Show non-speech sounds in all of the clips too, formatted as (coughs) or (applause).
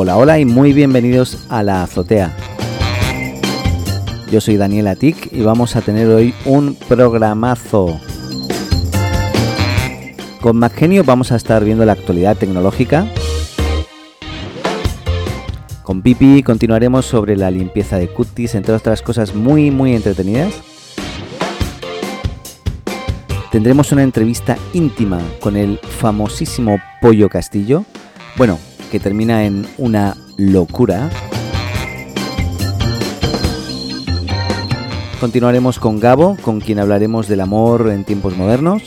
Hola, hola y muy bienvenidos a la azotea. Yo soy Daniel Atik y vamos a tener hoy un programazo. Con Maggenio vamos a estar viendo la actualidad tecnológica. Con Pipi continuaremos sobre la limpieza de cutis, entre otras cosas muy muy entretenidas. Tendremos una entrevista íntima con el famosísimo Pollo Castillo. Bueno, que termina en una locura. Continuaremos con Gabo, con quien hablaremos del amor en tiempos modernos.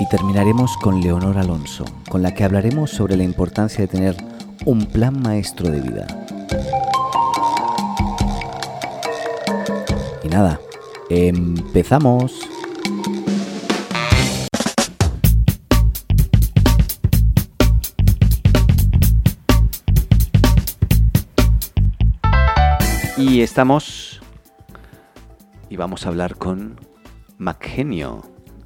Y terminaremos con Leonor Alonso, con la que hablaremos sobre la importancia de tener un plan maestro de vida. Y nada, empezamos. Y estamos y vamos a hablar con Macgenio.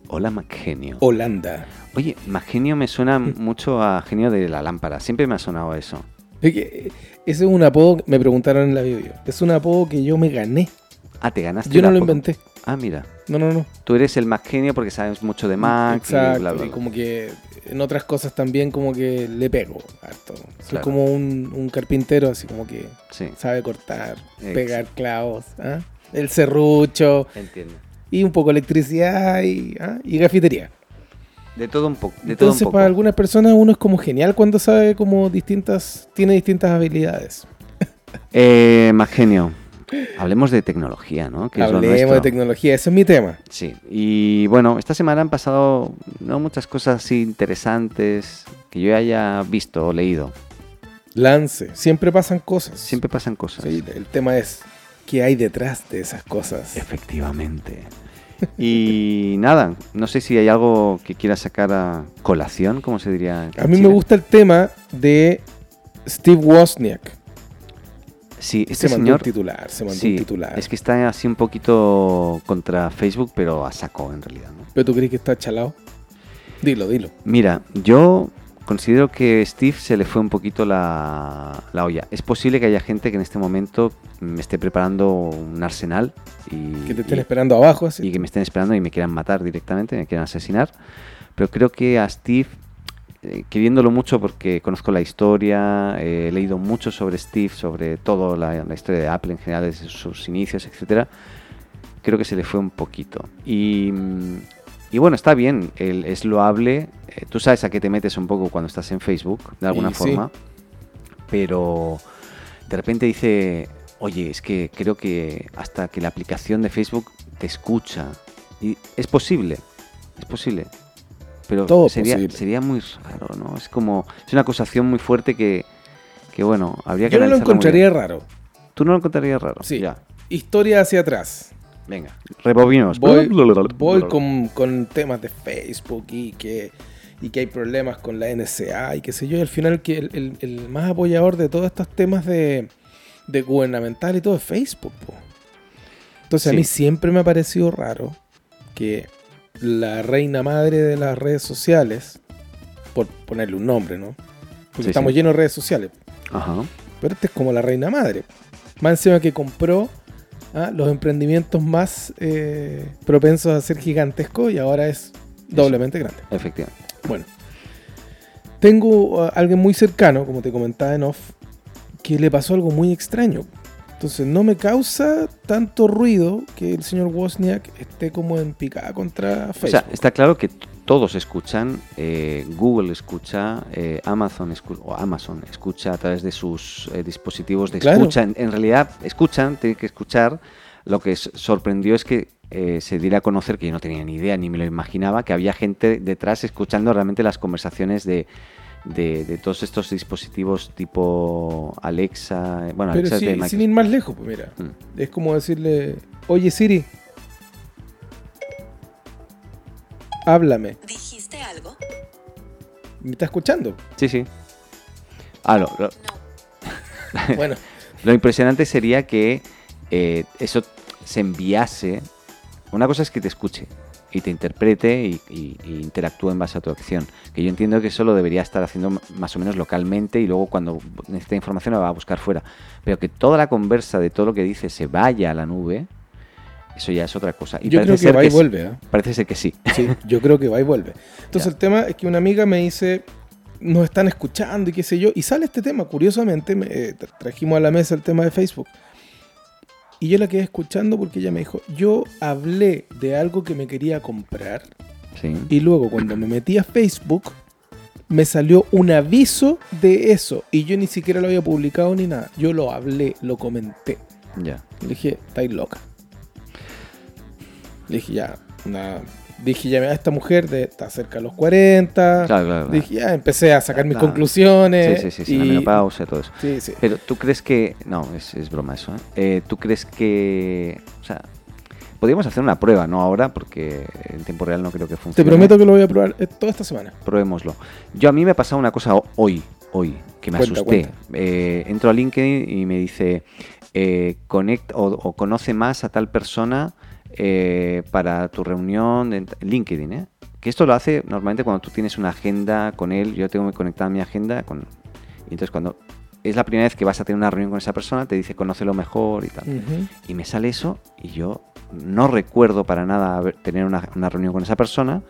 Hola Macgenio. Holanda. Oye, Macgenio me suena mucho a genio de la lámpara. Siempre me ha sonado eso. Es que, eh, ese es un apodo, me preguntaron en la video. Es un apodo que yo me gané. Ah, te ganaste. Yo no lo inventé. Ah, mira. No, no, no. Tú eres el Macgenio porque sabes mucho de Mac. y Exacto. bla, bla, y como que en otras cosas también como que le pego harto. Soy Claro. como un, un carpintero, así como que Sí, sabe cortar, Exacto. pegar clavos. ¿ah? El serrucho entiendo. y un poco electricidad y, ¿ah? y gafitería. De todo un poco. De todo un Entonces poco. para algunas personas uno es como genial cuando sabe como distintas, tiene distintas habilidades. Eh, Macgenio, hablemos de tecnología, ¿no? Que es lo Hablemos de tecnología, ese es mi tema. Sí, y bueno, esta semana han pasado no muchas cosas así interesantes que yo haya visto o leído. Lance, siempre pasan cosas. Siempre pasan cosas. Sí, el tema es qué hay detrás de esas cosas. Efectivamente. (laughs) Y nada, no sé si hay algo que quieras sacar a colación, como se diría. A mí me gusta el tema de Steve Wozniak. Sí, este se señor. un titular, se mandó Sí, un titular. es que está así un poquito contra Facebook, pero a saco en realidad. ¿no? ¿Pero tú crees que está chalado? Dilo, dilo. Mira, yo considero que Steve se le fue un poquito la, la olla. Es posible que haya gente que en este momento me esté preparando un arsenal y, Que te estén y- esperando abajo así. y que me estén esperando y me quieran matar directamente, me quieran asesinar. Pero creo que a Steve, queriéndolo mucho porque conozco la historia, eh, he leído mucho sobre Steve, sobre todo la, la historia de Apple en general, desde sus inicios, etcétera, creo que se le fue un poquito. Y, mm, y bueno, está bien, el- es loable. eh, tú sabes a qué te metes un poco cuando estás en Facebook, de alguna Y sí. forma. Pero de repente dice, oye, es que creo que hasta que la aplicación de Facebook te escucha. Y es posible, es posible. Pero Todo sería, posible. sería muy raro, ¿no? Es como, es una acusación muy fuerte que, que bueno, habría que Yo no lo encontraría raro. ¿Tú no lo encontrarías raro? Sí. Ya, Historia hacia atrás. venga, rebobinos. Voy, (laughs) voy con, con temas de Facebook y que, y que hay problemas con la NSA y qué sé yo. Y al final que el, el- el más apoyador de todos estos temas de, de gubernamental y todo es Facebook. po. Entonces Sí. a mí siempre me ha parecido raro que la reina madre de las redes sociales, por ponerle un nombre, ¿no? Porque Sí, estamos sí. llenos de redes sociales. Ajá. Pero este es como la reina madre. Más encima que compró ah, los emprendimientos más eh, propensos a ser gigantescos y ahora es doblemente grande. Efectivamente. Bueno, tengo a alguien muy cercano, como te comentaba en off, que le pasó algo muy extraño. Entonces no me causa tanto ruido que el señor Wozniak esté como en picada contra O Facebook. sea, está claro que todos escuchan, eh, Google escucha, eh, Amazon, escu- o Amazon escucha a través de sus eh, dispositivos de Claro. escucha. En, en realidad, escuchan, tienen que escuchar. Lo que sorprendió es que se diera a conocer, que yo no tenía ni idea ni me lo imaginaba, que había gente detrás escuchando realmente las conversaciones de, de, de todos estos dispositivos tipo Alexa. Bueno, Pero Alexa es sí, de sin ir más lejos, pues mira. Mm. Es como decirle, oye Siri, háblame. ¿Dijiste algo? ¿Me está escuchando? Sí, sí. Ah, lo- lo- No. (laughs) Bueno, Lo impresionante sería que eh, eso se enviase. Una cosa es que te escuche y te interprete y, y- y interactúe en base a tu acción. Que yo entiendo que eso lo debería estar haciendo más o menos localmente y luego cuando necesite información la va a buscar fuera. Pero que toda la conversa de todo lo que dice se vaya a la nube, eso ya es otra cosa. Y yo creo que va y vuelve. ¿ah? Parece ser que sí. Sí, yo creo que va y vuelve. Entonces Ya. el tema es que una amiga me dice, nos están escuchando y qué sé yo, y sale este tema, curiosamente, me, eh, tra- trajimos a la mesa el tema de Facebook. Y yo la quedé escuchando porque ella me dijo, yo hablé de algo que me quería comprar Sí. y luego cuando me metí a Facebook me salió un aviso de eso y yo ni siquiera lo había publicado ni nada. Yo lo hablé, lo comenté. Ya. Le dije, estáis loca. Le dije, ya, una... Dije, ya, esta mujer de, está cerca de los 40. Claro, claro. claro. Dije, ya, empecé a sacar mis conclusiones. Sí, sí, sí, sí, y- la menopausia, todo eso. Sí, sí. Pero tú crees que... No, es, es broma eso. ¿eh? Eh, ¿Tú crees que... O sea, podríamos hacer una prueba, no ahora, porque en tiempo real no creo que Te funcione. prometo que lo voy a probar eh, toda esta semana. Probémoslo. Yo a mí me ha pasado una cosa ho- hoy, hoy, que me Cuenta, asusté. cuenta. Eh, entro a LinkedIn y me dice, eh, conect o, o conoce más a tal persona eh, para tu reunión en LinkedIn, ¿eh? Que esto lo hace normalmente cuando tú tienes una agenda con él. Yo tengo que conectar mi agenda con... Y entonces cuando es la primera vez que vas a tener una reunión con esa persona, te dice conócelo mejor y tal. Y me sale eso y yo no recuerdo para nada tener una, una reunión con esa persona.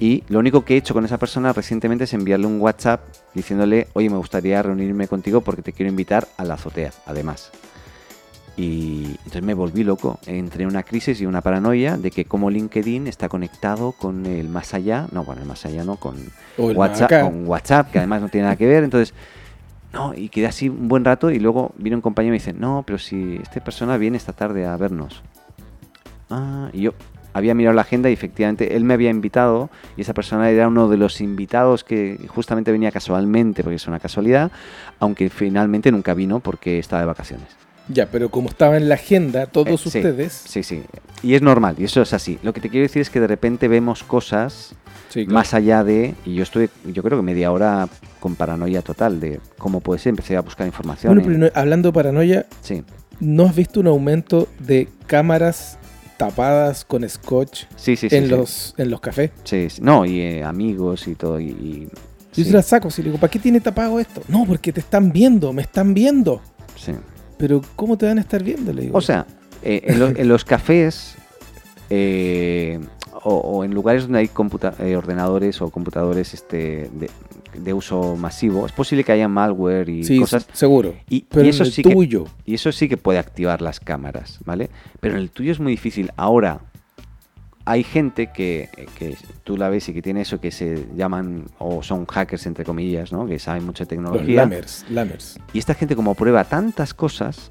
Y lo único que he hecho con esa persona recientemente es enviarle un WhatsApp diciéndole, oye, me gustaría reunirme contigo porque te quiero invitar a la azotea, además. Y entonces me volví loco, entré en una crisis y una paranoia de que como LinkedIn está conectado con el más allá, no, bueno, el más allá no, con WhatsApp, con WhatsApp, que además no tiene nada que ver. Entonces, no, y quedé así un buen rato y luego vino un compañero y me dice, no, pero si esta persona viene esta tarde a vernos. Ah, y yo había mirado la agenda y efectivamente él me había invitado y esa persona era uno de los invitados que justamente venía casualmente, porque es una casualidad, aunque finalmente nunca vino porque estaba de vacaciones. Ya, pero como estaba en la agenda, todos Eh, sí, ustedes. Sí, sí. Y es normal, y eso es así. Lo que te quiero decir es que de repente vemos cosas Sí, claro. más allá de y yo estuve yo creo que media hora con paranoia total de cómo puede ser empecé a buscar información Bueno, pero no- hablando de paranoia, sí ¿no has visto un aumento de cámaras tapadas con scotch sí sí sí, en, los, en los cafés? Sí, sí. no y eh, amigos y todo y, y- Yo se las saco, si le digo, ¿para qué tiene tapado esto? No, porque te están viendo, me están viendo. sí. Pero ¿cómo te van a estar viendo? Le digo. o sea eh, en, lo- en los (laughs) cafés eh, o, o en lugares donde hay computa- eh, ordenadores o computadores este de, de uso masivo es posible que haya malware y sí, cosas seguro. y, Pero y eso en el sí que tuyo. Y eso sí que puede activar las cámaras, ¿vale? Pero en el tuyo es muy difícil. Ahora, hay gente que, que tú la ves y que tiene eso que se llaman, o son hackers entre comillas, ¿no? Que saben mucho de Los tecnología. lammers, lammers. Y esta gente como prueba tantas cosas,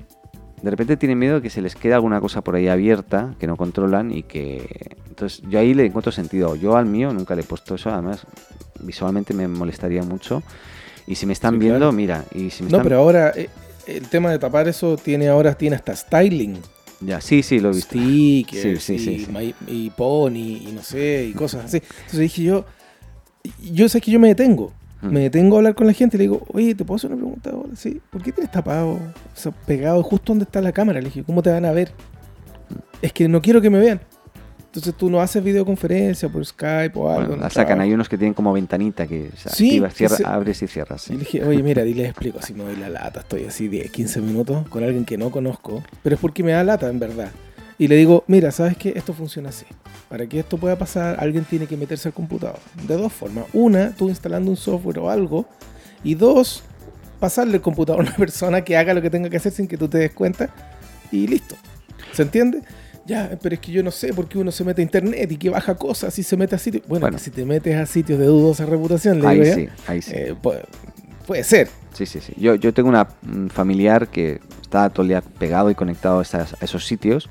de repente tiene miedo de que se les quede alguna cosa por ahí abierta que no controlan y que... Entonces yo ahí le encuentro sentido. Yo al mío nunca le he puesto eso, además visualmente me molestaría mucho. Y si me están Sí, viendo, claro. mira, y si me No, están... pero ahora eh, el tema de tapar eso tiene ahora tiene hasta styling. Ya, sí, sí, lo he visto. Stickers Sí, sí, y, sí, y pony y no sé, y cosas así. Entonces dije yo, yo sé que yo me detengo. Mm. Me detengo a hablar con la gente y le digo, oye, ¿te puedo hacer una pregunta ahora? Sí, ¿por qué tienes tapado, o sea, pegado justo donde está la cámara? Le dije, ¿cómo te van a ver? Es que no quiero que me vean. Entonces tú no haces videoconferencia por Skype o algo. Bueno, en la sacan, trabajo. hay unos que tienen como ventanita que se Sí, activa, cierra, se- abres y cierras. Y le dije, oye, mira, y les explico, así me doy la lata, estoy así 10, 15 minutos con alguien que no conozco, pero es porque me da lata, en verdad. Y le digo, mira, ¿sabes qué? Esto funciona así. Para que esto pueda pasar, alguien tiene que meterse al computador. De dos formas. Una, tú instalando un software o algo. Y dos, pasarle el computador a una (laughs) persona que haga lo que tenga que hacer sin que tú te des cuenta. y listo. ¿Se entiende? Ya, pero es que yo no sé por qué uno se mete a internet y que baja cosas y se mete a sitios. Bueno, Bueno. que si te metes a sitios de dudosa reputación, le Ahí digo sí, ahí sí. eh, puede, puede ser. Sí, sí, sí. Yo, yo tengo una un familiar que está todo el día pegado y conectado a, esas- a esos sitios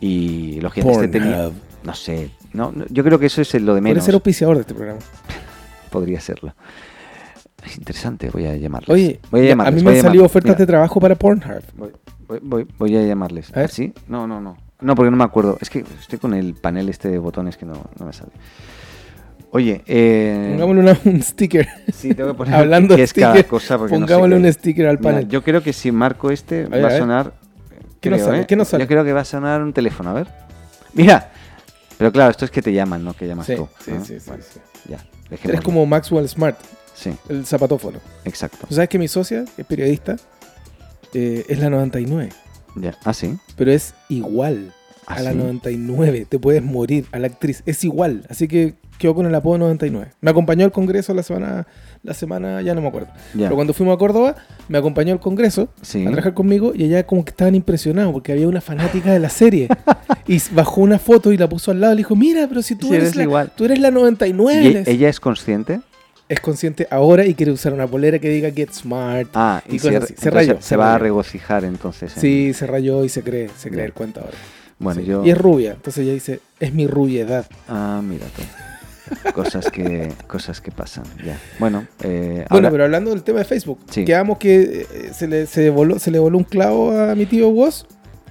y lógicamente este tenía... No sé, no, no, yo creo que eso es lo de Puede menos. ser auspiciador de este programa. (laughs) Podría serlo. Es interesante, voy a llamarles. Oye, voy a, llamarles, a mí me han salido ofertas Mira, de trabajo para Pornhub. Voy, voy- voy- voy a llamarles. A ver. ¿Sí? No, no, no. No, porque no me acuerdo. Es que estoy con el panel este de botones que no, no me sale. Oye, eh... Pongámosle una- un sticker. Sí, tengo que poner (laughs) Hablando qué de es cada cosa porque no sé Pongámosle qué un sticker al Mira, panel. yo creo que si marco este va a sonar. ¿Qué nos creo, sale? ¿eh? ¿Qué nos sale? Yo creo que va a sonar un teléfono, a ver. Mira. Pero claro, esto es que te llaman, no que llamas Sí, tú. sí, ¿no? sí, sí, Bueno, sí. Ya, Eres como Maxwell Smart, Sí, el zapatófono. exacto. ¿Tú sabes que mi socia, que es periodista, eh, es la 99? Ya. Ah, sí. Pero es igual Ah, a la sí. 99. Te puedes morir a la actriz. Es igual. Así que quedó con el apodo 99. Me acompañó al Congreso la semana, la semana ya no me acuerdo. Ya. Pero cuando fuimos a Córdoba, me acompañó al Congreso Sí. a trabajar conmigo y allá como que estaban impresionados porque había una fanática de la serie. (laughs) y bajó una foto y la puso al lado y le dijo, mira, pero si tú, Sí, eres, eres la, igual. tú eres la 99. ¿Y ella es consciente? Es consciente ahora y quiere usar una polera que diga Get Smart. Ah, Y y, cosas se, así. Se rayó, se se va a regocijar entonces. en- Sí, se rayó y se cree, se cree el cuento ahora. Bueno, Sí. yo. Y es rubia, entonces ella dice, es mi rubiedad. Ah, mira tú. (laughs) Cosas que, cosas que pasan. Ya. Bueno, eh, Bueno, ahora- pero hablando del tema de Facebook, Sí. quedamos que eh, se le, se, voló, se le voló un clavo a mi tío Woz.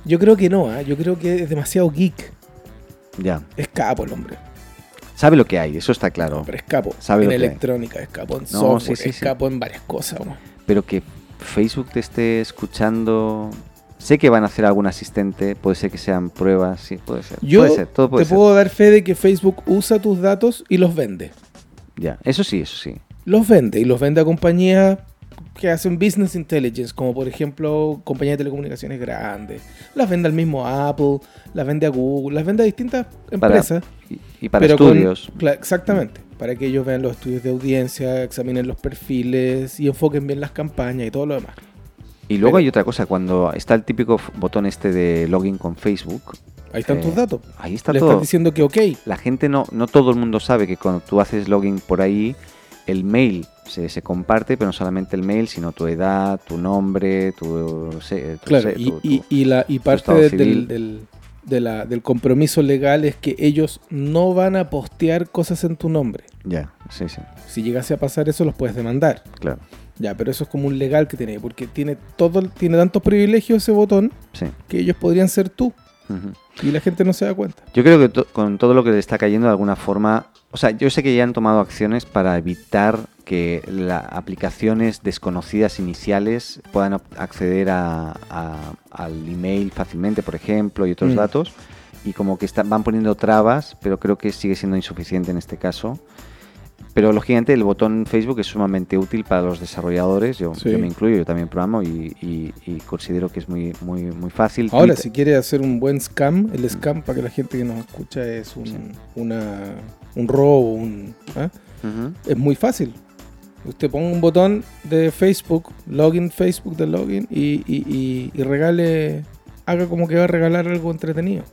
Yo creo que no, ¿ah? yo creo que es demasiado geek. ya. Es capo el hombre. Sabe lo que hay, eso está claro. Pero es capo Sabe en hay. electrónica, es capo en No, software, sí, sí, es sí. capo en varias cosas. ¿no? Pero que Facebook te esté escuchando. Sé que van a hacer algún asistente, puede ser que sean pruebas, sí, puede ser. Yo puede ser, todo puede te ser. puedo dar fe de que Facebook usa tus datos y los vende. Ya, eso sí, eso sí. Los vende y los vende a compañías que hacen business intelligence, como por ejemplo compañías de telecomunicaciones grandes. Las vende al mismo Apple, las vende a Google, las vende a distintas Para- empresas. Y, y para pero con- estudios. exactamente. Para que ellos vean los estudios de audiencia, examinen los perfiles y enfoquen bien las campañas y todo lo demás. Y luego pero- hay otra cosa, cuando está el típico botón este de login con Facebook, Ahí están Eh, tus datos. ahí está Le todo. estás diciendo que ok. La gente no, no todo el mundo sabe que cuando tú haces login por ahí, el mail se, se comparte, pero no solamente el mail, sino tu edad, tu nombre, tu... Claro, y, tu- y- la, y parte del- de la- del compromiso legal es que ellos no van a postear cosas en tu nombre. Ya, sí, sí, Si llegase a pasar eso, los puedes demandar. claro. Ya, pero eso es como un legal que tiene, porque tiene todo, tiene tantos privilegios ese botón Sí. que ellos podrían ser tú Y la gente no se da cuenta. Yo creo que to- con todo lo que le está cayendo de alguna forma, o sea, yo sé que ya han tomado acciones para evitar que las aplicaciones desconocidas iniciales puedan acceder a, a- al email fácilmente, por ejemplo, y otros Mm. datos, y como que están, van poniendo trabas, pero creo que sigue siendo insuficiente en este caso. Pero lógicamente el botón Facebook es sumamente útil para los desarrolladores, yo, Sí. yo me incluyo, yo también programo y, y- y considero que es muy, muy, muy fácil. Ahora, Twitter- si quiere hacer un buen scam, el scam para que la gente que nos escucha es un, Sí. una, un robo, un, ¿ah? Es muy fácil. Usted ponga un botón de Facebook, login Facebook de login y- y regale, haga como que va a regalar algo entretenido.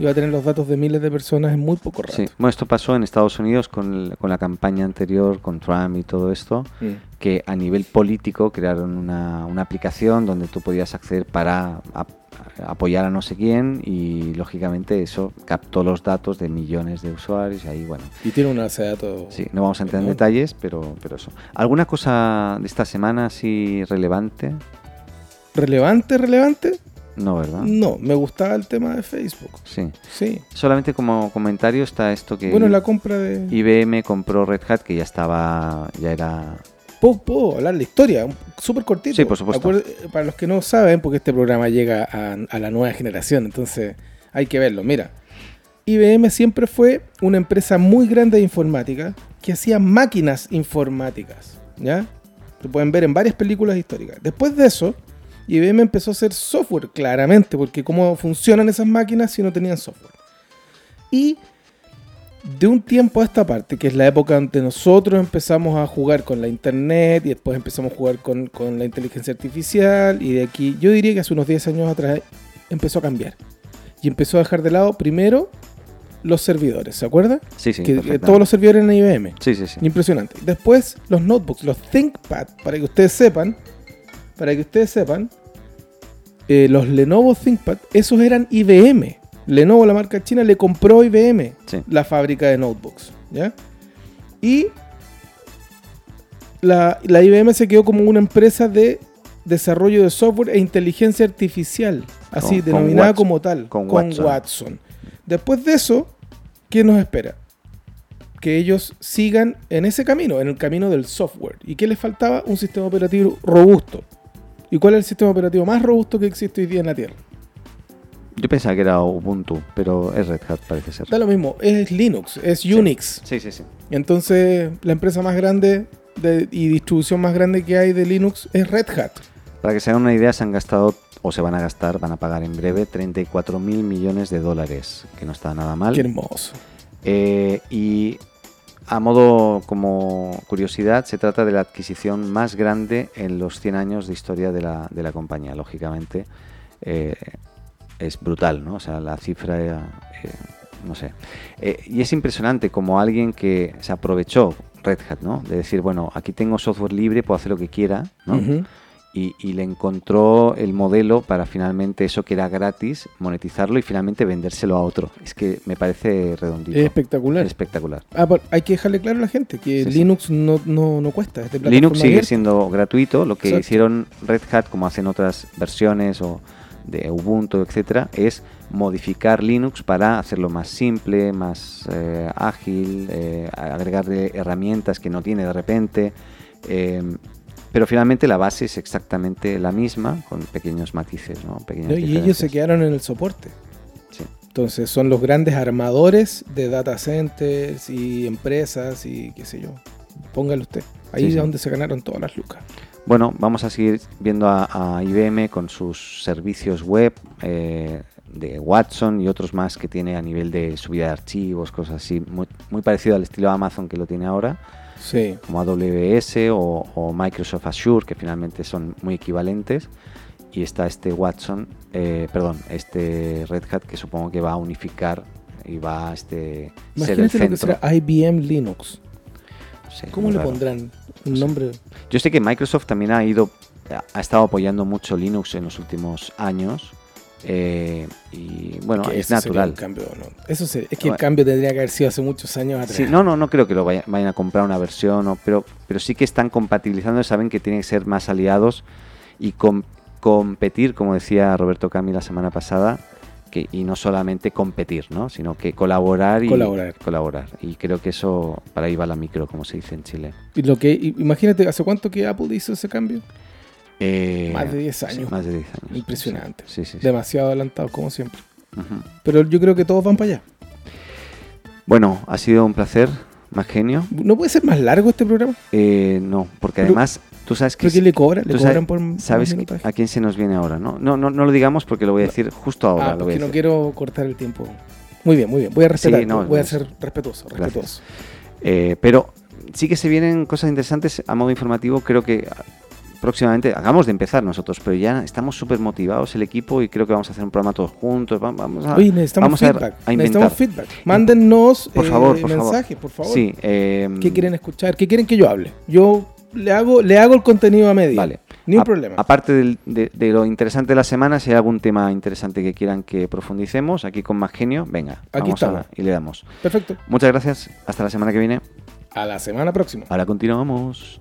Y va a tener los datos de miles de personas en muy poco rato. Sí, bueno, esto pasó en Estados Unidos con, el- con la campaña anterior, con Trump y todo esto, Mm. que a nivel político crearon una, una aplicación donde tú podías acceder para ap- apoyar a no sé quién y lógicamente eso captó los datos de millones de usuarios y ahí, bueno, Y tiene una base de datos. sí, no vamos a entrar en detalles, pero, pero eso. ¿Alguna cosa de esta semana así relevante? ¿Relevante, relevante? No, ¿verdad? No, me gustaba el tema de Facebook. Sí. Sí. Solamente como comentario está esto que Bueno, la compra de... IBM compró Red Hat, que ya estaba, ya era ¿Puedo, puedo hablar la historia? Súper cortito. Sí, por supuesto. Para los que no saben, porque este programa llega a, a la nueva generación, entonces hay que verlo. Mira, IBM siempre fue una empresa muy grande de informática que hacía máquinas informáticas. ¿Ya? Lo pueden ver en varias películas históricas. Después de eso, IBM empezó a hacer software, claramente, porque cómo funcionan esas máquinas si no tenían software. Y de un tiempo a esta parte, que es la época donde nosotros empezamos a jugar con la internet y después empezamos a jugar con, con la inteligencia artificial y de aquí, yo diría que hace unos 10 años atrás, empezó a cambiar. Y empezó a dejar de lado primero los servidores, ¿se acuerda? Sí, sí. que eh, todos los servidores en IBM. Sí, sí, sí. Impresionante. Después los notebooks, los ThinkPad, para que ustedes sepan, para que ustedes sepan, eh, los Lenovo ThinkPad, esos eran IBM. Lenovo, la marca china, le compró IBM Sí. la fábrica de notebooks, ¿ya? Y la, la IBM se quedó como una empresa de desarrollo de software e inteligencia artificial, así Con- con denominada Watson. como tal, Con con, Watson. Watson. Después de eso, ¿qué nos espera? Que ellos sigan en ese camino, en el camino del software. ¿Y qué les faltaba? Un sistema operativo robusto. ¿Y cuál es el sistema operativo más robusto que existe hoy día en la Tierra? Yo pensaba que era Ubuntu, pero es Red Hat, parece ser. Da lo mismo, es Linux, es Unix. Sí, sí, sí. Entonces, la empresa más grande de- y distribución más grande que hay de Linux es Red Hat. Para que se hagan una idea, se han gastado, o se van a gastar, van a pagar en breve, 34 mil millones de dólares, que no está nada mal. Qué hermoso. Eh, y a modo como curiosidad, se trata de la adquisición más grande en los 100 años de historia de la, de la compañía. Lógicamente, eh, es brutal, ¿no? O sea, la cifra, eh, no sé. Eh, y es impresionante como alguien que se aprovechó, Red Hat, ¿no? De decir, bueno, aquí tengo software libre, puedo hacer lo que quiera, ¿no? Y, y le encontró el modelo para finalmente eso que era gratis, monetizarlo y finalmente vendérselo a otro. Es que me parece redondito. Es espectacular. Espectacular. Ah, pero hay que dejarle claro a la gente que Sí, sí. Linux no, no, no cuesta. Linux sigue abierta. siendo gratuito. Lo que Exacto. hicieron Red Hat, como hacen otras versiones o de Ubuntu, etcétera, es modificar Linux para hacerlo más simple, más eh, ágil, eh, agregarle herramientas que no tiene de repente. eh, pero finalmente la base es exactamente la misma, con pequeños matices, ¿no? Y ellos se quedaron en el soporte. Sí. Entonces son los grandes armadores de data centers y empresas y qué sé yo. Póngalo usted. Ahí Sí, es sí. donde se ganaron todas las lucas. Bueno, vamos a seguir viendo a, a IBM con sus servicios web eh, de Watson y otros más que tiene a nivel de subida de archivos, cosas así, muy, muy parecido al estilo Amazon que lo tiene ahora, Sí. como AWS o, o Microsoft Azure, que finalmente son muy equivalentes. Y está este Watson, eh, perdón, este Red Hat que supongo que va a unificar y va a este, ser el lo que centro. será IBM Linux. ¿Cómo le raro. pondrán un nombre? Yo sé que Microsoft también ha ido, ha estado apoyando mucho Linux en los últimos años. Eh, y bueno, Que es natural. un cambio, ¿no? Eso sería- es que Bueno. el cambio tendría que haber sido hace muchos años atrás. Sí, no, no, no creo que lo vaya- vayan a comprar una versión, o- pero, pero sí que están compatibilizando, saben que tienen que ser más aliados y com- competir, como decía Roberto Cami la semana pasada, que, y no solamente competir, ¿no? sino que colaborar y Colaborar. colaborar. Y creo que eso, para ahí va la micro, como se dice en Chile. Y lo que, imagínate, ¿hace cuánto que Apple hizo ese cambio? Eh, Más de 10 sí, años. más de 10 años. Impresionante. Sí, sí, sí. Demasiado adelantado, como siempre. Pero yo creo que todos van para allá. Bueno, ha sido un placer, más genio. ¿No puede ser más largo este programa? Eh, no, porque Pero- además, tú sabes que... ¿Pero qué le cobran? ¿Le tú cobran sabes- a quién se nos viene ahora? No, no, no, no lo digamos porque lo voy a decir justo ahora. ah, lo voy a porque no quiero cortar el tiempo. Muy bien, muy bien. Voy a respetar. Sí, no, voy a ser respetuoso, respetuoso. Eh, pero sí que se vienen cosas interesantes a modo informativo. Creo que próximamente, hagamos de empezar nosotros, pero ya estamos súper motivados el equipo y creo que vamos a hacer un programa todos juntos. va- Vamos a, Oye, necesitamos vamos feedback. a necesitamos feedback. Mándennos Por eh, favor, por favor. mensajes, por favor. Sí, eh, ¿Qué quieren escuchar? ¿Qué quieren que yo hable? Yo le hago, le hago el contenido a medida. Vale. Ni un A- problema. Aparte del- de, de lo interesante de la semana, si hay algún tema interesante que quieran que profundicemos, aquí con más genio, venga, Aquí vamos a- y le damos. Perfecto. Muchas gracias, hasta la semana que viene. A la semana próxima. Ahora continuamos.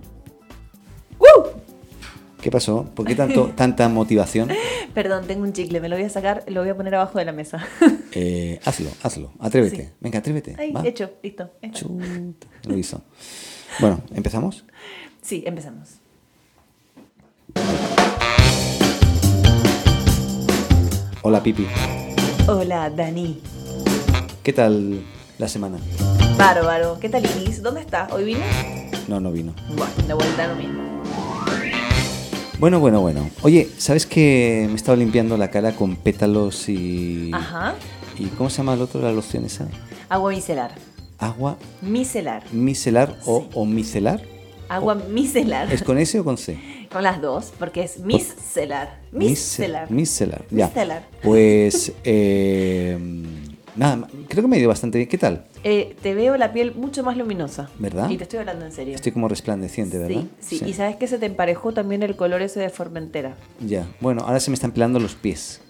¿Qué pasó? ¿Por qué tanto, (laughs) tanta motivación? Perdón, tengo un chicle, me lo voy a sacar, lo voy a poner abajo de la mesa. (laughs) Eh, hazlo, hazlo, atrévete. Sí. Venga, atrévete. Va. hecho, listo. Chuta, lo hizo. Bueno, ¿empezamos? Sí, empezamos. Hola, Pipi. Hola, Dani. ¿Qué tal la semana? Bárbaro. ¿Qué tal, Iris? ¿Dónde está? ¿Hoy vino? No, no vino. Bueno, de vuelta lo mismo. Bueno, bueno, bueno. Oye, ¿sabes que me estaba limpiando la cara con pétalos y... Ajá. ¿Y cómo se llama el otro, la loción esa? Agua micelar. Agua Micelar. micelar o, Sí. o micelar. Agua micelar. ¿Es con S o con C? Con las dos, porque es micelar. Micelar. Micelar, ya. Micelar. Pues, (laughs) eh, nada, creo que me ha ido bastante bien. ¿Qué tal? Eh, te veo la piel mucho más luminosa. ¿Verdad? Y te estoy hablando en serio. Estoy como resplandeciente, ¿verdad? Sí, sí, Y sabes que se te emparejó también el color ese de Formentera. Ya, bueno, ahora se me están pelando los pies.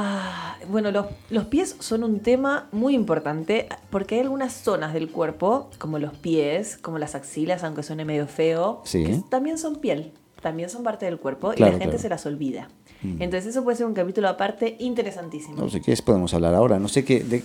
Ah, bueno, los, los pies son un tema muy importante porque hay algunas zonas del cuerpo, como los pies, como las axilas, aunque suene medio feo, Sí. que también son piel, también son parte del cuerpo y Claro, la gente claro. se las olvida. Mm. Entonces eso puede ser un capítulo aparte interesantísimo. No sé qué es, podemos hablar ahora. No sé qué, de,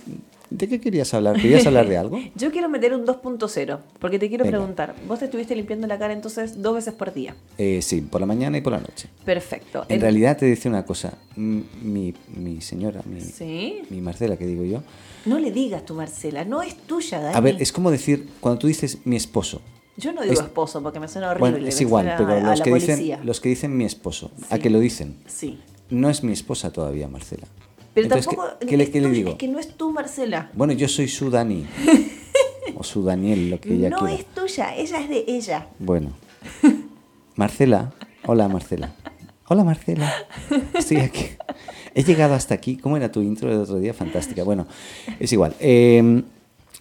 ¿de qué querías hablar? ¿Querías hablar de algo? (laughs) Yo quiero meter un 2.0 porque te quiero Venga. preguntar, vos te estuviste limpiando la cara entonces dos veces por día. Eh, sí, por la mañana y por la noche. Perfecto. En El- realidad te decía una cosa. Mi, mi señora, mi, Sí. mi Marcela, que digo yo. No le digas tu Marcela, no es tuya, Dani. A ver, es como decir, cuando tú dices mi esposo. Yo no digo es- esposo porque me suena horrible. Bueno, es igual, pero a- los que, policía. dicen, los que dicen mi esposo, ¿a que lo dicen? Sí. No es mi esposa todavía, Marcela. Pero Entonces, tampoco. ¿qué, le, digo? Es que no es tu Marcela. Bueno, yo soy su Dani. (laughs) o su Daniel, lo que ella no quiera. es tuya, ella es de ella. Bueno. (laughs) Marcela. Hola, Marcela. Hola, Marcela. Estoy aquí. He llegado hasta aquí. ¿Cómo era tu intro del otro día? Fantástica. Bueno, es igual. Eh,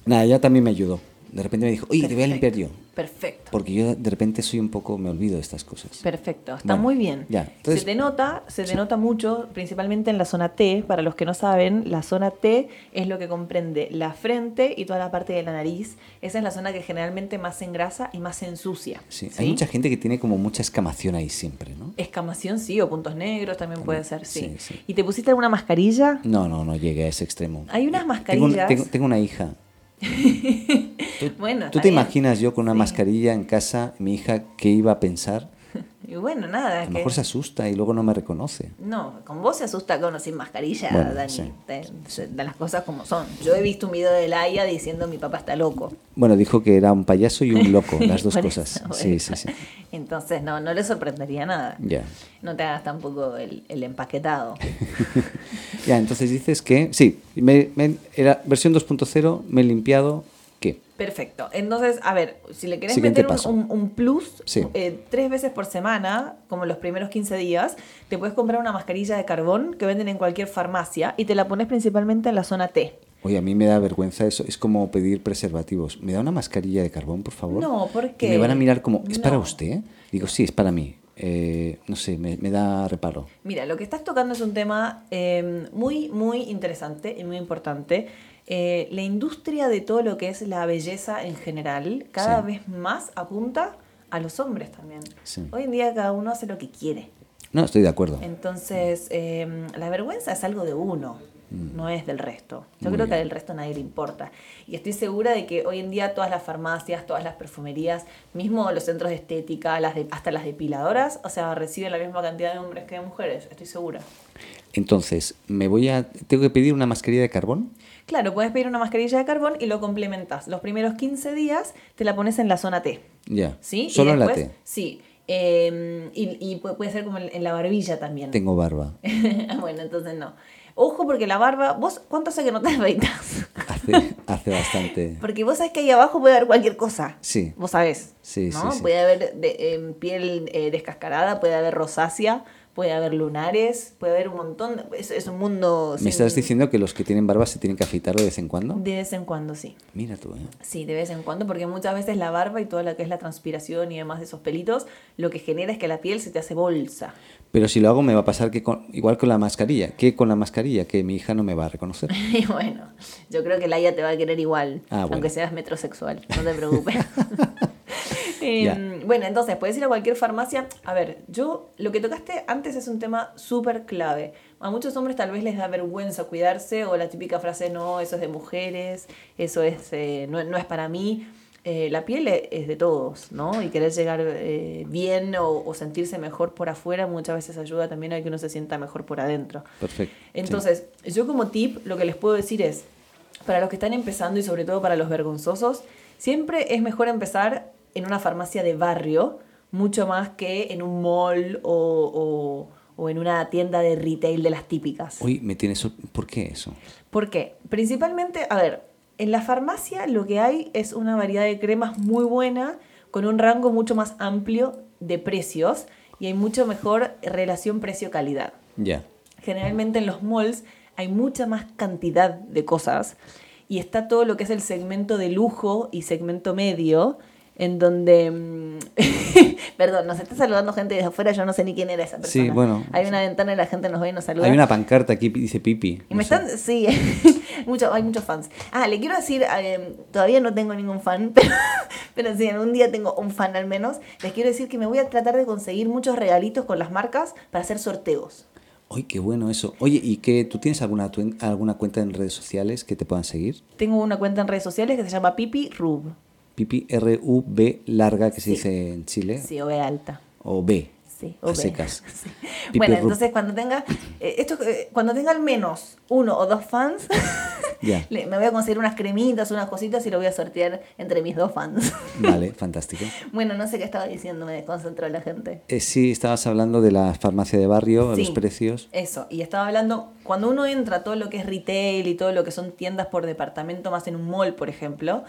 nada, ella también me ayudó. De repente me dijo, oye, te voy a limpiar yo. Perfecto. Porque yo de repente soy un poco, me olvido de estas cosas. Perfecto, está Bueno, muy bien. ya, entonces- se te nota, se te nota mucho, principalmente en la zona T. Para los que no saben, la zona T es lo que comprende la frente y toda la parte de la nariz. Esa es la zona que generalmente más se engrasa y más se ensucia. Sí, ¿sí? Hay mucha gente que tiene como mucha escamación ahí siempre, ¿no? Escamación, sí, o puntos negros también puede ser, sí. ¿Y te pusiste alguna mascarilla? No, no, no llegué a ese extremo. Hay unas Tengo, mascarillas. tengo- tengo una hija. (laughs) ¿Tú, Bueno, ¿tú está te imaginas yo con una Sí. mascarilla en casa, mi hija, qué iba a pensar? (laughs) Y bueno, nada. A lo que- mejor se asusta y luego no me reconoce. No, con vos se asusta con o sin mascarilla, Bueno, Dani. sí. Te- se- de las cosas como son. Yo he visto un video de Laia diciendo mi papá está loco. Bueno, dijo que era un payaso y un loco, (laughs) las dos cosas. eso, Sí, sí, sí. Entonces, no, no le sorprendería nada. Ya. No te hagas tampoco el, el empaquetado. (laughs) Ya, entonces dices que, sí, me, me- era versión 2.0, me he limpiado. Perfecto. Entonces, a ver, si le querés Siguiente meter un, un- un plus Sí. eh, tres veces por semana, como los primeros 15 días, te puedes comprar una mascarilla de carbón que venden en cualquier farmacia y te la pones principalmente en la zona T. Oye, a mí me da vergüenza eso, es como pedir preservativos. ¿Me da una mascarilla de carbón, por favor? No, ¿por Que me van a mirar como, ¿es para No. usted? Digo, sí, es para mí. Eh, no sé, me, me da reparo. Mira, lo que estás tocando es un tema eh, muy, muy interesante y muy importante. Eh, la industria de todo lo que es la belleza en general cada Sí. vez más apunta a los hombres también. Sí. Hoy en día cada uno hace lo que quiere. No, estoy de acuerdo. Entonces, eh, la vergüenza es algo de uno, no es del resto. Yo Mm. Muy creo que al resto a nadie le importa. Y estoy segura de que hoy en día todas las farmacias, todas las perfumerías, mismo los centros de estética, las de- hasta las depiladoras, o sea, reciben la misma cantidad de hombres que de mujeres, estoy segura. Entonces, me voy a. ¿Tengo que pedir una mascarilla de carbón? Claro, puedes pedir una mascarilla de carbón y lo complementas. Los primeros 15 días te la pones en la zona T. Ya. ¿Sí? Solo en la después- T. Sí. Eh, y, y pu- puede ser como en, la barbilla también. Tengo barba. (laughs) bueno, entonces no. Ojo porque la barba, vos, ¿cuánto hace que no te afeitas? Hace, (laughs) hace bastante. Porque vos sabés que ahí abajo puede haber cualquier cosa. Sí. Vos sabés. Sí, ¿no? sí, sí. Puede haber de- em, piel eh, descascarada, puede haber rosácea, puede haber lunares, puede haber un montón. de- es, es un mundo. ¿Me estás diciendo que los que tienen barba se tienen que afeitar de vez en cuando? De vez en cuando, sí. Mira tú, ¿eh? Sí, de vez en cuando, porque muchas veces la barba y toda lo que es la transpiración y demás de esos pelitos, lo que genera es que la piel se te hace bolsa. Pero si lo hago me va a pasar que con- igual con la mascarilla. que con la mascarilla? Que mi hija no me va a reconocer. (laughs) Y bueno, yo creo que Laia te va a querer igual, Ah, bueno. aunque seas metrosexual, no te preocupes. (laughs) (laughs) Eh, Ya. bueno, entonces, puedes ir a cualquier farmacia. A ver, yo, lo que tocaste antes es un tema súper clave. A muchos hombres tal vez les da vergüenza cuidarse o la típica frase, no, eso es de mujeres, eso es, eh, no, no es para mí. Eh, la piel e- es de todos, ¿no? Y querer llegar eh, bien o, o sentirse mejor por afuera muchas veces ayuda también a que uno se sienta mejor por adentro. Perfecto. sí. Entonces, yo como tip lo que les puedo decir es, para los que están empezando y sobre todo para los vergonzosos, siempre es mejor empezar en una farmacia de barrio, mucho más que en un mall o, o- o en una tienda de retail de las típicas. Uy, me tienes... ¿Por qué eso? ¿Por qué? Principalmente, a ver, en la farmacia lo que hay es una variedad de cremas muy buena, con un rango mucho más amplio de precios y hay mucho mejor relación precio-calidad. Ya. Generalmente en los malls hay mucha más cantidad de cosas y está todo lo que es el segmento de lujo y segmento medio, en donde... mm, (laughs) Perdón, nos está saludando gente desde afuera, yo no sé ni quién era esa persona. Sí, bueno. Hay una ventana y la gente nos ve y nos saluda. Hay una pancarta aquí, dice Pipi. Y no me sé. están, sí, (laughs) mucho, hay muchos fans. Ah, le quiero decir, eh, todavía no tengo ningún fan, (laughs) pero, pero si algún día tengo un fan al menos, les quiero decir que me voy a tratar de conseguir muchos regalitos con las marcas para hacer sorteos. Ay, qué bueno eso. Oye, ¿y qué, tú tienes alguna, alguna cuenta en redes sociales que te puedan seguir? Tengo una cuenta en redes sociales que se llama Pipi Rub. Pipi R-U-B larga que se dice en Chile. Sí, o B alta. O B. Sí, A secas. Sí. (laughs) Bueno, entonces cuando tenga eh, esto eh, cuando tenga al menos uno o dos fans, (laughs) le- me voy a conseguir unas cremitas, unas cositas y lo voy a sortear entre mis dos fans. (laughs) Vale, fantástico. bueno, no sé qué estaba diciendo, me desconcentró la gente. Eh, sí, estabas hablando de la farmacia de barrio, Sí, los precios. Eso, y estaba hablando, cuando uno entra a todo lo que es retail y todo lo que son tiendas por departamento, más en un mall, por ejemplo,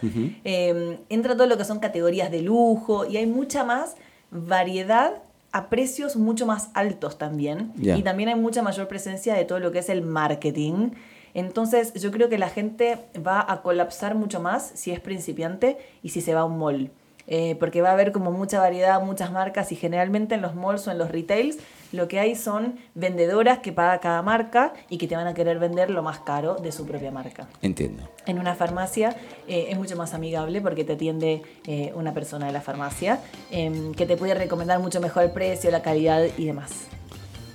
eh, entra todo lo que son categorías de lujo y hay mucha más variedad a precios mucho más altos también. Y también hay mucha mayor presencia de todo lo que es el marketing. Entonces yo creo que la gente va a colapsar mucho más si es principiante y si se va a un mall. Eh, porque va a haber como mucha variedad, muchas marcas y generalmente en los malls o en los retails lo que hay son vendedoras que paga cada marca y que te van a querer vender lo más caro de su propia marca. Entiendo. En una farmacia eh, es mucho más amigable porque te atiende eh, una persona de la farmacia em, que te puede recomendar mucho mejor el precio, la calidad y demás.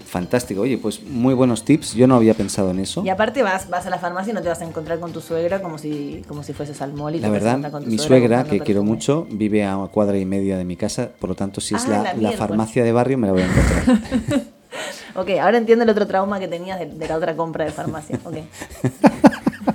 Fantástico. Oye, pues muy buenos tips. Yo no había pensado en eso. Y aparte vas, vas a la farmacia y no te vas a encontrar con tu suegra como si, como si fueses al mall y La te verdad, presentan con tu mi suegra, que quiero mucho, vive a cuadra y media de mi casa, por lo tanto, si es Ah, la, la la miércoles. farmacia de barrio, me la voy a encontrar. (laughs) Ok, ahora entiendo el otro trauma que tenías de, de la otra compra de farmacia. Ok. (laughs)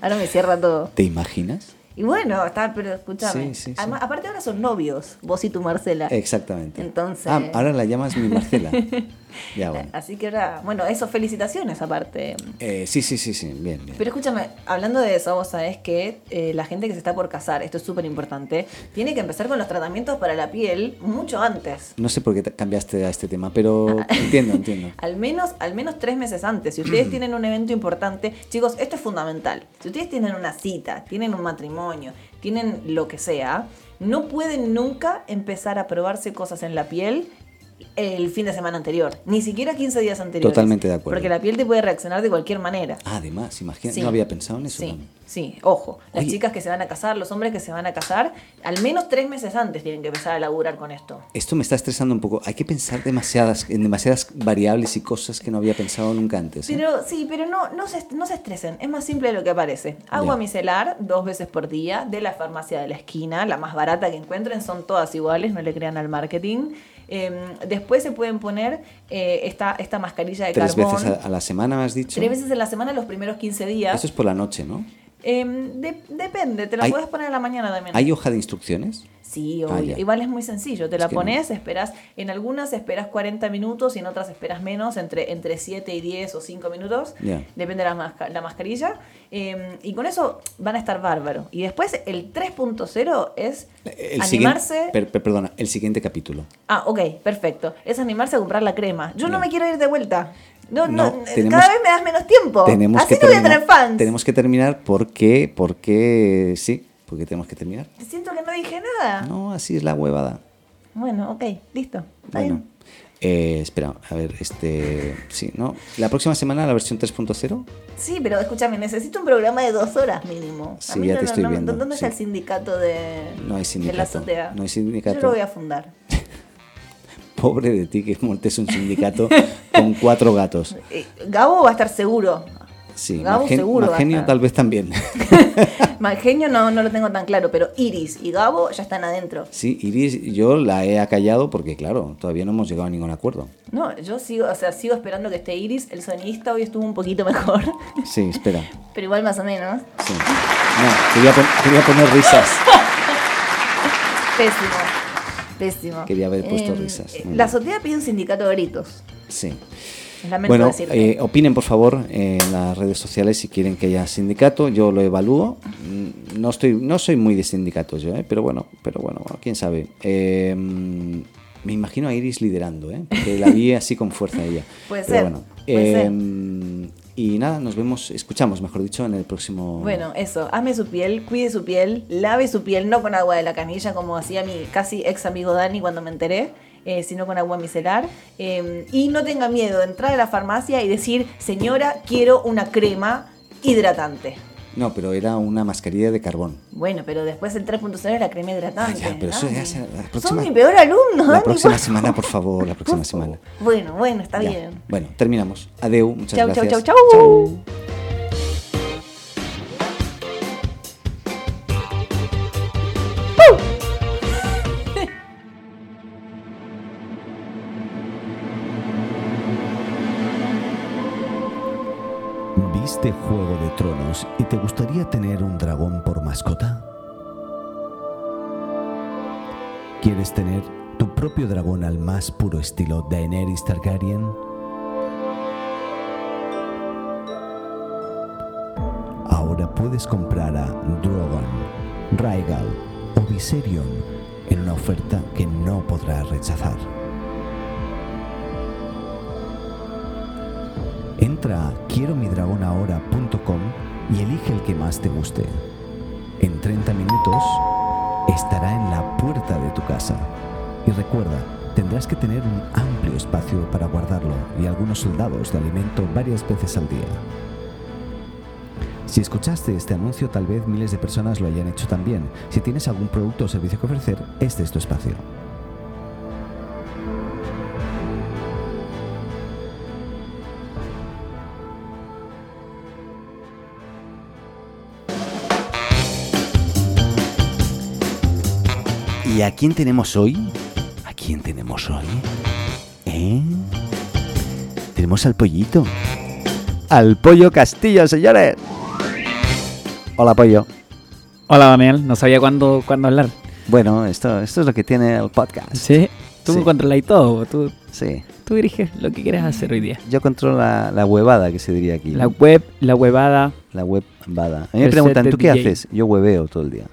ahora me cierra todo. ¿Te imaginas? Y bueno, está, pero escúchame. Sí, sí, aparte ahora son novios, vos y tu Marcela. Exactamente. Entonces- Ah, ahora la llamas mi Marcela. (laughs) ya, (laughs) bueno. Así que ahora, bueno, eso, felicitaciones aparte. Eh, sí, sí, sí, sí, bien, bien. Pero escúchame, hablando de eso, vos sabés que eh, la gente que se está por casar, esto es súper importante, tiene que empezar con los tratamientos para la piel mucho antes. No sé por qué te- cambiaste a este tema, pero (laughs) entiendo, entiendo. Al menos, al menos tres meses antes. Si ustedes tienen un evento importante, chicos, esto es fundamental. Si ustedes tienen una cita, tienen un matrimonio, tienen lo que sea, no pueden nunca empezar a probarse cosas en la piel el fin de semana anterior, ni siquiera 15 días anteriores. Totalmente de acuerdo. Porque la piel te puede reaccionar de cualquier manera. Ah, además, imagina, Sí. no había pensado en eso. Sí, también. sí, ojo. Las Oye. chicas que se van a casar, los hombres que se van a casar, al menos tres meses antes tienen que empezar a laburar con esto. Esto me está estresando un poco. Hay que pensar demasiadas, en demasiadas variables y cosas que no había pensado nunca antes. ¿eh? Pero sí, pero no, no, se, no se estresen, es más simple de lo que parece. Agua Ya. micelar dos veces por día de la farmacia de la esquina, la más barata que encuentren, son todas iguales, no le crean al marketing. Eh, después se pueden poner eh, esta, esta mascarilla de Tres carbón. veces a, a la semana me has dicho. Tres veces en la semana los primeros 15 días. Eso es por la noche, ¿no? Eh, de- depende, te la puedes poner en la mañana también. ¿Hay hoja de instrucciones? Sí, Ah, obvio. Igual es muy sencillo. Te Es la no. pones, esperas. En algunas esperas 40 minutos y en otras esperas menos, entre, entre 7 y 10 o 5 minutos. Depende de la, masca- la mascarilla. Eh, y con eso van a estar bárbaros. Y después el 3.0 es El animarse. Siguiente, per- per- perdona, el siguiente capítulo. Ah, ok, perfecto. Es animarse a comprar la crema. Yo no me quiero ir de vuelta. No, no, No, tenemos- cada vez me das menos tiempo. Tenemos Así que no voy a terminar. tener fans. Tenemos que terminar porque, porque sí, porque tenemos que terminar. Siento que no dije nada. No, así es la huevada. Bueno, ok, listo. Está Bueno, bien. eh, espera, a ver, este, sí, ¿no? La próxima semana la versión 3.0. Sí, pero escúchame, necesito un programa de dos horas mínimo. Sí, ya no- te estoy no- viendo, ¿Dónde está sí. el sindicato de, No hay de sindicato, la azotea? no hay sindicato. Yo lo voy a fundar. (laughs) Pobre de ti que montes un sindicato con cuatro gatos. Eh, Gabo va a estar seguro. Sí, Gabo Margen- seguro estar. tal vez también. (laughs) Malgenio no, no lo tengo tan claro, pero Iris y Gabo ya están adentro. Sí, Iris, yo la he acallado porque, claro, todavía no hemos llegado a ningún acuerdo. No, yo sigo, o sea, sigo esperando que esté Iris. El sonista hoy estuvo un poquito mejor, (laughs) Sí, espera. pero igual más o menos. Sí. No, quería, pon- quería poner risas. (laughs) Pésimo. Pésimo. Quería haber puesto Eh, risas. eh, Muy La azotea pide un sindicato de gritos. Sí. Lamento Bueno, eh, opinen por favor en las redes sociales si quieren que haya sindicato. Yo lo evalúo. Mm, No estoy, no soy muy de sindicatos yo, ¿eh? pero bueno, pero bueno, quién sabe. Mm, me imagino a Iris liderando, ¿eh? porque la vi así con fuerza ella. (laughs) Puede Pero ser, bueno, puede ser. Y nada, nos vemos, escuchamos, mejor dicho, en el próximo. Bueno, eso, ame su piel, cuide su piel, lave su piel, no con agua de la canilla como hacía mi casi ex amigo Dani cuando me enteré, eh, sino con agua micelar. Eh, y no tenga miedo de entrar a la farmacia y decir, señora, quiero una crema hidratante. No, pero era una mascarilla de carbón. Bueno, pero después el 3.0 era crema hidratante. Ah, ya, pero eso ya será la próxima- mi peor alumno, La Dani, próxima por semana, por favor, la próxima semana. Bueno, bueno, está Ya. bien. Bueno, terminamos. Adeu, muchas Chau, chau, gracias. chau, chau. ¿Viste Juego de Tronos y te gustaría tener un dragón por mascota? ¿Quieres tener tu propio dragón al más puro estilo Daenerys Targaryen? Ahora puedes comprar a Drogon, Rhaegal o Viserion en una oferta que no podrás rechazar. Entra a quiero mi y elige el que más te guste. En 30 minutos estará en la puerta de tu casa. Y recuerda, tendrás que tener un amplio espacio para guardarlo y algunos soldados de alimento varias veces al día. Si escuchaste este anuncio, tal vez miles de personas lo hayan hecho también. Si tienes algún producto o servicio que ofrecer, este es tu espacio. ¿Y a quién tenemos hoy? ¿A quién tenemos hoy? ¿Eh? Tenemos al pollito. Al pollo Castillo, señores. Hola, pollo. Hola Daniel, no sabía cuándo, cuándo hablar. Bueno, esto, esto es lo que tiene el podcast. Sí, tú Sí. controlas todo, tú, Sí. tú diriges lo que quieras hacer hoy día. Yo controlo la, la huevada, que se diría aquí. La web, la huevada, La webada. A mí me preguntan, ¿tú qué DJ. haces? Yo hueveo todo el día.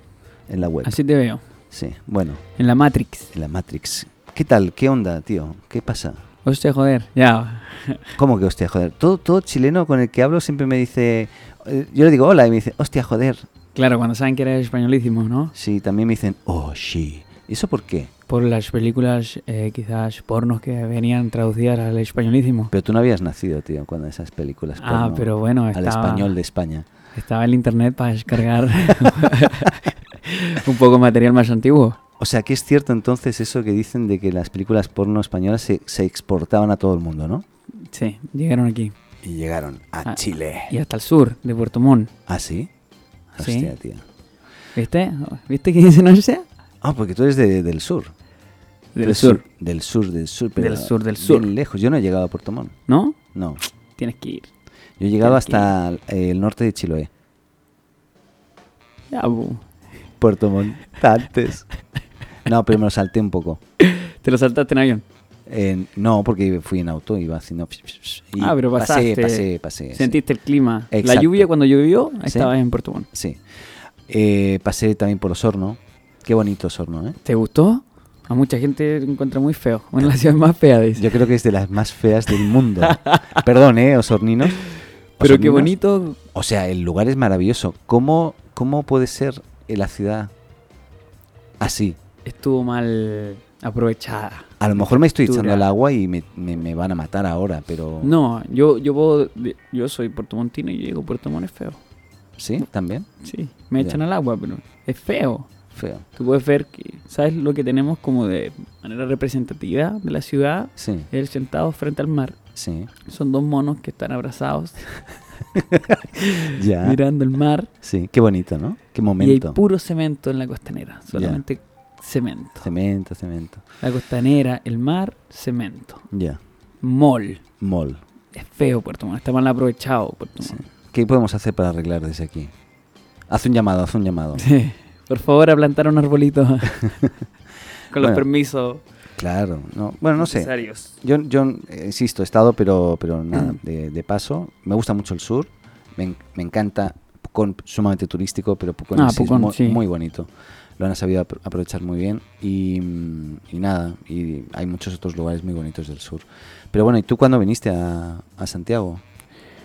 En la web. así te veo, Sí, bueno, en la Matrix. en la Matrix. ¿Qué tal? ¿Qué onda, tío? ¿Qué pasa? Hostia, joder, ya. (laughs) ¿Cómo que hostia, joder? Todo, todo chileno con el que hablo siempre me dice. eh, Yo le digo hola y me dice, hostia, joder. Claro, cuando saben que eres españolísimo, ¿no? Sí, también me dicen, oh, sí. ¿Y eso por qué? Por las películas, eh, quizás pornos que venían traducidas al españolísimo. Pero tú no habías nacido, tío, cuando esas películas. Ah, pero bueno, Al estaba- español de España. Estaba el internet para descargar (laughs) (laughs) (laughs) un poco material más antiguo. O sea, que es cierto entonces eso que dicen de que las películas porno españolas se, se exportaban a todo el mundo, ¿no? Sí, llegaron aquí. Y llegaron a Ah, Chile. Y hasta el sur, de Puerto Montt. ¿Ah, sí? Sí. Hostia, tío. ¿Viste? ¿Viste que dice no sé? Ah, porque tú eres de- del sur. Del sur. Del sur, del sur. Pero Del sur, del bien sur. lejos. Yo no he llegado a Puerto Montt. ¿No? No. Tienes que ir. Yo he llegado hasta el norte de Chiloé. Ya, bu. Puerto Montt. Antes. No, pero me lo salté un poco. Te lo saltaste en avión. Eh, no, porque fui en auto, iba haciendo... y ah, pero pasaste. Pasé, pasé, pasé. sí. Sentiste el clima. La lluvia cuando llovió, Sí. estabas en Puerto Montt. Sí. Eh, pasé también por Osorno. Qué bonito Osorno, ¿eh? ¿Te gustó? A mucha gente lo encuentra muy feo. Una de las ciudades más feas, dice. Yo creo que es de las más feas del mundo. (laughs) Perdón, ¿eh? Osorninos. Pero qué bonito. O sea, el lugar es maravilloso. ¿Cómo, cómo puede ser en la ciudad así? Estuvo mal aprovechada. A lo mejor me estoy echando al agua y me, me- me van a matar ahora, pero... No, yo, yo puedo- yo soy puertomontino y yo digo Puerto Montt es feo. ¿Sí? ¿También? Sí, me Ya. echan al agua, pero es feo. Feo. Tú puedes ver que, ¿sabes lo que tenemos como de manera representativa de la ciudad? Sí, El sentado frente al mar. sí. Son dos monos que están abrazados, (laughs) (laughs) Ya. mirando el mar. Sí, qué bonito, ¿no? Qué Y hay momento. puro cemento en la costanera. Solamente cemento. Cemento, cemento. La costanera, el mar, cemento. Ya. Mall. Mall. Es feo Puerto Montt. Está mal aprovechado Puerto Sí. Montt. ¿Qué podemos hacer para arreglar desde aquí? Haz un llamado, haz un llamado. Sí. Por favor, a plantar un arbolito. (laughs) con los permisos Claro, no, bueno, no sé. Yo, yo eh, insisto, he estado, pero, pero nada, de, de paso. Me gusta mucho el sur. Me, me encanta. Pucón, sumamente turístico, pero Pucón, Ah, es Pucón, mu- sí. muy bonito. Lo han sabido apro- aprovechar muy bien. Y, mm, y nada, y hay muchos otros lugares muy bonitos del sur. Pero bueno, ¿y tú cuándo viniste a, a Santiago?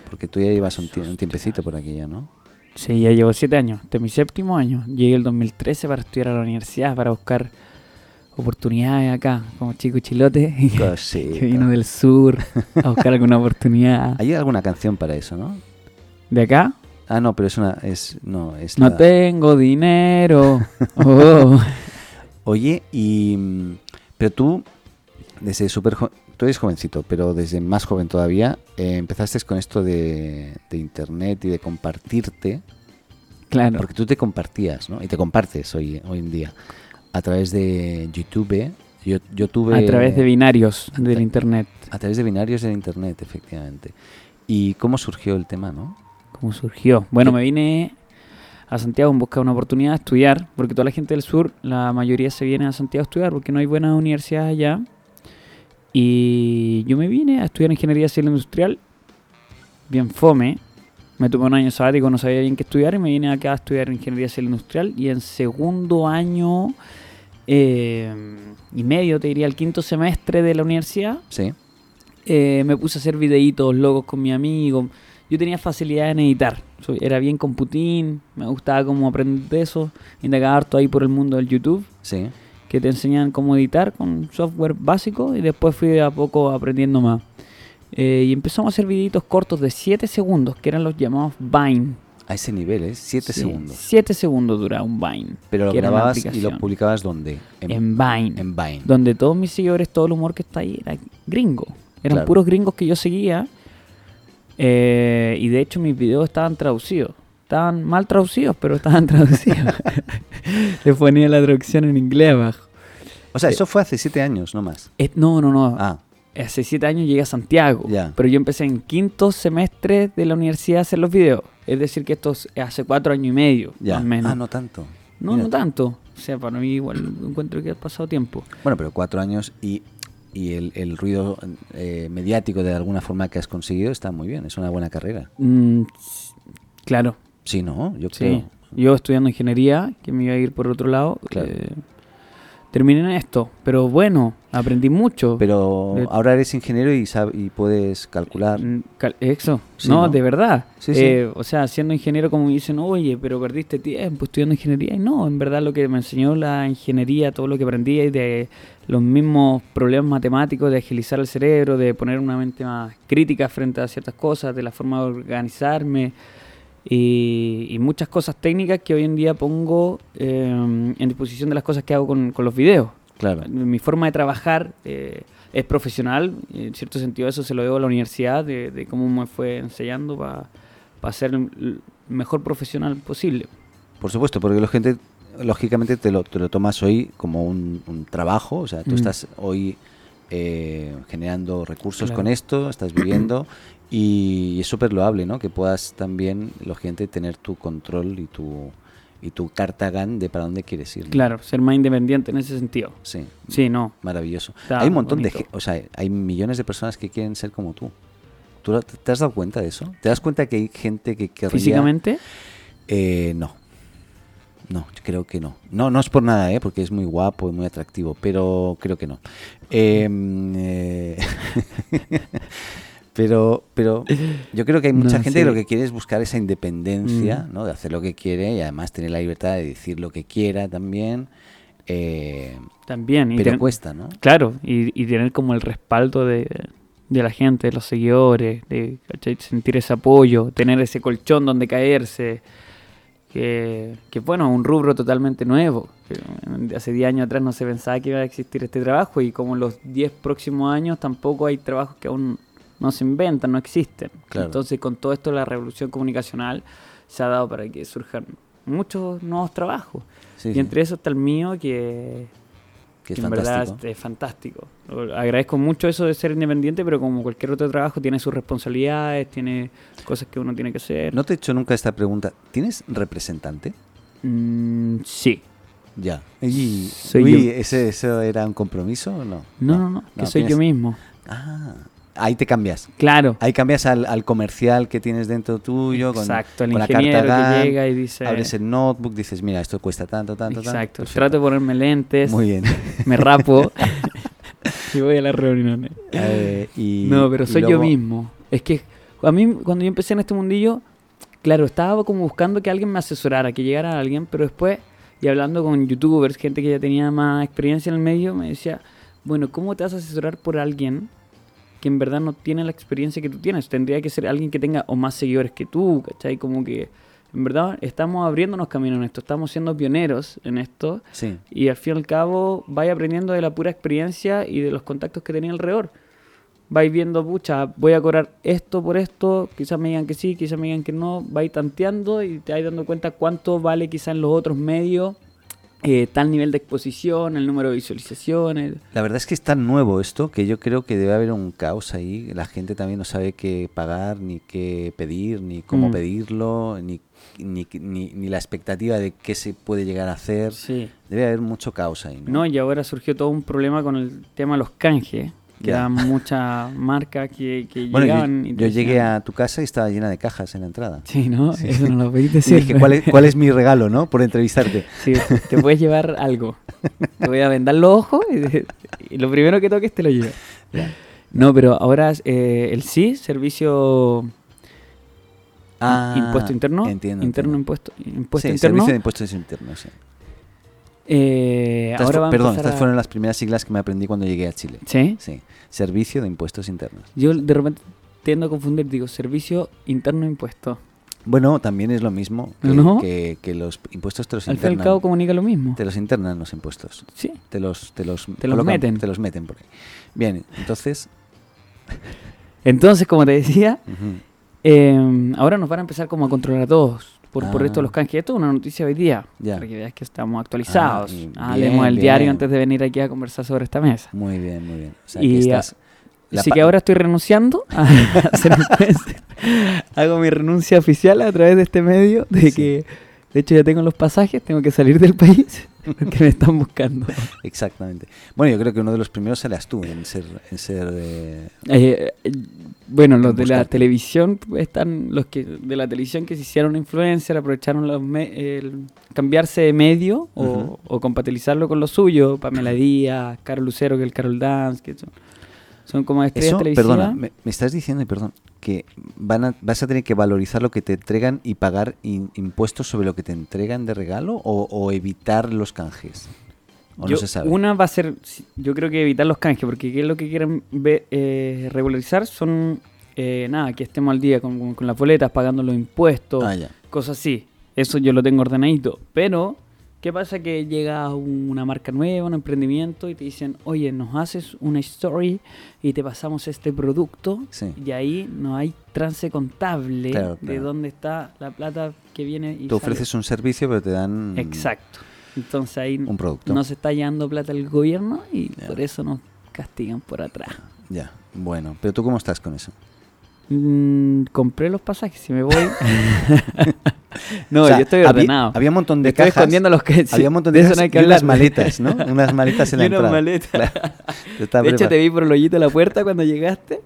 Porque tú ya llevas un tiempecito por aquí ya, ¿no? Sí, ya llevo siete años. Este es mi séptimo año. Llegué el 2013 para estudiar a la universidad, para buscar oportunidades acá, como chico chilote. (laughs) que vino del sur a buscar alguna oportunidad. (laughs) Hay alguna canción para eso, ¿no? ¿De acá? Ah, no, pero es una. Es, no, es No la- tengo dinero. (laughs) Oh. Oye, y. mm, Pero tú, desde súper. Tú eres jovencito, pero desde más joven todavía, eh, empezaste con esto de, de internet y de compartirte. Claro. Porque tú te compartías, ¿no? Y te compartes hoy, hoy en día. A través de YouTube. Yo, yo tuve. A través de binarios del internet. A través de binarios del internet, efectivamente. ¿Y cómo surgió el tema, no? ¿Cómo surgió? Bueno, me vine a Santiago en busca de una oportunidad de estudiar, porque toda la gente del sur, la mayoría se viene a Santiago a estudiar porque no hay buenas universidades allá. Y yo me vine a estudiar ingeniería civil industrial, bien fome. Me tomé un año sabático, no sabía bien qué estudiar y me vine acá a estudiar ingeniería civil industrial. Y en segundo año eh, y medio, te diría, el quinto semestre de la universidad, Sí. eh, me puse a hacer videitos, logos con mi amigo. Yo tenía facilidad en editar. Soy- era bien con Putin, me gustaba como aprender de eso. Indagaba harto ahí por el mundo del YouTube, Sí. que te enseñan cómo editar con software básico y después fui de a poco aprendiendo más. Eh, y empezamos a hacer videitos cortos de 7 segundos, que eran los llamados Vine. A ese nivel, ¿eh? Siete Sí, segundos. 7 segundos duraba un Vine. Pero lo grababas y lo publicabas ¿dónde? En Vine. En Vine. donde todos mis seguidores, todo el humor que está ahí era gringo. Eran Claro. puros gringos que yo seguía. eh, y de hecho mis videos estaban traducidos. Estaban mal traducidos, pero estaban (laughs) traducidos. (laughs) Le ponía la traducción en inglés abajo. O sea, eso fue hace siete años, no más. Eh, no, no, no. Ah, Hace siete años llegué a Santiago. Pero yo empecé en quinto semestre de la universidad a hacer los videos. Es decir, que esto es hace cuatro años y medio, ya. más o menos. Ah, no tanto. no, Mira. no tanto. O sea, para mí igual encuentro que ha pasado tiempo. Bueno, pero cuatro años y, y el, el ruido eh, mediático de alguna forma que has conseguido está muy bien. Es una buena carrera. Mm, claro, Sí, ¿no? Yo Sí, creo. yo estudiando ingeniería, que me iba a ir por otro lado, Claro. eh, terminé en esto, pero bueno, aprendí mucho. Pero De- ahora eres ingeniero y, sab- y puedes calcular. Mm, cal- Eso, Sí, no, ¿no? de verdad. Sí, sí. Eh, O sea, siendo ingeniero como me dicen, oye, pero perdiste tiempo estudiando ingeniería. Y no, en verdad lo que me enseñó la ingeniería, todo lo que aprendí y de los mismos problemas matemáticos, de agilizar el cerebro, de poner una mente más crítica frente a ciertas cosas, de la forma de organizarme y, y muchas cosas técnicas que hoy en día pongo eh, en disposición de las cosas que hago con, con los videos. Claro. Mi forma de trabajar eh, es profesional, en cierto sentido eso se lo debo a la universidad, de, de cómo me fue enseñando para ser el el mejor profesional posible. Por supuesto, porque la gente, lógicamente, te lo, te lo tomas hoy como un, un trabajo. O sea, tú Mm. estás hoy eh, generando recursos Claro. con esto, estás viviendo. Y es súper loable, ¿no? Que puedas también, lógicamente, tener tu control y tu, y tu carta GAN de para dónde quieres ir. ¿no? Claro, ser más independiente en ese sentido. Sí. Sí, no. Maravilloso. Está hay un montón de, bonito. ge- o sea, hay millones de personas que quieren ser como tú. ¿Tú te has dado cuenta de eso? ¿Te das cuenta que hay gente que querría... Físicamente, Eh, no. No, creo que no. No, no es por nada, ¿eh? porque es muy guapo y muy atractivo, pero creo que no. Em, eh, (laughs) pero, pero yo creo que hay (laughs) mucha No, gente que lo que quiere es buscar esa independencia, Mm. ¿no? De hacer lo que quiere y además tener la libertad de decir lo que quiera también. eh, también. y pero ten- cuesta, ¿no? Claro, y, y tener como el respaldo de, de la gente, de los seguidores, de ¿cachai? sentir ese apoyo, tener ese colchón donde caerse, que, que bueno, un rubro totalmente nuevo. hace 10 años atrás no se pensaba que iba a existir este trabajo y como en los 10 próximos años tampoco hay trabajos que aún no se inventan, no existen. Claro. Entonces con todo esto la revolución comunicacional se ha dado para que surjan muchos nuevos trabajos. Sí, y sí, entre esos está el mío que que es en fantástico. verdad es fantástico. Agradezco mucho eso de ser independiente, pero como cualquier otro trabajo tiene sus responsabilidades, tiene cosas que uno tiene que hacer. No te he hecho nunca esta pregunta. ¿Tienes representante? Mm, sí, Ya. Y, Soy uy, yo. ¿ese, ¿eso era un compromiso o no? No, no, no, que soy yo mismo. Ah, ahí te cambias. Claro. Ahí cambias al, al comercial que tienes dentro tuyo. Con, Exacto, el con la ingeniero carta que GAN, llega y dice... Abres el notebook, dices, mira, esto cuesta tanto, tanto, tanto. Exacto. Perfecto. Trato de ponerme lentes, Muy bien. (laughs) me rapo (laughs) y voy a las reuniones. Eh, y- no, pero soy yo luego- mismo. Es que a mí, cuando yo empecé en este mundillo, claro, estaba como buscando que alguien me asesorara, que llegara alguien, pero después, y hablando con youtubers, gente que ya tenía más experiencia en el medio, me decía, bueno, ¿cómo te vas a asesorar por alguien que en verdad no tiene la experiencia que tú tienes? Tendría que ser alguien que tenga o más seguidores que tú, ¿cachai? Como que, en verdad, estamos abriéndonos camino en esto, estamos siendo pioneros en esto. Sí. Y al fin y al cabo vais aprendiendo de la pura experiencia y de los contactos que tenía alrededor. Vais viendo, pucha, voy a cobrar esto por esto, quizás me digan que sí, quizás me digan que no, vais tanteando y te vais dando cuenta cuánto vale quizás en los otros medios, eh, tal nivel de exposición, el número de visualizaciones. La verdad es que es tan nuevo esto que yo creo que debe haber un caos ahí. La gente también no sabe qué pagar, ni qué pedir, ni cómo Mm. pedirlo, ni, ni, ni, ni la expectativa de qué se puede llegar a hacer. Sí. Debe haber mucho caos ahí. ¿no? No, y ahora surgió todo un problema con el tema de los canjes. Que Ya. eran muchas marcas que, que (laughs) Bueno, yo, llegaban y te yo llegué a tu casa y estaba llena de cajas en la entrada. Sí, ¿no? Sí. Eso no lo (laughs) pediste Y siempre. dije, ¿cuál es, ¿cuál es mi regalo, no? Por entrevistarte. (laughs) Sí, te puedes llevar algo. Te voy a vendar los ojos y, y lo primero que toques te lo llevas. Ya. No, pero ahora eh, el sí, servicio Ah, impuesto interno, Entiendo. interno entiendo. impuesto, impuesto sí, interno. servicio de impuestos internos. sí. Eh, ahora perdón, estas a- fueron las primeras siglas que me aprendí cuando llegué a Chile. Sí. Sí, servicio de impuestos internos. Yo de repente tiendo a confundir, digo, servicio interno impuesto. Bueno, también es lo mismo que, ¿No? que- que los impuestos te los Al y al internan. cabo comunica lo mismo. Te los internan los impuestos. Sí. Te los, te los, Te los colocan- meten. Te los meten por ahí. Bien, entonces. (laughs) Entonces, como te decía, Eh, ahora nos van a empezar como a controlar a todos por, por Ah. esto de los canjes. Esto es una noticia hoy día. Ya. Para que veas que estamos actualizados. Ah, Ah, bien, leemos el diario bien. antes de venir aquí a conversar sobre esta mesa. Muy bien, muy bien. O sea, Y, que estás- Así que ahora estoy renunciando (laughs) a influencer. Hago mi renuncia oficial a través de este medio de Sí. que, de hecho, ya tengo los pasajes, tengo que salir del país (laughs) porque me están buscando. Exactamente. Bueno, yo creo que uno de los primeros serás tú en ser. En ser eh, Eh, eh, bueno, los de la televisión están los que de la televisión que se hicieron influencer aprovecharon los me- el cambiarse de medio o, compatibilizarlo con lo suyo. Pamela Díaz, Carol Lucero, que es el Carol Dance, que son, son como estrellas Eso, televisivas. perdona, me, me estás diciendo, y perdón, que van a, vas a tener que valorizar lo que te entregan y pagar in- impuestos sobre lo que te entregan de regalo o, o evitar los canjes. O Yo- no se sabe. Una va a ser, yo creo que evitar los canjes, porque ¿qué es lo que quieren ver, eh, regularizar? Son, eh, nada, que estemos al día con, con- con las boletas, pagando los impuestos, Ah, cosas así. Eso yo lo tengo ordenadito. Pero, ¿qué pasa que llega una marca nueva, un emprendimiento, y te dicen, oye, nos haces una story y te pasamos este producto? Sí. Y ahí no hay trance contable Claro, de dónde está la plata que viene y Tú ofreces un servicio, pero te dan Exacto. Entonces ahí un producto. no se está llevando plata el gobierno y por eso nos castigan por atrás. Ya, bueno. Pero tú, ¿cómo estás con eso? Mm, compré los pasajes y me voy. (laughs) no, O sea, yo estoy había- ordenado. Había, un montón de estoy cajas. escondiendo los que había un montón de, eso cajas no hay que y unas hablar. maletas, ¿no? (laughs) Unas maletas en la unas entrada. maletas. Claro. De hecho, te vi por el hoyito de la puerta cuando llegaste.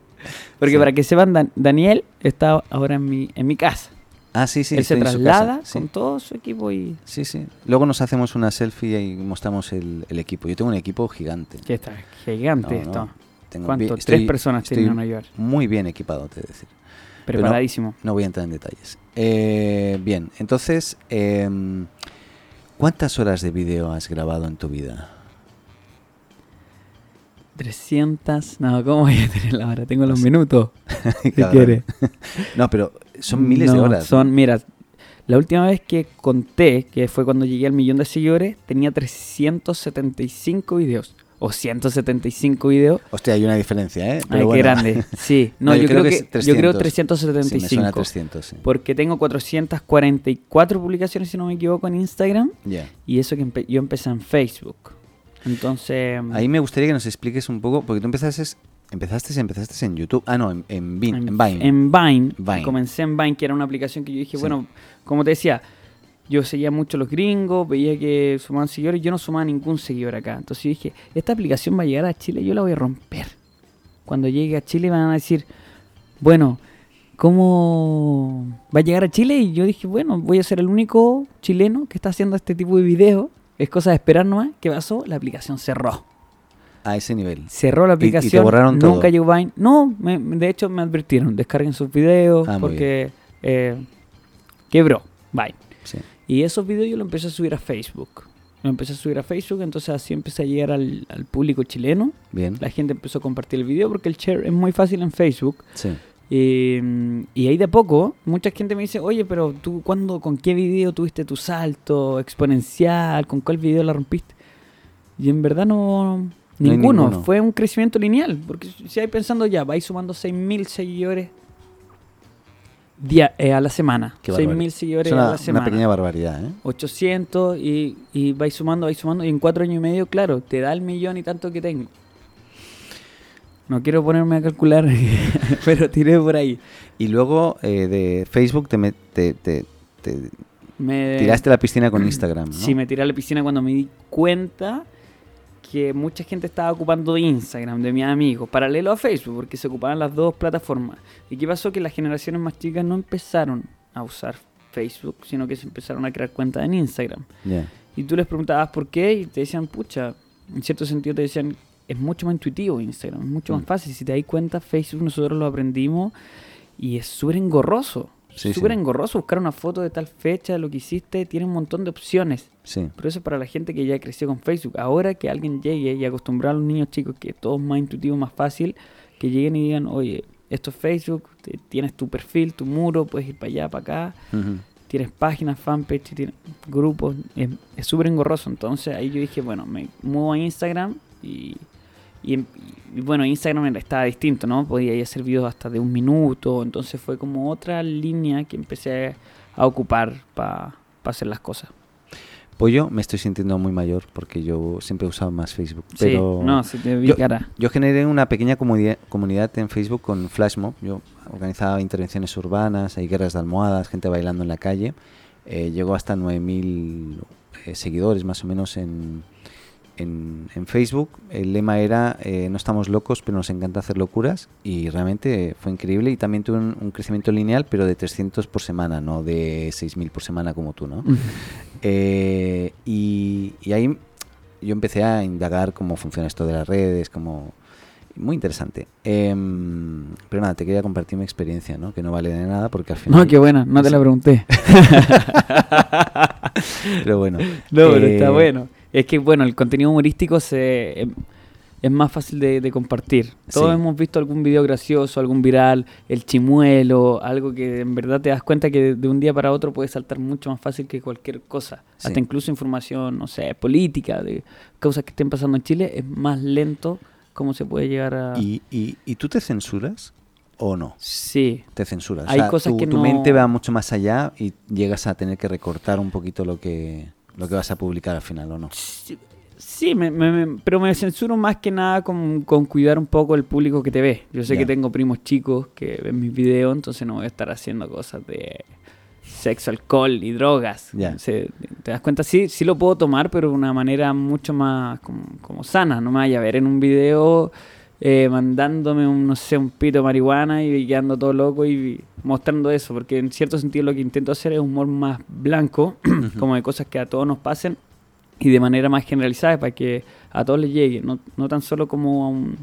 Porque Sí. para que sepan, Dan- Daniel está ahora en mi, en mi casa. Ah, sí, sí. Él se estoy traslada sí. con todo su equipo y Sí, sí. Luego nos hacemos una selfie y mostramos el, el equipo. Yo tengo un equipo gigante. que está gigante No, no. Tengo ¿Cuánto? bien- Tres personas tienen a llevar. Muy bien equipado, te decir. Pero no- Preparadísimo. No voy a entrar en detalles. Eh, bien, entonces, em, ¿cuántas horas de vídeo has grabado en tu vida? 300. No, ¿cómo voy a tener la hora? Tengo los minutos. (laughs) Si Cabrón. quiere. (laughs) No, pero son miles de horas. ¿no? Son, mira, la última vez que conté, que fue cuando llegué al millón de seguidores, tenía 375 videos. O 175 videos. Hostia, hay una diferencia, ¿eh? Ay, qué grande. Sí, (laughs) no, No, yo, creo, que, yo creo 300. Sí, me suena 375. a 300, sí. Porque tengo 444 publicaciones, si no me equivoco, en Instagram. Ya. Y eso que empe- yo empecé en Facebook. Entonces. Ahí me gustaría que nos expliques un poco, porque tú empezaste, empezaste, empezaste en YouTube. Ah, no, en, en, Vine, en Vine. En Vine. Vine. Comencé en Vine, que era una aplicación que yo dije, Sí. bueno, como te decía, yo seguía mucho a los gringos, veía que sumaban seguidores, yo no sumaba ningún seguidor acá. Entonces yo dije, esta aplicación va a llegar a Chile, yo la voy a romper. Cuando llegue a Chile van a decir, bueno, ¿cómo va a llegar a Chile? Y yo dije, bueno, voy a ser el único chileno que está haciendo este tipo de videos. Es cosa de esperar nomás. ¿Qué pasó? La aplicación cerró. A ese nivel. Cerró la Y- y te aplicación. borraron nunca llegó Vine. No, me- de hecho me advirtieron, descarguen sus videos Ah, porque eh, quebró Vine. Y esos videos yo los empecé a subir a Facebook. Los empecé a subir a Facebook, entonces así empecé a llegar al, al público chileno. Bien. La gente empezó a compartir el video porque el share es muy fácil en Facebook. Sí. Y, y ahí de a poco, mucha gente me dice, oye, pero tú, ¿cuándo, con qué video tuviste tu salto exponencial? ¿Con cuál video la rompiste? Y en verdad no, No ninguno. ninguno. Fue un crecimiento lineal. Porque si hay pensando ya, vais sumando 6.000 seguidores día, eh, a la semana. Qué 6.000 barbaridad. seguidores Es a una, la una semana. pequeña barbaridad, ¿eh? 800 y, y vais sumando, vais sumando. Y en cuatro años y medio, claro, te da el millón y tanto que tengo. No quiero ponerme a calcular, (laughs) pero tiré por ahí. Y luego eh, de Facebook te, te, te- te Me, tiraste a la piscina con Instagram, ¿no? Sí, me tiré a la piscina cuando me di cuenta que mucha gente estaba ocupando de Instagram, de mis amigos, paralelo a Facebook, porque se ocupaban las dos plataformas. ¿Y qué pasó? Que las generaciones más chicas no empezaron a usar Facebook, sino que se empezaron a crear cuentas en Instagram. Y tú les preguntabas por qué y te decían, pucha, en cierto sentido te decían, es mucho más intuitivo Instagram, es mucho Mm. más fácil. Si te das cuenta, Facebook nosotros lo aprendimos y es súper engorroso. Súper sí. engorroso buscar una foto de tal fecha, lo que hiciste, tiene un montón de opciones. Sí. Pero eso es para la gente que ya creció con Facebook. Ahora que alguien llegue y acostumbrar a los niños chicos que todo es más intuitivo, más fácil, que lleguen y digan, oye, esto es Facebook, te- tienes tu perfil, tu muro, puedes ir para allá, para acá, tienes páginas, fanpage, tienes grupos, es es súper engorroso. Entonces ahí yo dije, bueno, me muevo a Instagram y, y, y bueno, Instagram estaba distinto, ¿no? Podía ir a hacer videos hasta de un minuto, entonces fue como otra línea que empecé a ocupar para hacer las cosas. Pues yo me estoy sintiendo muy mayor porque yo siempre he usado más Facebook. Sí, Pero no, si te vi yo, cara. yo generé una pequeña comunidad, comunidad en Facebook con Flashmob. Yo organizaba intervenciones urbanas, hay guerras de almohadas, gente bailando en la calle. Eh, llegó hasta 9.000 eh, seguidores más o menos en, en, en Facebook. El lema era eh, no estamos locos, pero nos encanta hacer locuras. Y realmente fue increíble. Y también tuve un, un crecimiento lineal, pero de 300 por semana, no de 6.000 por semana como tú, ¿no? Eh, y, y ahí yo empecé a indagar cómo funciona esto de las redes, como muy interesante. Em, pero nada, te quería compartir mi experiencia, ¿no? Que no vale de nada porque al final. No, qué buena, no te la pregunté. (laughs) pero bueno. (laughs) No, pero está eh, bueno. Es que, bueno, el contenido humorístico se, em, es más fácil de, de compartir. Todos Sí. hemos visto algún video gracioso, algún viral, el chimuelo, algo que en verdad te das cuenta que de un día para otro puede saltar mucho más fácil que cualquier cosa. Sí. Hasta incluso información, no sé, política, de cosas que estén pasando en Chile, es más lento cómo se puede llegar a... ¿Y, y, y tú te censuras o no? Sí, Te censuras. Hay cosas tu, que tu no- mente va mucho más allá y llegas a tener que recortar un poquito lo que, lo que vas a publicar al final, ¿o no? Sí, sí, me- me- me- pero me censuro más que nada con, con cuidar un poco el público que te ve. Yo sé que tengo primos chicos que ven mis videos, entonces no voy a estar haciendo cosas de sexo, alcohol y drogas. Ya. Se- ¿Te das cuenta? Sí, sí lo puedo tomar, pero de una manera mucho más como, como sana. No me vaya a ver en un video eh, mandándome un, no sé, un pito de marihuana y quedando todo loco y mostrando eso, porque en cierto sentido lo que intento hacer es humor más blanco, (clears throat) como de cosas que a todos nos pasen y de manera más generalizada para que a todos les llegue, no, no tan solo como a un,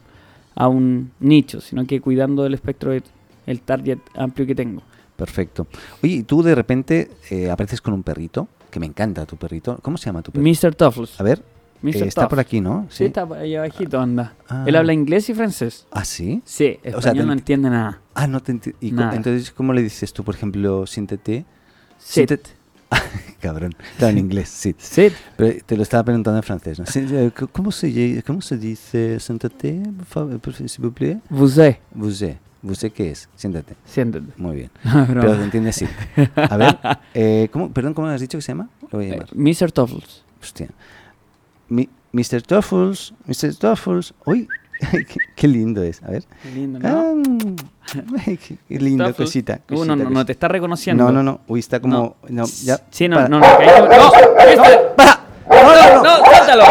a un nicho, sino que cuidando del espectro del el target amplio que tengo. Perfecto. Oye, ¿y tú de repente eh, apareces con un perrito? Que me encanta tu perrito. ¿Cómo se llama tu perrito? Mr. Tuffles. A ver, Mr. eh, está por aquí, ¿no? Sí, está por ahí abajito, anda. Ah. Él habla inglés y francés. ¿Ah, sí? Sí, español O sea, no ent- entiende nada. Ah, no te enti- y co- Nada. Entonces, ¿cómo le dices tú, por ejemplo, siéntete? Sit. Siéntete. (laughs) Cabrón. Claro, en inglés, sit. Sit. Pero te lo estaba preguntando en francés, ¿no? Eh, ¿Cómo se, cómo se dice siéntate, por favor, vous êtes. Vous êtes. ¿Vous êtes qué es? Siéntate. Siéntate. Muy bien. (laughs) No, Pero te entiendes sí. A ver, (laughs) eh, ¿cómo, perdón, ¿cómo has dicho que se llama? Lo voy a Eh, llamar. Mr. Tuffles. Hostia. Mi- Mr. Tuffles, Mr. Tuffles. Uy, (laughs) qué, qué lindo es. A ver. Qué lindo, ¿no? Ah, mm. Qué, qué lindo, cosita. Uh, no, cosita, no, no cosita. te está reconociendo. No, no, no. Uy, está como. No, ya. Sí, no, para. no, no. ahí- ¡No! ¿Viste? ¡Para! ¡No, no, no! ¡No, suéltalo!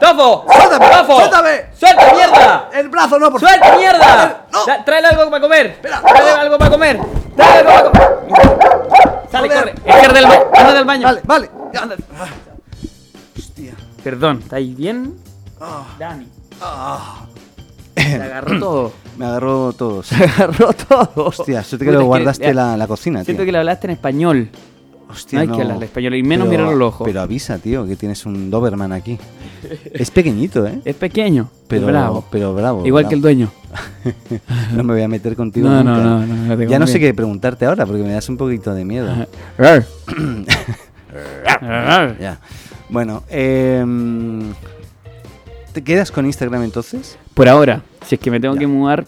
¡Tofo! ¡Suéltame! ¡Tofo! ¡Suéltame! ¡Suelta, mierda! ¡El brazo no, por ¡Suelta, mierda! Da- Tráele algo para comer. Tráele algo para comer. Tráele algo para comer. Sale, corre. Izquierda del del baño. Vale, vale. Anda. Perdón, ¿estáis bien? Dani. Se agarró (clears throat) todo. Me agarró todo. (laughs) Se agarró todo. Hostia, Puta, lo es que guardaste la, la cocina, Siento tío. que le hablaste en español. Hostia, no hay que hablarle español y menos Pero- mirar los ojos. Pero avisa, tío, que tienes un Doberman aquí. Es pequeñito, ¿eh? Es pequeño, Pero bravo. Pero bravo. Igual que el bravo. dueño. (laughs) No me voy a meter contigo No, nunca. no, no, no, no te Ya no sé qué preguntarte ahora porque me das un poquito de miedo. (laughs) (coughs) ya. Bueno, em, ¿te quedas con Instagram entonces? Por ahora, si es que me tengo Ya. que mudar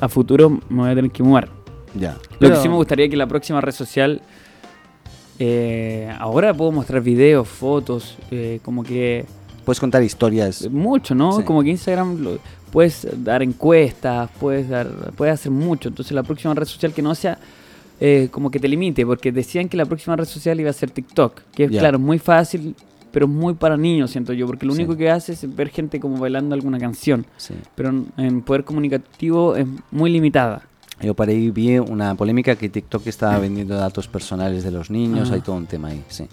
a futuro, me voy a tener que mudar. Ya. Lo Pero- que sí me gustaría que la próxima red social. eh, ahora puedo mostrar videos, fotos, eh, como que. Puedes contar historias. Mucho, ¿no? Sí. Como que Instagram lo- puedes dar encuestas, puedes dar, puedes hacer mucho. Entonces la próxima red social que no sea eh, como que te limite, porque decían que la próxima red social iba a ser TikTok, que es claro, muy fácil, pero muy para niños, siento yo, porque lo Sí. único que hace es ver gente como bailando alguna canción, Sí. pero en, en poder comunicativo es muy limitada. Yo por ahí vi una polémica que TikTok estaba vendiendo datos personales de los niños, Ah. hay todo un tema ahí, sí.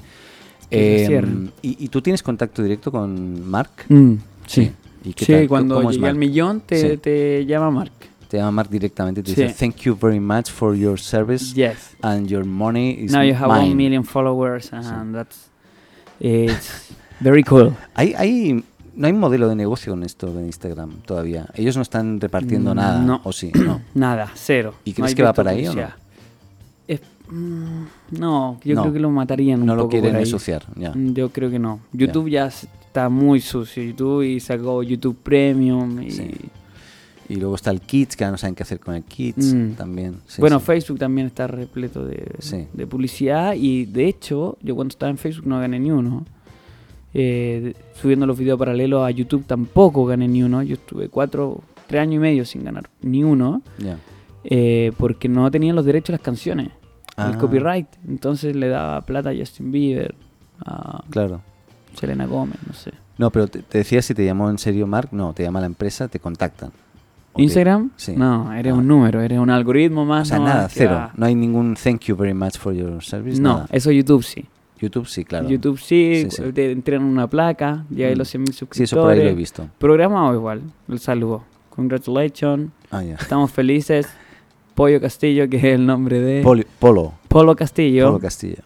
Em. ¿y, y tú tienes contacto directo con Mark? Mm, sí. ¿Y qué Sí, cuando ¿Cómo es llegué al millón te, te llama Mark. Te llama Mark directamente y te Sí. dice thank you very much for your service Yes. and your money is Now you have mine". one million followers and that's it's very cool. (laughs) Hay, hay, no hay modelo de negocio con esto de Instagram todavía. Ellos no están repartiendo Mm, nada, no. ¿o sí? No. (clears throat) Nada, cero. ¿Y No crees hay que va para ahí o no? Es- mm, no, yo No. creo que lo matarían un No lo quieren ensuciar, ya. Mm, Yo creo que no. YouTube ya, está muy sucio. YouTube y sacó YouTube Premium. Y... Sí. Y luego está el Kids, que ahora no saben qué hacer con el Kids Mm. también. Sí, bueno, sí. Facebook también está repleto de, Sí. de publicidad y de hecho, yo cuando estaba en Facebook no gané ni uno. Eh, subiendo los videos paralelos a YouTube tampoco gané ni uno. Yo estuve cuatro, tres años y medio sin ganar ni uno. Ya. eh, porque no tenían los derechos de las canciones. Ah. El copyright. Entonces le daba plata a Justin Bieber, a Claro. Selena Gomez, no sé. No, pero te, te decía si te llamó en serio Mark. No, te llama la empresa, te contactan. O te- ¿Instagram? sí. No, eres Ah. un número, eres un algoritmo O más. sea, no nada, cero. va- No hay ningún thank you very much for your service. No, nada. eso YouTube sí. YouTube sí, claro. YouTube sí, Sí, sí. te entregan una placa, llega a Mm. los 100.000 Sí, suscriptores. eso por ahí lo he visto. Programado igual, el saludo. Congratulations, Ah, ya. estamos felices. Pollo Castillo, que es el nombre de Poli- Polo. Polo Castillo. Polo Castillo.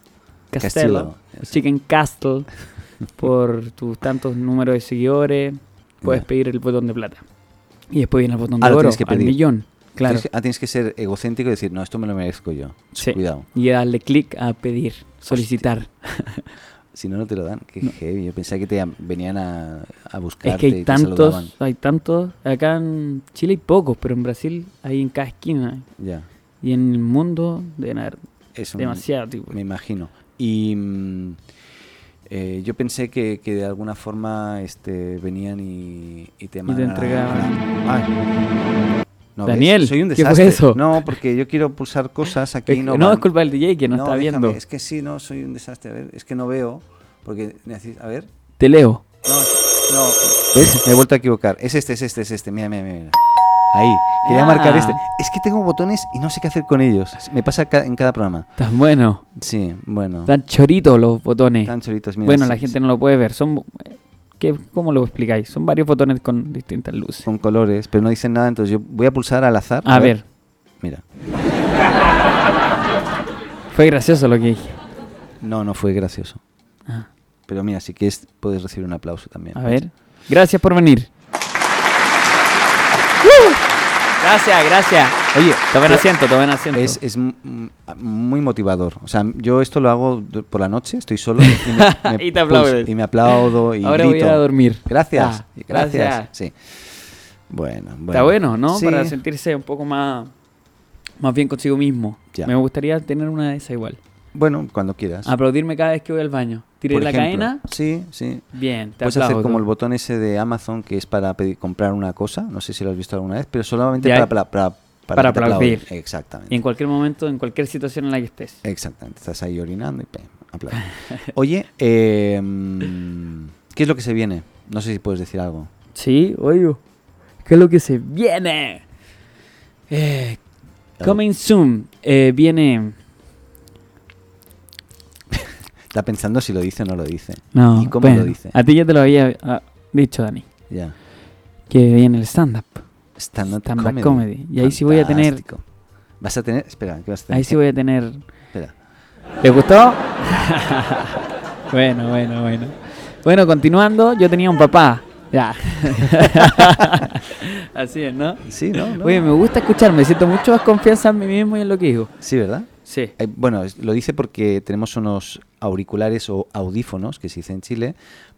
Castillo, Chicken Castle, (laughs) por tus tantos números de seguidores, puedes Ya. pedir el botón de plata. Y después viene el botón Ah, de lo oro, que al millón. Claro. Tienes que, ah, tienes que ser egocéntrico y decir, no, esto me lo merezco yo. Sí. Cuidado. Y darle clic a pedir, solicitar. (laughs) Si no, no te lo dan. Qué No. heavy. Yo pensaba que te venían a, a buscarte Es que hay tantos, hay tantos. Acá en Chile hay pocos, pero en Brasil hay en cada esquina. Ya. Y en el mundo deben haber Es un- demasiado, tipo. Me imagino. Y mm, eh, yo pensé que, que de alguna forma este, venían y, y te mandaban- entregaban. No, ¿ves? Daniel, soy un ¿qué fue desastre. eso? No, porque yo quiero pulsar cosas aquí. Es no, no, es culpa del DJ que no, está déjame, viendo. Es que sí, no, soy un desastre. A ver, es que no veo. Porque. A ver. Te leo. No, no. ¿Ves? Me he vuelto a equivocar. Es este, es este, es este. Mira, mira, mira. Ahí. Quería Ah. marcar este. Es que tengo botones y no sé qué hacer con ellos. Me pasa ca- en cada programa. Estás bueno. Sí, bueno. Están choritos los botones. Tan choritos, mira, bueno, sí, la gente sí. no lo puede ver. Son ¿qué, ¿Cómo lo explicáis? Son varios botones con distintas luces. Con colores, pero no dicen nada. Entonces yo voy a pulsar al azar. A ver, Mira. fue gracioso lo que dije. No, no fue gracioso. Ah, Pero mira, si quieres, puedes recibir un aplauso también. a ver. Gracias por venir. Gracias, gracias. Oye, Tomen asiento, tomen asiento. es, es muy motivador. O sea, yo esto lo hago por la noche, estoy solo y me, (laughs) me Y te aplaudes. y me aplaudo y Ahora voy a grito. ir a dormir. Gracias, Ah, gracias. gracias. Sí. Bueno, bueno. Está bueno, ¿no? Sí. Para sentirse un poco más, más bien consigo mismo. Ya. Me gustaría tener una de esas igual. Bueno, cuando quieras. Aplaudirme cada vez que voy al baño. Tiré Por la ejemplo. cadena. Sí, sí. Bien, te Puedes hacer aplaudo. como el botón ese de Amazon que es para pedir, comprar una cosa. No sé si lo has visto alguna vez, pero solamente Ya. para, para, para, Para que te aplaudir. aplaudan. Exactamente. Y en cualquier momento, en cualquier situación en la que estés. Exactamente. Estás ahí orinando y pim, aplaudes. (laughs) Oye, eh, mm, ¿qué es lo que se viene? No sé si puedes decir algo. Sí, oigo. ¿Qué es lo que se viene? Eh, coming soon. Eh, viene. Está pensando si lo dice o no lo dice. No, ¿Y cómo bueno, lo dice? A ti ya te lo había ah, dicho, Dani. Ya. Que viene el stand-up. Stand-up Stand-up comedy. comedy. Y ahí sí voy a tener-. Vas a tener. Espera, ¿qué vas a tener? Ahí sí voy a tener. Espera. ¿Les gustó? (laughs) bueno, bueno, bueno. Bueno, continuando, yo tenía un papá. Ya. (laughs) Así es, ¿no? Sí, ¿no? ¿No? Oye, me gusta escuchar, me siento mucho más confianza en mí mismo y en lo que digo. Sí, ¿verdad? Sí. Eh, bueno, lo dice porque tenemos unos auriculares o audífonos, que se dice en Chile,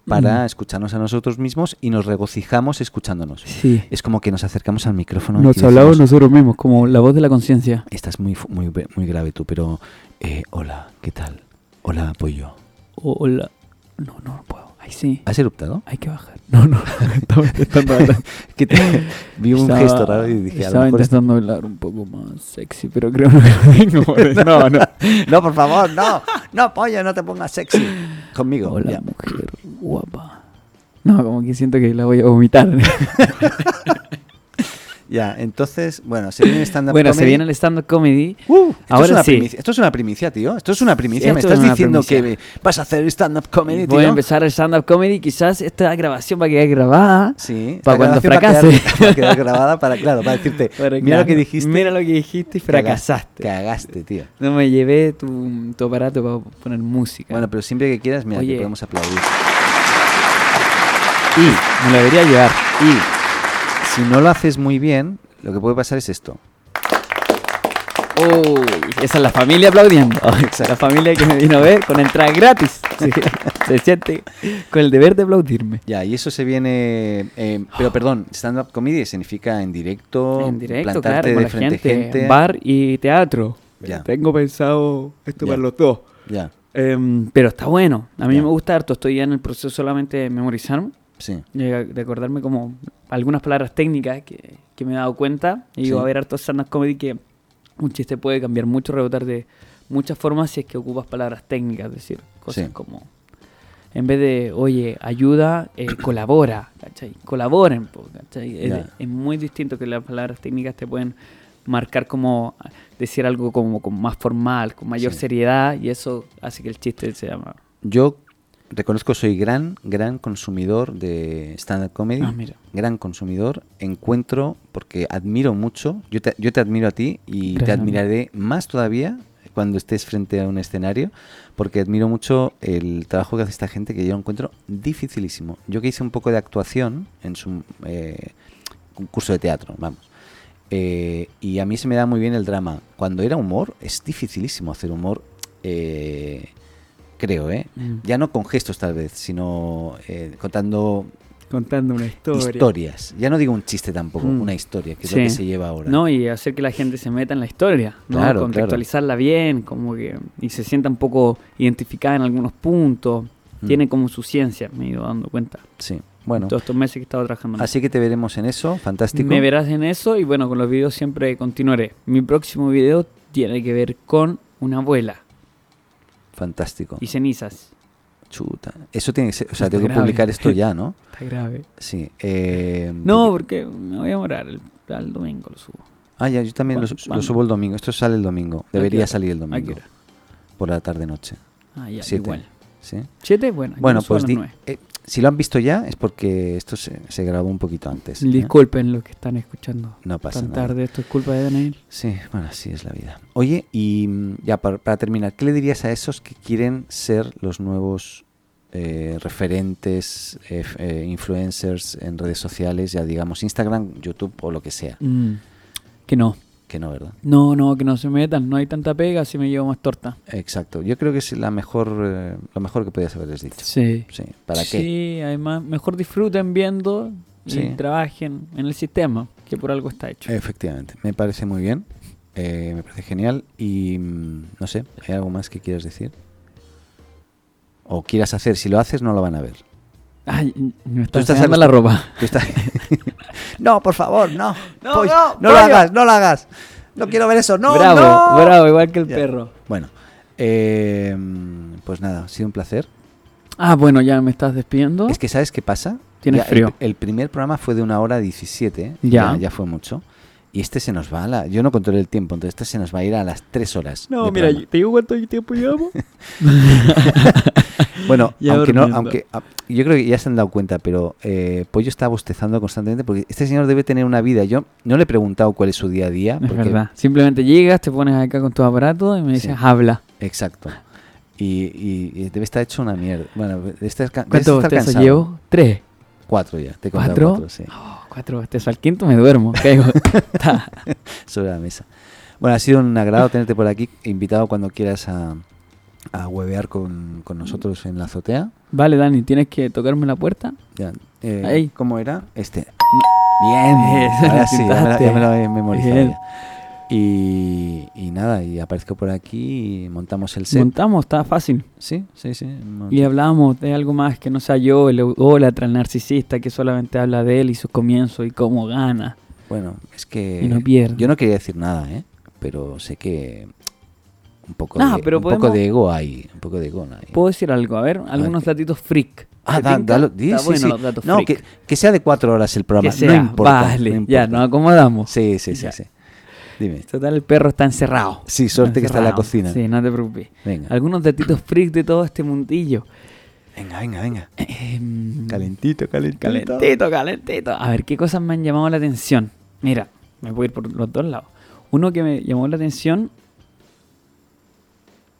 para Mm. escucharnos a nosotros mismos y nos regocijamos escuchándonos. Sí. Es como que nos acercamos al micrófono Nos y hablamos decimos, nosotros mismos, como la voz de la conciencia. Estás muy, muy, muy grave tú, pero... eh, hola, ¿qué tal? Hola, pollo. Hola. No, no, no puedo. Ahí sí. ¿Has eruptado? Hay que bajar. No, no. (laughs) Estaba intentando hablar. ¿Qué te- Vi un Estaba- gesto raro y dije, a lo Estaba mejor... es- intentando hablar un poco más sexy, pero creo que (laughs) no. No, no. (laughs) No, por favor, no. No, pollo, no te pongas sexy. Conmigo. Hola, ya. mujer guapa. No, como que siento que la voy a vomitar. Ya, entonces, bueno, se viene stand-up bueno, se comedy. viene el stand-up comedy. Uh, esto, Ahora es una sí. primicia, esto es una primicia, tío. Esto es una primicia. Me estás es diciendo primicia. que vas a hacer stand-up comedy, Voy a tío. empezar el stand-up comedy. Quizás esta grabación va a quedar grabada. Sí, Para cuando grabación va a quedar- fracase. (laughs) Va a quedar grabada para, claro, para decirte, (laughs) Para mira claro, lo que dijiste. Mira lo que dijiste y fracasaste. Cagaste, tío. No me llevé tu, tu aparato para poner música. Bueno, pero siempre que quieras, mira, Oye. te podemos aplaudir. y me lo debería llevar. Y si no lo haces muy bien, lo que puede pasar es esto. Uy, esa es la familia aplaudiendo. (laughs) la familia que me vino a ver con entrada gratis. Sí, (laughs) se siente con el deber de aplaudirme. Ya, y eso se viene. eh, pero perdón, stand-up comedy significa en directo. en directo, plantarte claro, con de la frente gente, gente. Bar y teatro. Ya. Tengo pensado esto Ya. para los dos. Ya, Em, pero está bueno. A mí Ya. me gusta harto. Estoy ya en el proceso solamente de memorizarme. sí. de acordarme como algunas palabras técnicas que, que me he dado cuenta. Y digo, Sí. a ver, hartos stand comedy que un chiste puede cambiar mucho, rebotar de muchas formas si es que ocupas palabras técnicas, es decir, cosas Sí. como en vez de, oye, ayuda, eh, colabora, ¿cachai? Colaboren, ¿cachai? Es, Ya. es muy distinto que las palabras técnicas te pueden marcar como decir algo como, como más formal, con mayor Sí. seriedad, y eso hace que el chiste se llama. Yo reconozco soy gran, gran consumidor de stand-up comedy. Ah, mira. Gran consumidor. Encuentro, porque admiro mucho. Yo te, yo te admiro a ti y te admiraré más todavía cuando estés frente a un escenario, porque admiro mucho el trabajo que hace esta gente que yo encuentro dificilísimo. Yo que hice un poco de actuación en su eh, un curso de teatro, vamos. Eh, y a mí se me da muy bien el drama. Cuando era humor, es dificilísimo hacer humor. eh, creo, ¿eh? Mm. Ya no con gestos tal vez, sino eh, contando Contando una historia. historias. Ya no digo un chiste tampoco, Mm. una historia, que es Sí. lo que se lleva ahora. No, y hacer que la gente se meta en la historia, ¿no? Claro, Contextualizarla bien, como que y se sienta un poco identificada en algunos puntos. Mm. Tiene como su ciencia, me he ido dando cuenta. Sí, bueno. Todos estos meses que he estado trabajando. Así que te veremos en eso, eso. fantástico. Me verás en eso y bueno, con los videos siempre continuaré. Mi próximo video tiene que ver con una abuela Fantástico. y cenizas. Chuta. Eso tiene que ser, o sea, Está tengo que publicar esto ya, ¿no? (laughs) Está grave. Sí. eh, No, porque- me voy a morar. El, al domingo lo subo. Ah, ya, yo también lo, lo subo el domingo. Esto sale el domingo. Debería salir el ¿A qué domingo. Por la tarde-noche. Ah, ya, Siete. igual. ¿Sí? ¿Siete? Bueno, Bueno, pues di- eh, si lo han visto ya es porque esto se, se grabó un poquito antes. ¿eh? Disculpen lo que están escuchando. No pasa Tan nada. tarde, esto es culpa de Daniel. Sí, bueno, así es la vida. Oye, y mm, ya para, para terminar, ¿qué le dirías a esos que quieren ser los nuevos eh, referentes, eh, eh, influencers en redes sociales, ya digamos Instagram, YouTube o lo que sea? Mm, que no. Que no, ¿verdad? No, no, que no se metan. No hay tanta pega si me llevo más torta. Exacto. Yo creo que es la mejor, eh, lo mejor que podías haberles dicho. Sí. Sí. ¿Para qué? Sí, además, mejor disfruten viendo y Sí. trabajen en el sistema, que por algo está hecho. Efectivamente. Me parece muy bien. Eh, me parece genial y mm, no sé, ¿hay algo más que quieras decir? O quieras hacer, si lo haces no lo van a ver. Ay, me Tú está estás enseñando la ropa. Estás- (laughs) (laughs) no, por favor, no. No, Pollo, no, no lo hagas, no lo hagas. No quiero ver eso, no, bravo, no. bravo, igual que el Ya. perro. Bueno, eh, pues nada, ha sido un placer. Ah, bueno, ya me estás despidiendo. Es que, ¿sabes qué pasa? Tienes Ya el- frío. El, primer programa fue de una hora 17, Ya. ya. ya fue mucho. Y este se nos va a la... Yo no controlé el tiempo, entonces este se nos va a ir a las 3 horas. No, mira, programa. ¿te digo cuánto tiempo llevamos? (laughs) Bueno, (laughs) Ya aunque no, aunque a- yo creo que ya se han dado cuenta, pero eh, Pollo está bostezando constantemente porque este señor debe tener una vida. Yo no le he preguntado cuál es su día a día. Es verdad. Simplemente llegas, te pones acá con tu aparato y me dices, Sí. habla. Exacto. Y, debe estar hecho una mierda. Bueno, ¿Cuántos bostezos llevo? Tres. Cuatro ya. Te he ¿Cuatro? cuatro, sí. Oh, cuatro bostezos. Al quinto me duermo. Caigo. (laughs) Sobre la mesa. Bueno, ha sido un agrado tenerte por aquí, invitado cuando quieras a, a huevear con, con nosotros en la azotea. vale, Dani, ¿tienes que tocarme la puerta? Ya, eh, Ahí. ¿Cómo era? Este. Bien, (laughs) ahora sí, ya me, intentaste. ya me lo he memorizado. Ya. Y, y nada, y aparezco por aquí y montamos el set. Montamos, está fácil. sí, sí, sí. mon- Y hablábamos de algo más que no sea yo, el ególatra, el narcisista que solamente habla de él y sus comienzos y cómo gana. Bueno, es que Y no pierde. yo no quería decir nada, ¿eh? Pero sé que un poco, de, pero un poco de ego hay, un poco de ego hay. ¿Puedo decir algo? A ver, algunos ¿qué? datitos freak. Ah, ¿Te da- sí, bueno sí. los datos No, freak. que, que sea de cuatro horas el programa, Que sea, no importa. vale, no ya, nos acomodamos. Sí, sí, sí, Ya. sí. Dime. Total, el perro está encerrado. Sí, suerte que está en la cocina. Sí, no te preocupes. Venga. Algunos datitos freak de todo este mundillo. Venga, venga, venga. Em, Calentito, calentito. Calentito, calentito. A ver, ¿qué cosas me han llamado la atención? Mira, me voy a ir por los dos lados. Uno que me llamó la atención.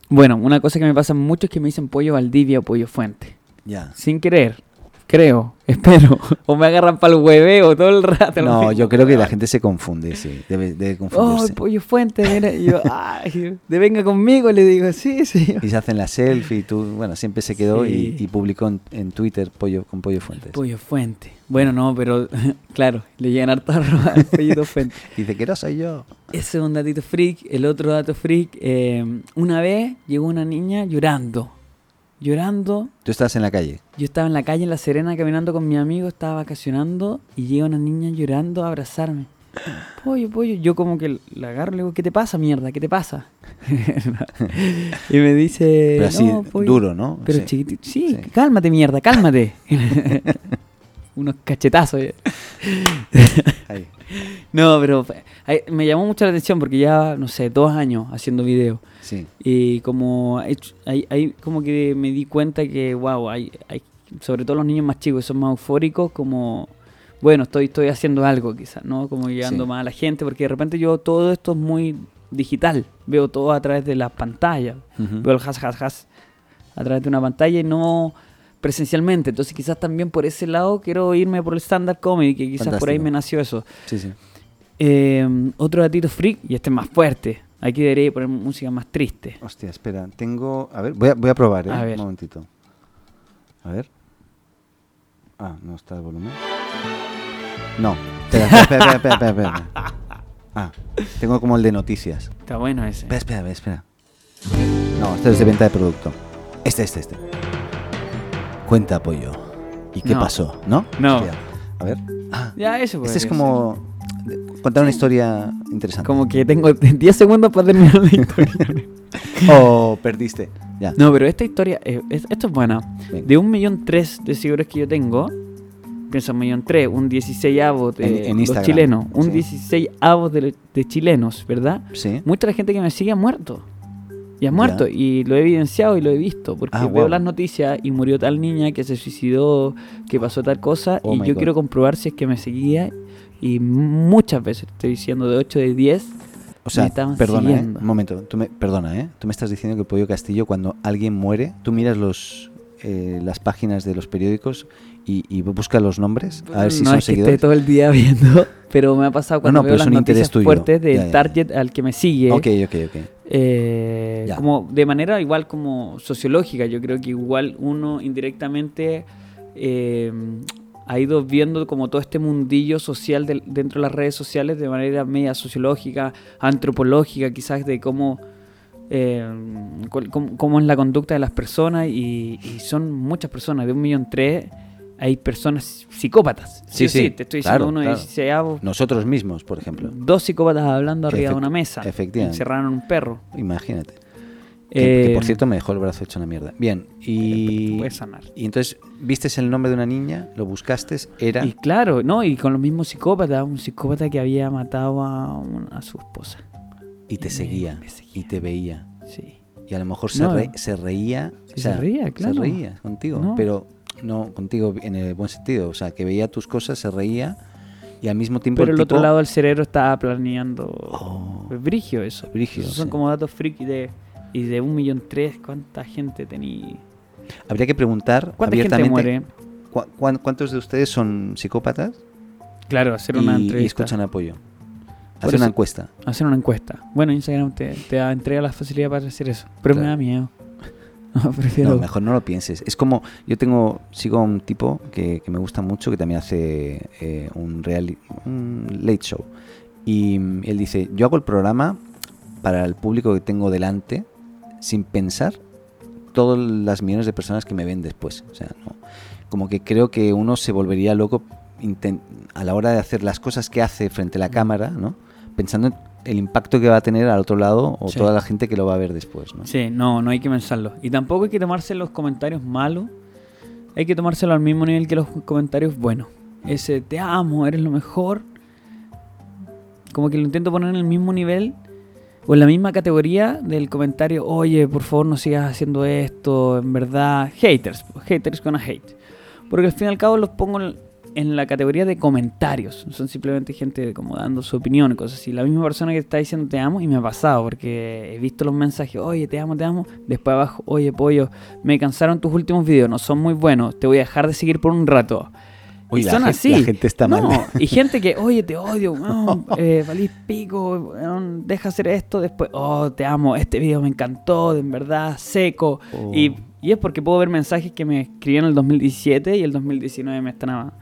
Bueno, una cosa que me pasa mucho es que me dicen pollo Valdivia o pollo Fuente. Ya. Sin querer, creo, (laughs) espero. o me agarran para el hueveo todo el rato. No, yo creo que la (laughs) gente se confunde, sí. Debe, debe Oh, confundirse. pollo Fuente, mira. Y yo, ay, de venga conmigo, le digo, sí, sí. (laughs) y se hacen la selfie y tú, bueno, siempre se quedó Sí. y, y publicó en, en Twitter pollo con pollo fuentes. Pollo Fuente. Bueno, no, pero claro, le llegan harto a pollito Fuente. Dice que no soy yo. Ese es un datito freak. El otro dato freak, eh, una vez llegó una niña llorando. Llorando. Tú estás en la calle. Yo estaba en la calle en La Serena caminando con mi amigo, estaba vacacionando y llega una niña llorando a abrazarme. Pollo, pollo. Yo como que la agarro y le digo, ¿qué te pasa, mierda? ¿Qué te pasa? (laughs) y me dice... Pero así, "No, pollo". duro, ¿no? Pero Sí. chiquitito. Sí, Sí. cálmate, mierda, cálmate. (laughs) Unos cachetazos. (laughs) Ahí. No, pero me llamó mucho la atención porque ya, no sé, dos años haciendo video. Sí. Y como ahí, ahí como que me di cuenta que, wow, hay, hay, sobre todo los niños más chicos, son más eufóricos, como, bueno, estoy, estoy haciendo algo quizás, ¿no? Como llegando Sí. más a la gente, porque de repente yo todo esto es muy digital, veo todo a través de las pantallas, veo el has, has, has a través de una pantalla y no presencialmente. Entonces quizás también por ese lado quiero irme por el stand-up comedy, que quizás por ahí me nació eso. Sí, sí. Eh, otro datito freak, y este es más fuerte. Aquí debería poner música más triste. Hostia, espera. Tengo. A ver, voy a, voy a probar, ¿eh? A ver. Un momentito. A ver. Ah, no está el volumen. No. Espera, espera, espera, espera, espera, espera. (laughs) Ah, tengo como el de noticias. Está bueno ese. Espera, espera, espera. No, este es de venta de producto. Este, este, este. Cuenta apoyo. ¿Y qué No. pasó? ¿No? No. Hostia. A ver. Ah, Ya, eso. este es como contar una historia interesante. Como que tengo (laughs) 10 segundos para terminar la historia. (laughs) O perdiste. Ya. no, pero esta historia, eh, es- esto es buena. Venga. De un millón tres de seguidores que yo tengo, piensa un millón tres, un 16 avos de En- en los Instagram, chilenos, un sí. 16 avos de, de chilenos, ¿verdad? Sí. Mucha de la gente que me sigue ha muerto. Y ha muerto. Y lo he evidenciado y lo he visto. Porque Ah, veo guau. las noticias y murió tal niña que se suicidó, que pasó tal cosa. Oh y yo God. quiero comprobar si es que me seguía. Y muchas veces, estoy diciendo de 8 de 10. O sea, perdona, ¿eh? un momento, tú me, perdona, ¿eh? Tú me estás diciendo que Pollo Castillo, cuando alguien muere, tú miras los eh, las páginas de los periódicos y, y buscas los nombres a ver si no son es que seguidores. esté todo el día (laughs) viendo, pero me ha pasado cuando no, veo pero las es noticias tuyo. fuertes del Ya, ya. target al que me sigue. Ok, ok, ok. Eh, como de manera igual como sociológica yo creo que igual uno indirectamente eh, ha ido viendo como todo este mundillo social dentro de las redes sociales de manera media sociológica, antropológica, quizás de cómo, eh, cuál- cómo, cómo es la conducta de las personas y, y son muchas personas, de un millón tres hay personas psicópatas. Sí, o sí, te estoy diciendo claro, uno claro. de 16 avos, Nosotros mismos, por ejemplo. dos psicópatas hablando arriba de una mesa, efectivamente. encerraron a un perro. Imagínate. Que, que, Eh, por cierto me dejó el brazo hecho una mierda. Bien, y, puede sanar. y entonces, ¿viste el nombre de una niña? ¿Lo buscaste? Era... Y claro, no, y con los mismos psicópatas, un psicópata que había matado a, un- a su esposa. y te me- seguía, me seguía. y te veía. Sí. Y a lo mejor se, No. re- se reía. Sí, se reía, claro. Se reía contigo, No. pero no contigo en el buen sentido. O sea, que veía tus cosas, se reía y al mismo tiempo Pero el el otro tipo- lado del cerebro estaba planeando. Oh. Es brigio eso. Brígido, Esos son sí. como datos friki de. Y de un millón tres, ¿cuánta gente tenía? Habría que preguntar ¿Cuánta gente abiertamente muere? ¿cu- cuán- ¿cuántos de ustedes son psicópatas Claro, hacer y, una y entrevista. escuchan apoyo? Hacer una eso- encuesta. Hacer una encuesta. Bueno, Instagram te, te entrega la facilidad para hacer eso. Pero me Claro. da miedo. (laughs) No, prefiero. No, mejor no lo pienses. Es como, yo tengo, sigo a un tipo que, que me gusta mucho, que también hace eh, un, un late show. Y mm, él dice, yo hago el programa para el público que tengo delante, sin pensar todas las millones de personas que me ven después. O sea, no. Como que creo que uno se volvería loco a la hora de hacer las cosas que hace frente a la cámara, ¿no? Pensando en el impacto que va a tener al otro lado o Sí. toda la gente que lo va a ver después, ¿no? Sí, no, no hay que pensarlo. Y tampoco hay que tomarse los comentarios malos. Hay que tomárselo al mismo nivel que los comentarios buenos. Ese te amo, eres lo mejor. Como que lo intento poner en el mismo nivel o en la misma categoría del comentario, oye, por favor no sigas haciendo esto, en verdad. Haters, haters con a hate. Porque al fin y al cabo los pongo en- la categoría de comentarios. Son simplemente gente como dando su opinión y cosas así. La misma persona que está diciendo te amo y me ha pasado porque he visto los mensajes, oye, te amo, te amo. Después abajo, oye, pollo, me cansaron tus últimos videos, no son muy buenos, te voy a dejar de seguir por un rato. Uy, y son así. la gente está no, mal. Y gente que, oye, te odio, (laughs) weón, eh, valís pico, weón, deja hacer esto, después, oh, te amo, este video me encantó, de en verdad, seco. Oh. Y, y es porque puedo ver mensajes que me escribían en el 2017 y el 2019 me están a-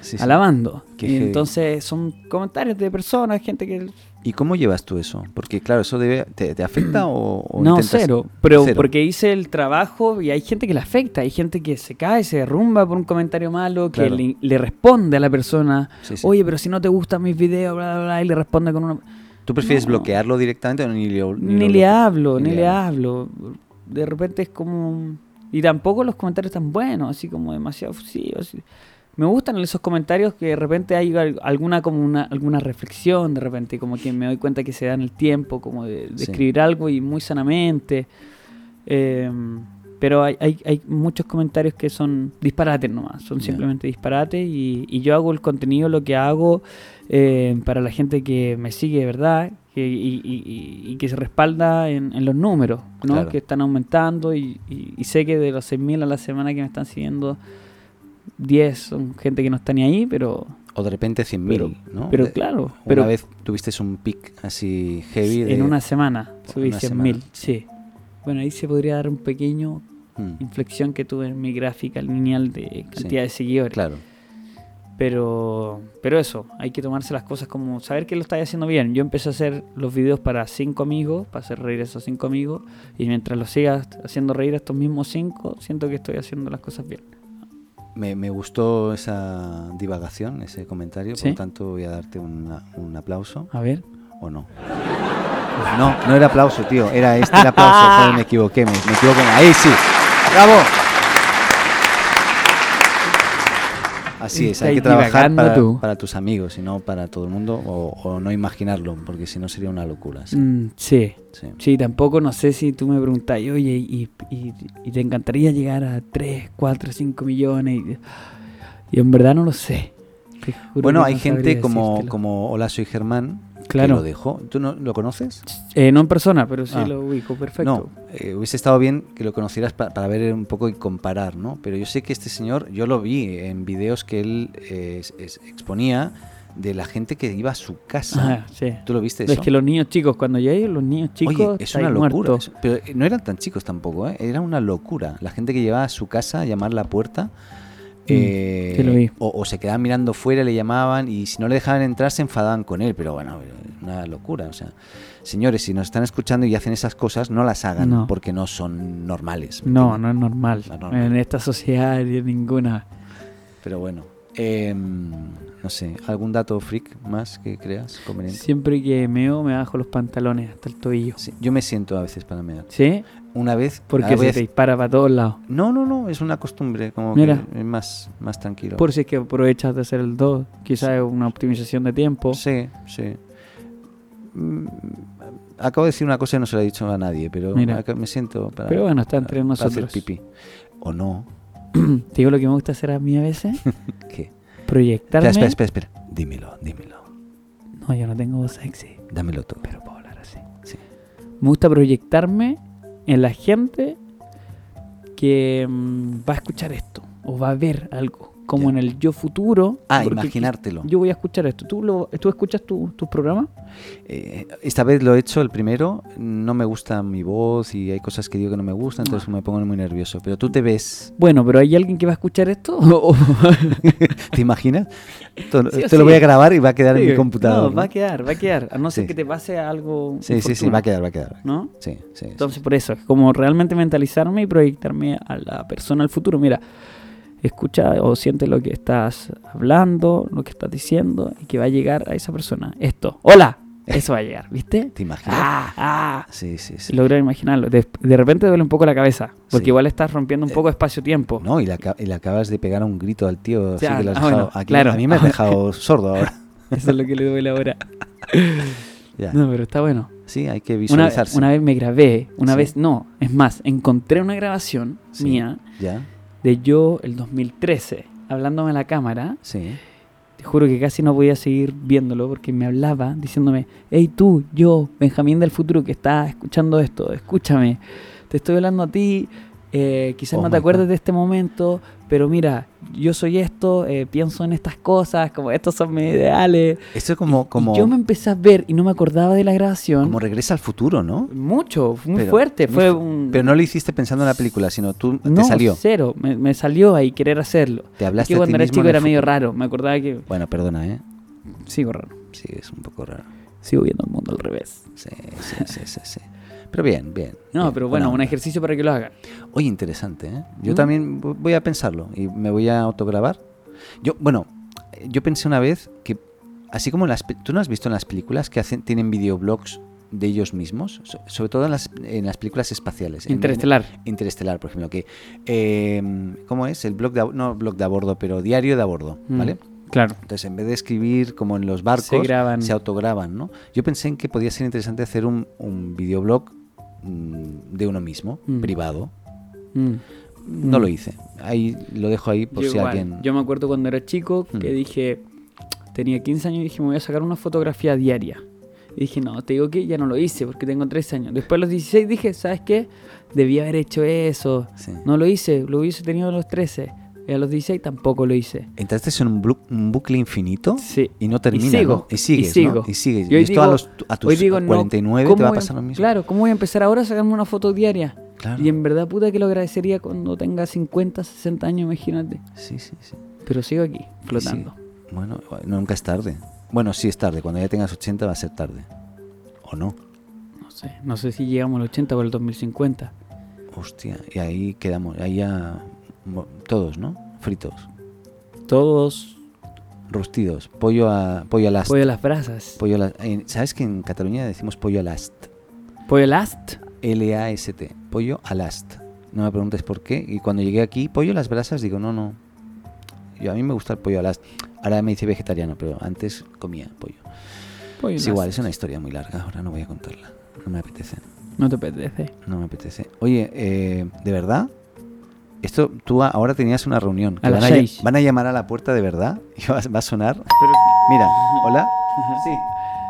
Sí, alabando. Y entonces son comentarios de personas, gente que... ¿Y cómo llevas tú eso? Porque claro, ¿eso debe- te, te afecta o, o no, intentas- cero. Pero Cero. porque hice el trabajo y hay gente que le afecta, hay gente que se cae, se derrumba por un comentario malo, que Claro. le, le responde a la persona, Sí, oye, pero si no te gustan mis videos, bla, bla, bla, y le responde con una... ¿Tú prefieres No. bloquearlo directamente o ni, lo- Ni, le hablo, ni, Ni le le hablo. De repente es como... Y tampoco los comentarios tan buenos, así como demasiado fusivos. así. Me gustan esos comentarios que de repente hay al- alguna como una, alguna reflexión, de repente como que me doy cuenta que se dan el tiempo como de, de Sí. escribir algo y muy sanamente. Eh, pero hay, hay, hay muchos comentarios que son disparates nomás, son simplemente disparates y, y yo hago el contenido, lo que hago eh, para la gente que me sigue, ¿verdad? Que, y, y- y- y que se respalda en, en los números, ¿no? Claro. Que están aumentando y, y- y sé que de los 6.000 a la semana que me están siguiendo, 10 son gente que no está ni ahí, pero, O de repente 100.000, pero, ¿no? pero claro, Una pero vez tuviste un pic así heavy de... en una semana subí una 100.000, semana. sí. Bueno, ahí se podría dar un pequeño Mm, inflexión que tuve en mi gráfica lineal de cantidad de seguidores. claro. Pero, pero eso, hay que tomarse las cosas como saber que lo estáis haciendo bien. Yo empecé a hacer los videos para cinco amigos, para hacer reír a esos cinco amigos, y mientras los siga haciendo reír a estos mismos cinco, siento que estoy haciendo las cosas bien. Me, me gustó esa divagación, ese comentario, ¿Sí? por lo tanto voy a darte una- un aplauso. A ver. ¿O no? No, no era aplauso, tío. Era este el aplauso. (laughs) Joder, me equivoqué. Me, me equivoqué. Ahí sí. ¡Bravo! Así es, hay que trabajar para, tus amigos y no para todo el mundo o, o no imaginarlo, porque si no sería una locura. Sí, Mm, sí, sí. sí, tampoco no sé si tú me preguntas, oye, y, y- y te encantaría llegar a 3, 4, 5 millones. Y, y en verdad no lo sé. Bueno, hay no gente como, como Hola, soy Germán, Claro. que lo dejó. ¿Tú no lo conoces? Eh, no en persona, pero sí Ah. lo ubico, perfecto. No, eh, hubiese estado bien que lo conocieras pa- para ver un poco y comparar, ¿no? Pero yo sé que este señor, yo lo vi en videos que él eh, es- exponía de la gente que iba a su casa. Ajá, sí. ¿Tú lo viste eso? Es que los niños chicos, cuando yo los niños chicos, Oye, es una locura. eso. Pero eh, no eran tan chicos tampoco, ¿eh? Era una locura. La gente que llevaba a su casa a llamar la puerta Eh, sí lo vi. O, o se quedaban mirando fuera, le llamaban y si no le dejaban entrar se enfadaban con él. Pero bueno, una locura. O sea, señores, si nos están escuchando y hacen esas cosas, no las hagan No. porque no son normales. ¿me No, no es normal. No. En esta sociedad ninguna. Pero bueno, em, no sé, ¿algún dato freak más que creas conveniente? Siempre que meo me bajo los pantalones hasta el tobillo. Sí, yo me siento a veces para mear. ¿Sí? Una vez. Porque se a te dispara para todos lados. No, no, no, es una costumbre, como Mira. que es más, más tranquilo. Por si es que aprovechas de hacer el 2. Quizás es una optimización de tiempo. Sí, sí. Mm, Acabo de decir una cosa y no se la he dicho a nadie, pero Mira. me siento para, Pero bueno, está entre para nosotros. hacer pipí. O no. (clears throat) Te digo lo que me gusta hacer a mí a veces. (laughs) ¿Qué? Proyectarme. Espera, espera, espera, espera. Dímelo, dímelo. No, yo no tengo voz sexy. Dámelo tú. Pero puedo hablar así. Sí. Me gusta proyectarme en la gente que mm, va a escuchar esto. O va a ver algo. Como en el yo futuro. Ah, imaginártelo. Yo voy a escuchar esto. ¿Tú, lo, ¿tú escuchas tu- tus programas? Eh, esta vez lo he hecho el primero. No me gusta mi voz y hay cosas que digo que no me gustan, entonces Ah. me pongo muy nervioso. Pero tú te ves, Bueno, pero ¿hay alguien que va a escuchar esto? (laughs) O- (laughs) ¿te imaginas? Te, Sí te lo sí. voy a grabar y va a quedar en Sí, mi computador. No, va a quedar, va a quedar. A no ser Sí. que te pase algo. Sí, sí, sí, va a quedar, va a quedar. ¿No? Sí, sí. sí. Entonces, por eso, es como realmente mentalizarme y proyectarme a la persona al futuro. Mira, escucha o siente lo que estás hablando, lo que estás diciendo, y que va a llegar a esa persona. Esto, hola, eso va a llegar, ¿viste? (laughs) ¿Te imaginas? Ah, ah. Sí, sí, sí. Y lograr imaginarlo. De, de repente duele un poco la cabeza, porque Sí. igual estás rompiendo un poco espacio-tiempo. No, y le, aca- y le acabas de pegar un grito al tío, así que lo has ah, dejado. bueno, aquí- claro. A mí me has dejado sordo ahora. (laughs) Eso es lo que le duele ahora. (laughs) Ya. No, pero está bueno. Sí, hay que Una, visualizarse. una vez me grabé, una Sí. vez no, es más, encontré una grabación Sí. mía Ya, de yo el 2013, hablándome a la cámara. sí. Te juro que casi no podía seguir viéndolo porque me hablaba diciéndome, hey tú, yo, Benjamín del futuro que está escuchando esto, escúchame, te estoy hablando a ti, eh, quizás Oh no te acuerdes God. de este momento, pero mira, yo soy esto, eh, pienso en estas cosas, como estos son mis ideales. Esto es como, Y como, yo me empecé a ver y no me acordaba de la grabación. como regresa al futuro, ¿no? Mucho, muy Pero- fuerte, muy fue fu- un... Pero no lo hiciste pensando en la película, sino tú no, te salió. cero, me, me salió ahí querer hacerlo. Te hablaste ti cuando era chico era medio raro, me acordaba que Bueno, perdona, ¿eh? sigo raro, Sí, es un poco raro. sigo viendo el mundo al revés. Sí, sí, sí, sí, sí. Pero bien, bien. No, bien, pero bueno, un ejercicio para que lo hagan. Oye, interesante, ¿eh? Yo ¿Mm? también vo- voy a pensarlo y me voy a autograbar. Yo, bueno, yo pensé una vez que, así como las... ¿Tú no has visto en las películas que hacen, tienen videoblogs de ellos mismos? So- sobre todo en las, en las películas espaciales. En- en- Interestelar. Interestelar, por ejemplo, que... eh, ¿Cómo es? El blog de... No blog de a bordo, pero diario de a bordo, Mm, ¿vale? Claro. Entonces, en vez de escribir como en los barcos, Se graban. autograban, ¿no? Yo pensé en que podía ser interesante hacer un, un videoblog de uno mismo, Mm. privado. Mm. No Mm. lo hice. Ahí lo dejo ahí por Yo si igual. alguien. Yo me acuerdo cuando era chico que Mm. dije, tenía 15 años y dije, me voy a sacar una fotografía diaria. Y dije, no, te digo que ya no lo hice porque tengo 13 años. Después a los 16 dije, ¿sabes qué? Debí haber hecho eso. Sí. No lo hice, lo hubiese tenido a los 13. Y a los 16 tampoco lo hice. Entraste en un, un bucle infinito Sí. y no termina. sigo, ¿no? Y sigues, y sigo. ¿no? Y sigues. Y hoy esto digo- a, los, a tus Hoy digo, no, 49 te ¿cómo va a pasar lo mismo. Claro, ¿cómo voy a empezar ahora a sacarme una foto diaria? Claro. Y en verdad, puta, que lo agradecería cuando tenga 50, 60 años, imagínate. Sí, sí, sí. Pero sigo aquí, flotando. Sí. Bueno, nunca es tarde. Bueno, sí es tarde. Cuando ya tengas 80 va a ser tarde. ¿O no? No sé, no sé si llegamos al 80 o al 2050. Hostia. Y ahí quedamos. Ahí ya. Todos, ¿no? Fritos. Todos Rostidos. Pollo a, pollo a last. pollo a las brasas. Pollo a la- ¿Sabes que en Cataluña decimos pollo a last? Pollo last. L-A-S-T. Pollo a last. No me preguntes por qué. Y cuando llegué aquí, pollo a las brasas, digo, no, no. Yo a mí me gusta el pollo a last. Ahora me hice vegetariano, pero antes comía pollo. Pollo Es igual, es una historia muy larga. Ahora no voy a contarla. No me apetece. No te apetece. No me apetece. Oye, eh, ¿de verdad? Esto, tú ahora tenías una reunión. que A las van, a, van llamar a la puerta de verdad y (laughs) va, va a sonar. Mira, hola. Sí.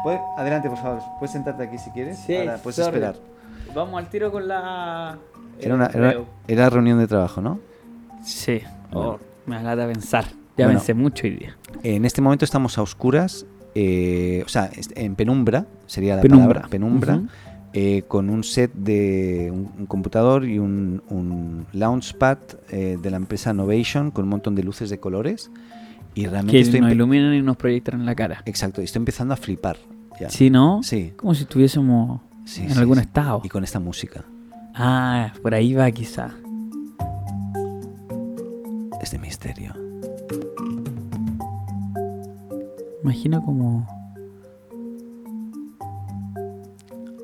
Puede- adelante, por favor. Puedes sentarte aquí si quieres. Sí, Ahora puedes sorry. esperar. Vamos al tiro con la. Era una era, era reunión de trabajo, ¿no? Sí. Bueno. Oh, me agrada pensar. Ya Bueno. pensé mucho hoy día. En este momento estamos a oscuras, eh, o sea, en penumbra, sería la Penumbra. palabra, penumbra. Eh, con un set de un, un computador y un, un launchpad eh, de la empresa Novation con un montón de luces de colores. Y realmente Que estoy nos iluminan y nos proyectan en la cara. Exacto, y estoy empezando a flipar. ya. ¿Sí, no? Sí, Como si estuviésemos sí, en sí, algún sí. estado. Y con esta música. Ah, por ahí va quizá. Es de misterio. Imagino como...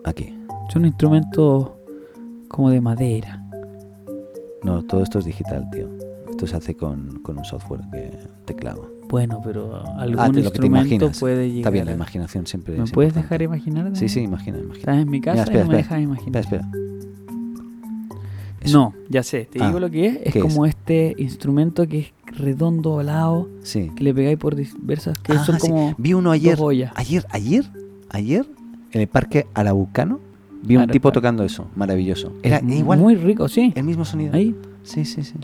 Aquí. Son instrumentos como de madera. No, todo esto es digital, tío. Esto se hace con, con un software que teclado. Bueno, pero algún Ah, que te instrumento puede llegar Está bien, la imaginación siempre. ¿Me puedes dejar imaginar? Sí, sí, imagina, imagina. Estás en mi casa Mira, espera, y no me dejas imaginar. Espera. No, ya sé, te Ah, digo lo que es. Es ¿qué como este instrumento que es redondo, ovalado, Sí. que le pegáis por diversas, que Ah, son sí. como Vi uno ayer. Ayer, ayer, ayer, en el parque Araucano, vi un tipo tocando eso. Maravilloso. Era Es igual. Muy rico, sí. El mismo sonido. Ahí. Sí, sí, sí.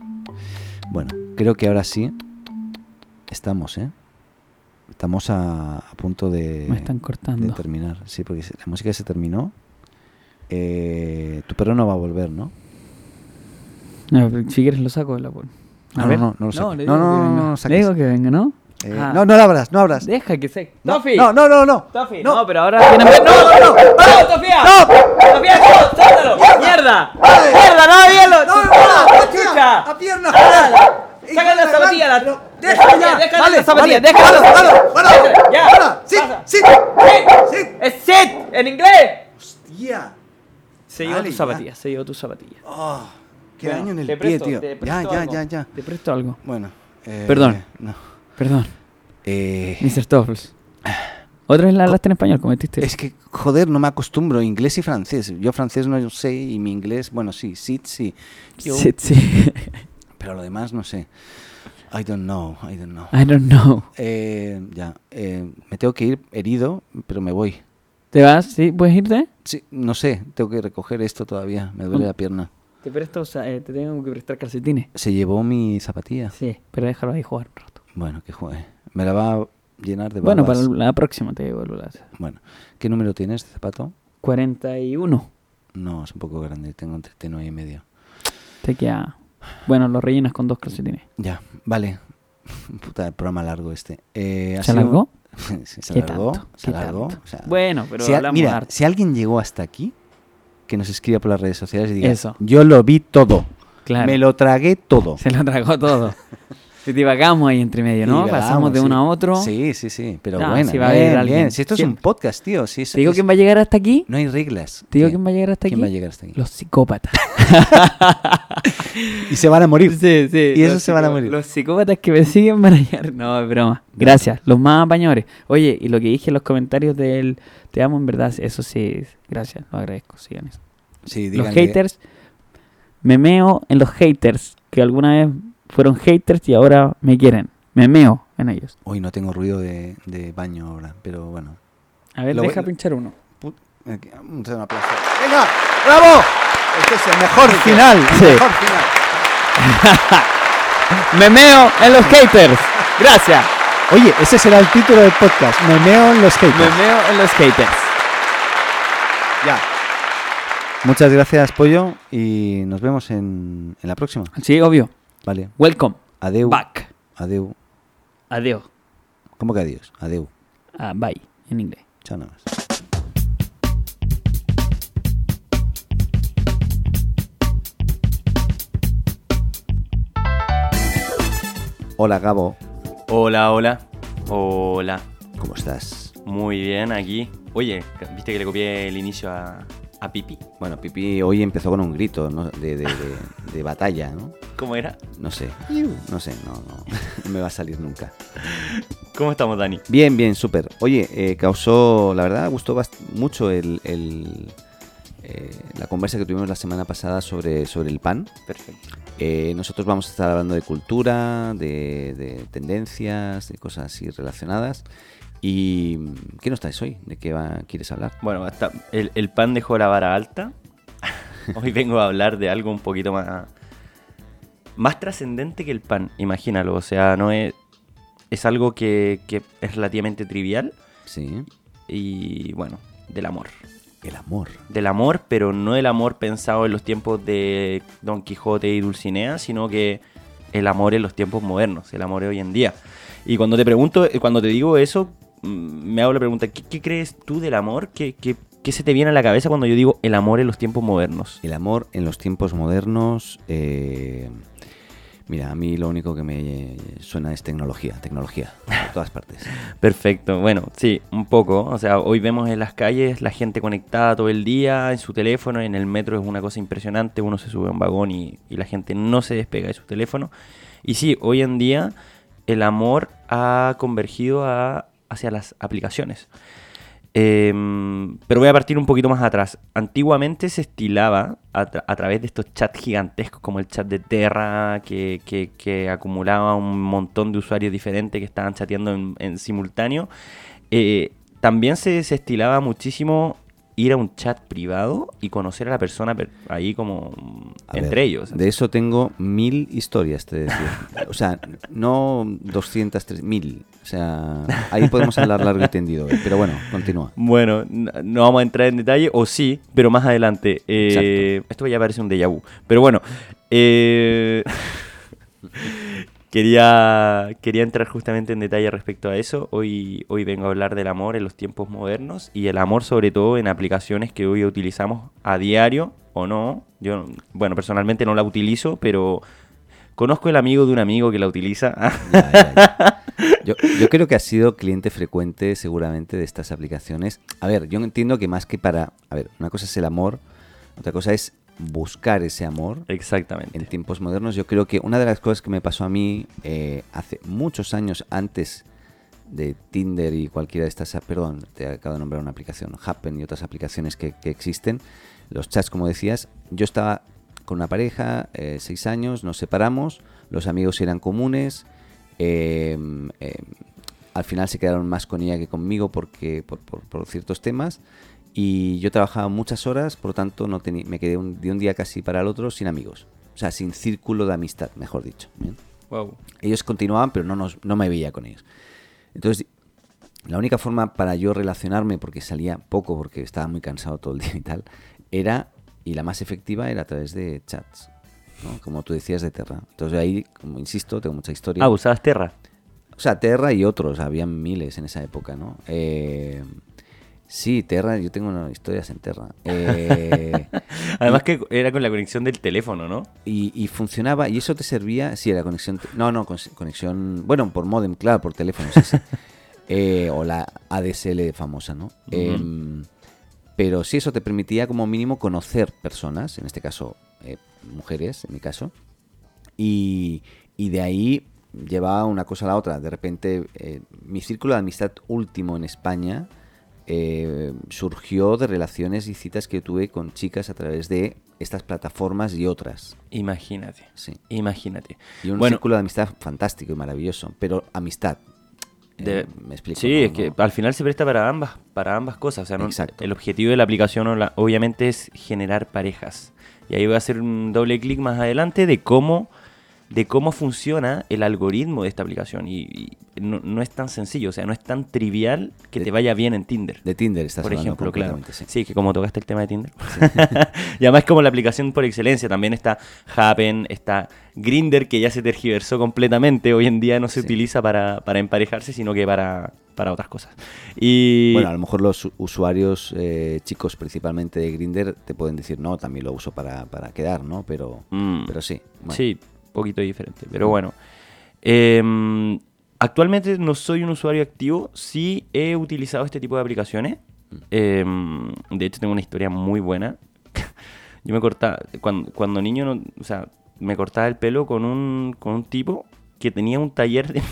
Bueno, creo que ahora sí estamos, ¿eh? Estamos a, a punto de, Me están de cortando. terminar. Sí, porque la música se terminó. Eh, tu perro no va a volver, ¿no? No, si quieres lo saco de la pol- No, no, no, no lo saques. No, no, no, no lo Le digo que venga, ¿no? Eh, Ah. No, no lo abras, no abras. Deja que se. No, ¡Tofi! no, no, no, no. ¡Tofi! No. No, pero ahora tienen. ¡No, no, no! ¡No, Sofía! ¡No! ¡Sofía, no! ¡Sáltalo! ¡Mierda! ¡Mierda, no, hielo! ¡No, no! ¡Chucha! ¡La pierna! ¡Saca la zapatilla! la- ¡Déjalo ya! ¡Déjale Vale, la zapatilla! vale, ¡Déjalo! ¡Páralo, páralo! ¡Déjale! ¡Ya! Pasa. ¡Sí! ¡Sí! ¡Sí! ¡Es sit! ¡En inglés! ¡Tía! Se llevó Vale, tu ya. zapatilla, se llevó tu zapatilla. Oh, ¡Qué Bueno, daño en el pie, tío! Ya, ya, ya, ya. Te presto algo. Bueno. eh, Perdón. No. Perdón, Eh, Mr. Toffles. Otra vez la hablaste en español, cometiste. es que, joder, no me acostumbro. Inglés y francés. Yo francés no sé y mi inglés, bueno, sí, sí, sí. Yo- Sí, sí. (laughs) Pero lo demás no sé. I don't know, I don't know. I don't know. Eh, ya, eh, me tengo que ir herido, pero me voy. ¿Te vas? ¿Sí? ¿Puedes irte? Sí, no sé, tengo que recoger esto todavía. Me duele Mm. la pierna. Te presto, o sea, eh, te tengo que prestar calcetines. Se llevó mi zapatilla. Sí, pero déjalo ahí jugar un rato. Bueno, que juegue. Me la va a llenar de Bueno, babas. para la próxima te devuelvo la Bueno, ¿qué número tienes de zapato? 41. No, es un poco grande, tengo entre T9 y medio. Te queda. Bueno, lo rellenas con dos calcetines. Ya, vale. (laughs) Puta, programa largo este. Eh, ¿Se sido- alargó? (laughs) Sí, se ¿Qué alargó, tanto? se ¿Qué alargó. tanto? o sea, Bueno, pero si a- hablamos mira, harto. si alguien llegó hasta aquí, que nos escriba por las redes sociales y diga, Eso. yo lo vi todo, Claro. me lo tragué todo. Se lo tragó todo. (laughs) Si divagamos ahí entre medio, ¿no? Y Pasamos de sí. uno a otro. Sí, sí, sí, pero No, bueno, si va a bien, haber alguien. bien. Si esto es un podcast, tío, si es- ¿Te digo es- quién va a llegar hasta aquí? no hay reglas. ¿Te digo quién va a llegar hasta aquí? ¿Quién va a llegar hasta aquí? Los psicópatas. (laughs) Y se van a morir. Sí, sí. Y esos se van a morir. Los psicópatas que me (laughs) siguen van a llegar. No, es broma. Gracias. Los más apañadores. Oye, y lo que dije en los comentarios del Te amo, en verdad, eso sí. Gracias, lo agradezco. Sigan eso. Sí, Los haters. Me meo en los haters que alguna vez fueron haters y ahora me quieren. Me meo en ellos. Hoy no tengo ruido de, de baño ahora, pero bueno. A ver, Lo- deja pinchar uno. Aquí, Un un aplauso. ¡Venga! ¡Bravo! Este es el mejor final. el Sí. mejor final. (laughs) Me meo en los haters. Gracias. Oye, ese será el título del podcast. Me meo en los Me haters. meo en los haters. Ya. Muchas gracias, Pollo, y nos vemos en, en la próxima. Sí, obvio. Vale. Welcome Adeu. back. Adeu. Adiós. ¿Cómo que adiós? Adeu. Ah, bye en inglés. Chao nada más. Hola, Gabo. Hola, hola. Hola. ¿Cómo estás? Muy bien, aquí. Oye, ¿viste que le copié el inicio a, a Pipi? Bueno, Pipi hoy empezó con un grito ¿no? de, de- de- de batalla, ¿no? ¿Cómo era? No sé. No sé, no, no, no me va a salir nunca. ¿Cómo estamos, Dani? Bien, bien, súper. Oye, eh, causó, la verdad, gustó mucho el, el, eh, la conversa que tuvimos la semana pasada sobre, sobre el pan. Perfecto. Eh, nosotros vamos a estar hablando de cultura, de, de tendencias, de cosas así relacionadas. ¿Y qué nos traes hoy? ¿De qué va- quieres hablar? Bueno, hasta el, el pan dejó la vara alta. (laughs) Hoy vengo a hablar de algo un poquito más. Más trascendente que el pan, imagínalo. O sea, no es. Es algo que, que es relativamente trivial. Sí. Y bueno, del amor. El amor. del amor, pero no el amor pensado en los tiempos de Don Quijote y Dulcinea, sino que el amor en los tiempos modernos, el amor de hoy en día. Y cuando te pregunto, eh, cuando te digo eso, me hago la pregunta, ¿qué, qué crees tú del amor? ¿Qué, qué, qué se te viene a la cabeza cuando yo digo el amor en los tiempos modernos? El amor en los tiempos modernos. eh, mira, a mí lo único que me suena es tecnología, tecnología, por todas partes. (laughs) Perfecto, bueno, sí, un poco. O sea, hoy vemos en las calles la gente conectada todo el día en su teléfono, en el metro es una cosa impresionante, uno se sube a un vagón y, y la gente no se despega de su teléfono. Y sí, hoy en día el amor ha convergido a- hacia las aplicaciones. Em, pero voy a partir un poquito más atrás. Antiguamente se estilaba a, tra- a través de estos chats gigantescos como el chat de Terra, que, que- acumulaba un montón de usuarios diferentes que estaban chateando en, en simultáneo. Eh, también se, se estilaba muchísimo ir a un chat privado y conocer a la persona per- ahí como A entre ver, ellos. De eso tengo mil historias, te decía. O sea, no 200, tres- mil. O sea, ahí podemos hablar largo y tendido. Pero bueno, continúa. Bueno, no vamos a entrar en detalle, o sí, pero más adelante. Eh, esto ya parece un déjà vu. Pero bueno, eh, (laughs) quería, quería entrar justamente en detalle respecto a eso. Hoy, hoy vengo a hablar del amor en los tiempos modernos y el amor sobre todo en aplicaciones que hoy utilizamos a diario o no. Yo, bueno, personalmente no la utilizo, pero conozco el amigo de un amigo que la utiliza. Yo, yo creo que has sido cliente frecuente seguramente de estas aplicaciones. A ver, yo entiendo que más que para... A ver, una cosa es el amor, otra cosa es buscar ese amor. Exactamente. En tiempos modernos yo creo que una de las cosas que me pasó a mí eh, hace muchos años antes de Tinder y cualquiera de estas, perdón, te acabo de nombrar una aplicación, Happen y otras aplicaciones que, que existen, los chats como decías, yo estaba con una pareja, eh, seis años, nos separamos, los amigos eran comunes, eh, eh, al final se quedaron más con ella que conmigo porque por, por- por ciertos temas y yo trabajaba muchas horas, por lo tanto no tenía, me quedé un- de un día casi para el otro sin amigos, o sea, sin círculo de amistad, mejor dicho. ¿bien? Wow. Ellos continuaban, pero no, nos, no me veía con ellos. Entonces, la única forma para yo relacionarme, porque salía poco, porque estaba muy cansado todo el día y tal, era, y la más efectiva era a través de chats, ¿no? como tú decías, de Terra. Entonces ahí, como insisto, tengo mucha historia. Ah, usabas Terra. O sea, Terra y otros, habían miles en esa época, ¿no? Eh, sí, Terra, yo tengo unas historias en Terra. (laughs) Eh, Además que era con la conexión del teléfono, ¿no? y, y funcionaba, y eso te servía, sí, la conexión, no, no, con- conexión, bueno, por modem, claro, por teléfono, sí, sí. (laughs) Eh, o la ADSL famosa, ¿no? Em, pero sí, eso te permitía como mínimo conocer personas, en este caso, eh, mujeres, en mi caso, y, y de ahí llevaba una cosa a la otra. De repente, eh, mi círculo de amistad último en España eh, surgió de relaciones y citas que tuve con chicas a través de estas plataformas y otras. Imagínate. Sí. Imagínate. Y un bueno, círculo de amistad fantástico y maravilloso, pero amistad. Eh, de- me explico. sí, ¿no? es que No- al final se presta para ambas, para ambas cosas. O sea, no- Exacto. el objetivo de la aplicación obviamente es generar parejas. Y ahí voy a hacer un doble clic más adelante de cómo, de cómo funciona el algoritmo de esta aplicación. Y, y no, no es tan sencillo, o sea, no es tan trivial que De- te vaya bien en Tinder. De Tinder estás por ejemplo, claro. sí. Sí, que como tocaste el tema de Tinder. (laughs) y además como la aplicación por excelencia, también está Happen, está Grinder, que ya se tergiversó completamente. Hoy en día no se Sí. utiliza para, para emparejarse, sino que para, para otras cosas. Y Bueno, a lo mejor los usuarios eh, chicos principalmente de Grinder te pueden decir, no, también lo uso para, para quedar, ¿no? Pero, Mm. pero sí. bueno. sí, poquito diferente. Pero bueno. Em, actualmente no soy un usuario activo. Sí he utilizado este tipo de aplicaciones. Em, de hecho, tengo una historia muy buena. (laughs) Yo me cortaba, cuando, cuando niño, no- o sea, me cortaba el pelo con un, con un tipo que tenía un taller de,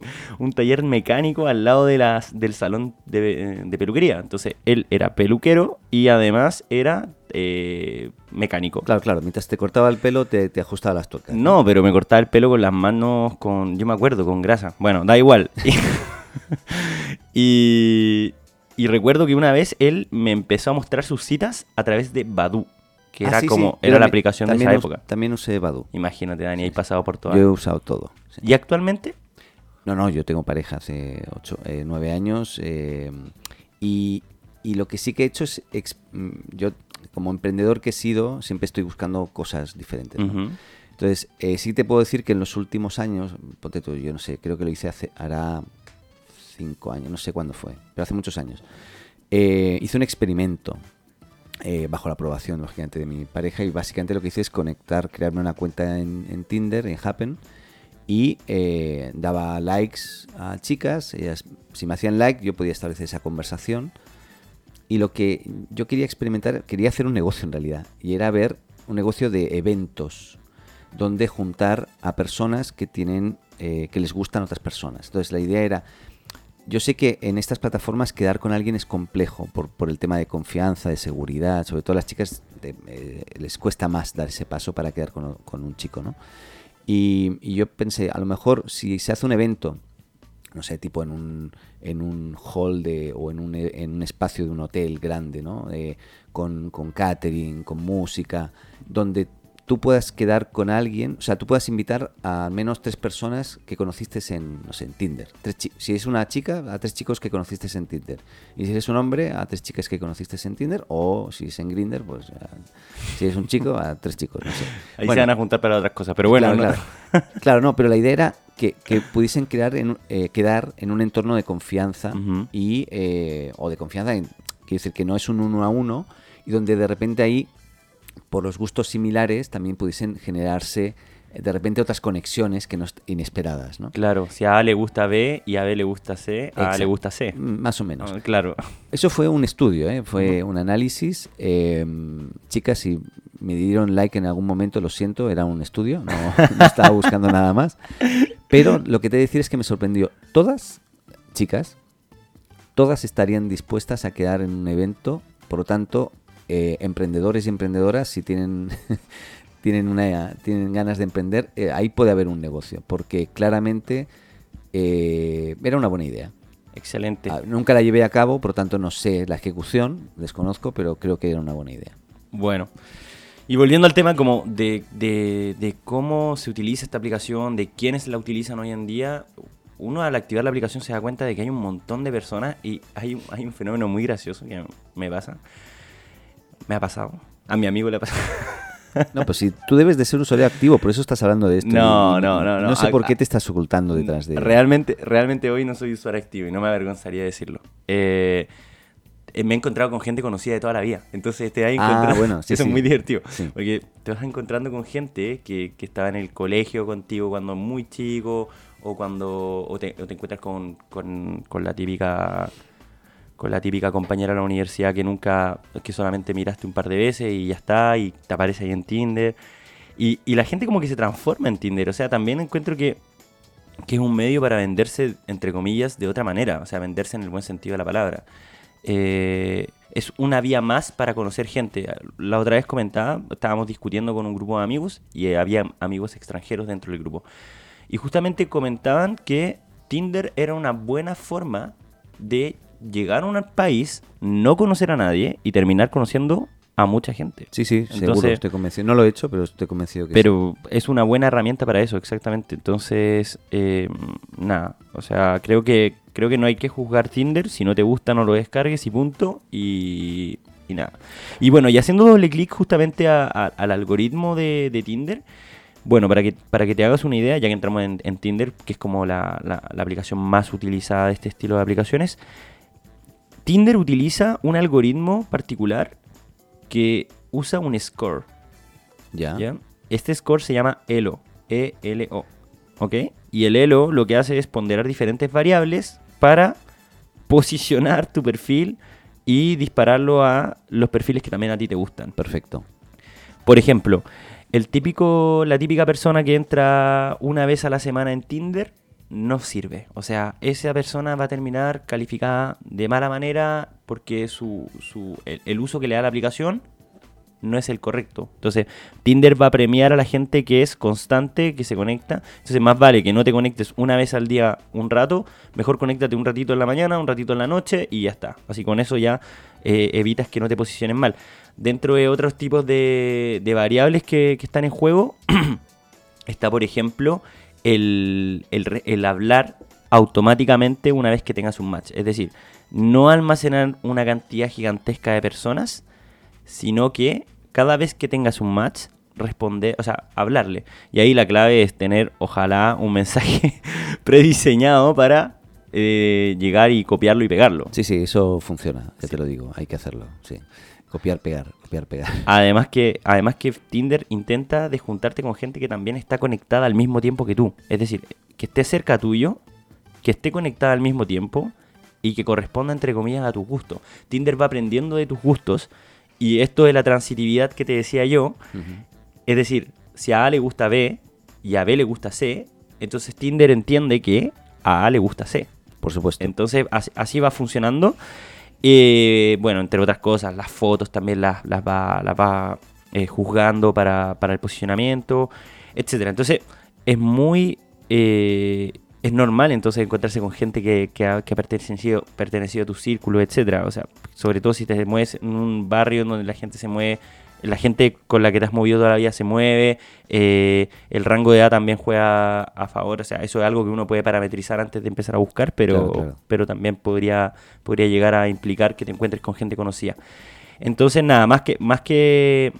(laughs) un taller mecánico al lado de las, del salón de, de peluquería. Entonces, él era peluquero y además era eh, mecánico. Claro, claro, mientras te cortaba el pelo te, te ajustaba las tuercas. No, pero me cortaba el pelo con las manos con. Yo me acuerdo, con grasa. Bueno, da igual. (laughs) y, y recuerdo que una vez él me empezó a mostrar sus citas a través de Badu, que Ah, era sí, sí, como. pero Era la aplicación de esa us- época. También usé Badu. Imagínate, Dani, ahí pasado por todas. Yo he usado todo. sí. ¿Y actualmente? No, no, yo tengo pareja hace ocho, eh, nueve años eh, y, y lo que sí que he hecho es, mm, yo como emprendedor que he sido, siempre estoy buscando cosas diferentes. Entonces, eh, sí te puedo decir que en los últimos años, ponte tú, yo no sé, creo que lo hice hace, hará cinco años, no sé cuándo fue, pero hace muchos años. Eh, hice un experimento eh, bajo la aprobación, lógicamente, de mi pareja y básicamente lo que hice es conectar, crearme una cuenta en, en Tinder, en Happen, y eh, daba likes a chicas, ellas, si me hacían like, yo podía establecer esa conversación. Y lo que yo quería experimentar, quería hacer un negocio en realidad, y era ver un negocio de eventos, donde juntar a personas que tienen, eh, que les gustan otras personas. Entonces la idea era, yo sé que en estas plataformas quedar con alguien es complejo por, por el tema de confianza, de seguridad, sobre todo a las chicas eh, les cuesta más dar ese paso para quedar con, con un chico, ¿no? Y, y yo pensé, a lo mejor si se hace un evento, no sé, tipo en un, en un hall de, o en un, en un espacio de un hotel grande, ¿no? Eh, con, con catering, con música, donde tú puedas quedar con alguien, o sea, tú puedas invitar a al menos tres personas que conociste en, no sé, en Tinder. Tres si es una chica, a tres chicos que conociste en Tinder. Y si eres un hombre, a tres chicas que conociste en Tinder. O si es en Grinder, pues a- si es un chico, a tres chicos, no sé. Ahí Bueno, se van a juntar para otras cosas, pero bueno, claro, no- claro. Claro, no, pero la idea era que, que (laughs) pudiesen crear en, eh, quedar en un entorno de confianza y eh, o de confianza, en- quiero decir que no es un uno a uno y donde de repente ahí por los gustos similares también pudiesen generarse eh, de repente otras conexiones que no inesperadas, ¿no? Claro, si a A le gusta B y a B le gusta C, a A le gusta C. Mm, Más o menos. Ah, claro. Eso fue un estudio, ¿eh? fue un análisis. eh, chicas, si me dieron like en algún momento, lo siento, era un estudio, no, no estaba buscando nada más. Pero lo que te voy a decir es que me sorprendió. Todas, chicas, todas estarían dispuestas a quedar en un evento, por lo tanto, eh, emprendedores y emprendedoras, si tienen, (laughs) tienen, una, tienen ganas de emprender, eh, ahí puede haber un negocio, porque claramente eh, era una buena idea. Excelente. Ah, nunca la llevé a cabo, por lo tanto no sé la ejecución, desconozco, pero creo que era una buena idea. Bueno. Y volviendo al tema como de, de- de cómo se utiliza esta aplicación, de quiénes la utilizan hoy en día, uno al activar la aplicación se da cuenta de que hay un montón de personas y hay, hay un fenómeno muy gracioso que me pasa. Me ha pasado. A mi amigo le ha pasado. (laughs) No, pues si tú debes de ser usuario activo, por eso estás hablando de esto. No, no, no, no. No sé por qué te estás ocultando detrás de... Realmente, realmente hoy no soy usuario activo y no me avergonzaría decirlo. Eh, eh, me he encontrado con gente conocida de toda la vida. Entonces te vas Ah, encontrando- bueno, (laughs) sí, Eso sí. es muy divertido. Sí. Porque te vas encontrando con gente que, que estaba en el colegio contigo cuando muy chico o cuando o te, o te encuentras con, con- con la típica con la típica compañera de la universidad que nunca, que solamente miraste un par de veces y ya está, y te aparece ahí en Tinder. Y, y la gente como que se transforma en Tinder. O sea, también encuentro que, que es un medio para venderse, entre comillas, de otra manera. O sea, venderse en el buen sentido de la palabra. Eh, es una vía más para conocer gente. La otra vez comentaba, estábamos discutiendo con un grupo de amigos y había amigos extranjeros dentro del grupo. Y justamente comentaban que Tinder era una buena forma de llegar a un país, no conocer a nadie y terminar conociendo a mucha gente. Sí, sí, seguro, estoy convencido. No lo he hecho, pero estoy convencido que sí. Pero es una buena herramienta para eso, exactamente. Entonces, eh, nada, o sea, creo que creo que no hay que juzgar Tinder. Si no te gusta, no lo descargues y punto. Y, y nada. Y bueno, y haciendo doble clic justamente a- a- al algoritmo de, de Tinder. Bueno, para que, para que te hagas una idea, ya que entramos en, en Tinder, que es como la, la- la aplicación más utilizada de este estilo de aplicaciones, Tinder utiliza un algoritmo particular que usa un score. Ya. ¿ya? Este score se llama ELO, E-L-O, ¿ok? Y el ELO lo que hace es ponderar diferentes variables para posicionar tu perfil y dispararlo a los perfiles que también a ti te gustan. Perfecto. Por ejemplo, el típico, la típica persona que entra una vez a la semana en Tinder no sirve. O sea, esa persona va a terminar calificada de mala manera porque su, su- el, uso que le da la aplicación no es el correcto. Entonces, Tinder va a premiar a la gente que es constante, que se conecta. Entonces, más vale que no te conectes una vez al día un rato, mejor conéctate un ratito en la mañana, un ratito en la noche y ya está. Así con eso ya eh, evitas que no te posicionen mal. Dentro de otros tipos de, de variables que, que están en juego, (clears throat) está por ejemplo el, el hablar automáticamente una vez que tengas un match. Es decir, no almacenar una cantidad gigantesca de personas, sino que cada vez que tengas un match, responder, o sea, hablarle. Y ahí la clave es tener, ojalá, un (laughs) mensaje prediseñado para eh, llegar y copiarlo y pegarlo. Sí, sí, eso funciona, ya te lo digo, hay que hacerlo, sí. Copiar, pegar, copiar, pegar. (laughs) Además que, además que Tinder intenta de juntarte con gente que también está conectada al mismo tiempo que tú. Es decir, que esté cerca tuyo, que esté conectada al mismo tiempo y que corresponda, entre comillas, a tus gustos. Tinder va aprendiendo de tus gustos y esto de la transitividad que te decía yo, es decir, si a A le gusta B y a B le gusta C, entonces Tinder entiende que a A le gusta C. Por supuesto. Entonces así va funcionando. Eh, bueno, entre otras cosas, las fotos también las, las va, va eh, juzgando para, para el posicionamiento, etcétera. Entonces es muy... eh, es normal entonces encontrarse con gente que, que ha, que pertenecido, pertenecido a tu círculo, etcétera. O sea, sobre todo si te mueves en un barrio donde la gente se mueve, la gente con la que te has movido toda la vida se mueve, eh, el rango de edad también juega a favor. O sea, eso es algo que uno puede parametrizar antes de empezar a buscar, pero, Claro, claro. pero también podría, podría llegar a implicar que te encuentres con gente conocida. Entonces, nada, más que, más que,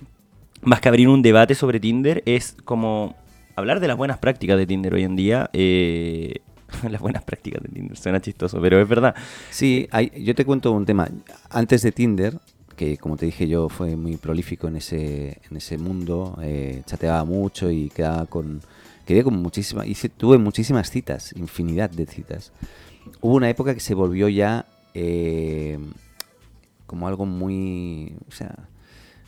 más que abrir un debate sobre Tinder, es como hablar de las buenas prácticas de Tinder hoy en día. eh, (laughs) las buenas prácticas de Tinder, suena chistoso, pero es verdad. Sí, hay- yo te cuento un tema. Antes de Tinder, que como te dije yo fue muy prolífico en ese, en ese mundo, eh, chateaba mucho y quedaba con... Quedé con muchísimas... Hice, tuve muchísimas citas, infinidad de citas. Hubo una época que se volvió ya eh, como algo muy... O sea,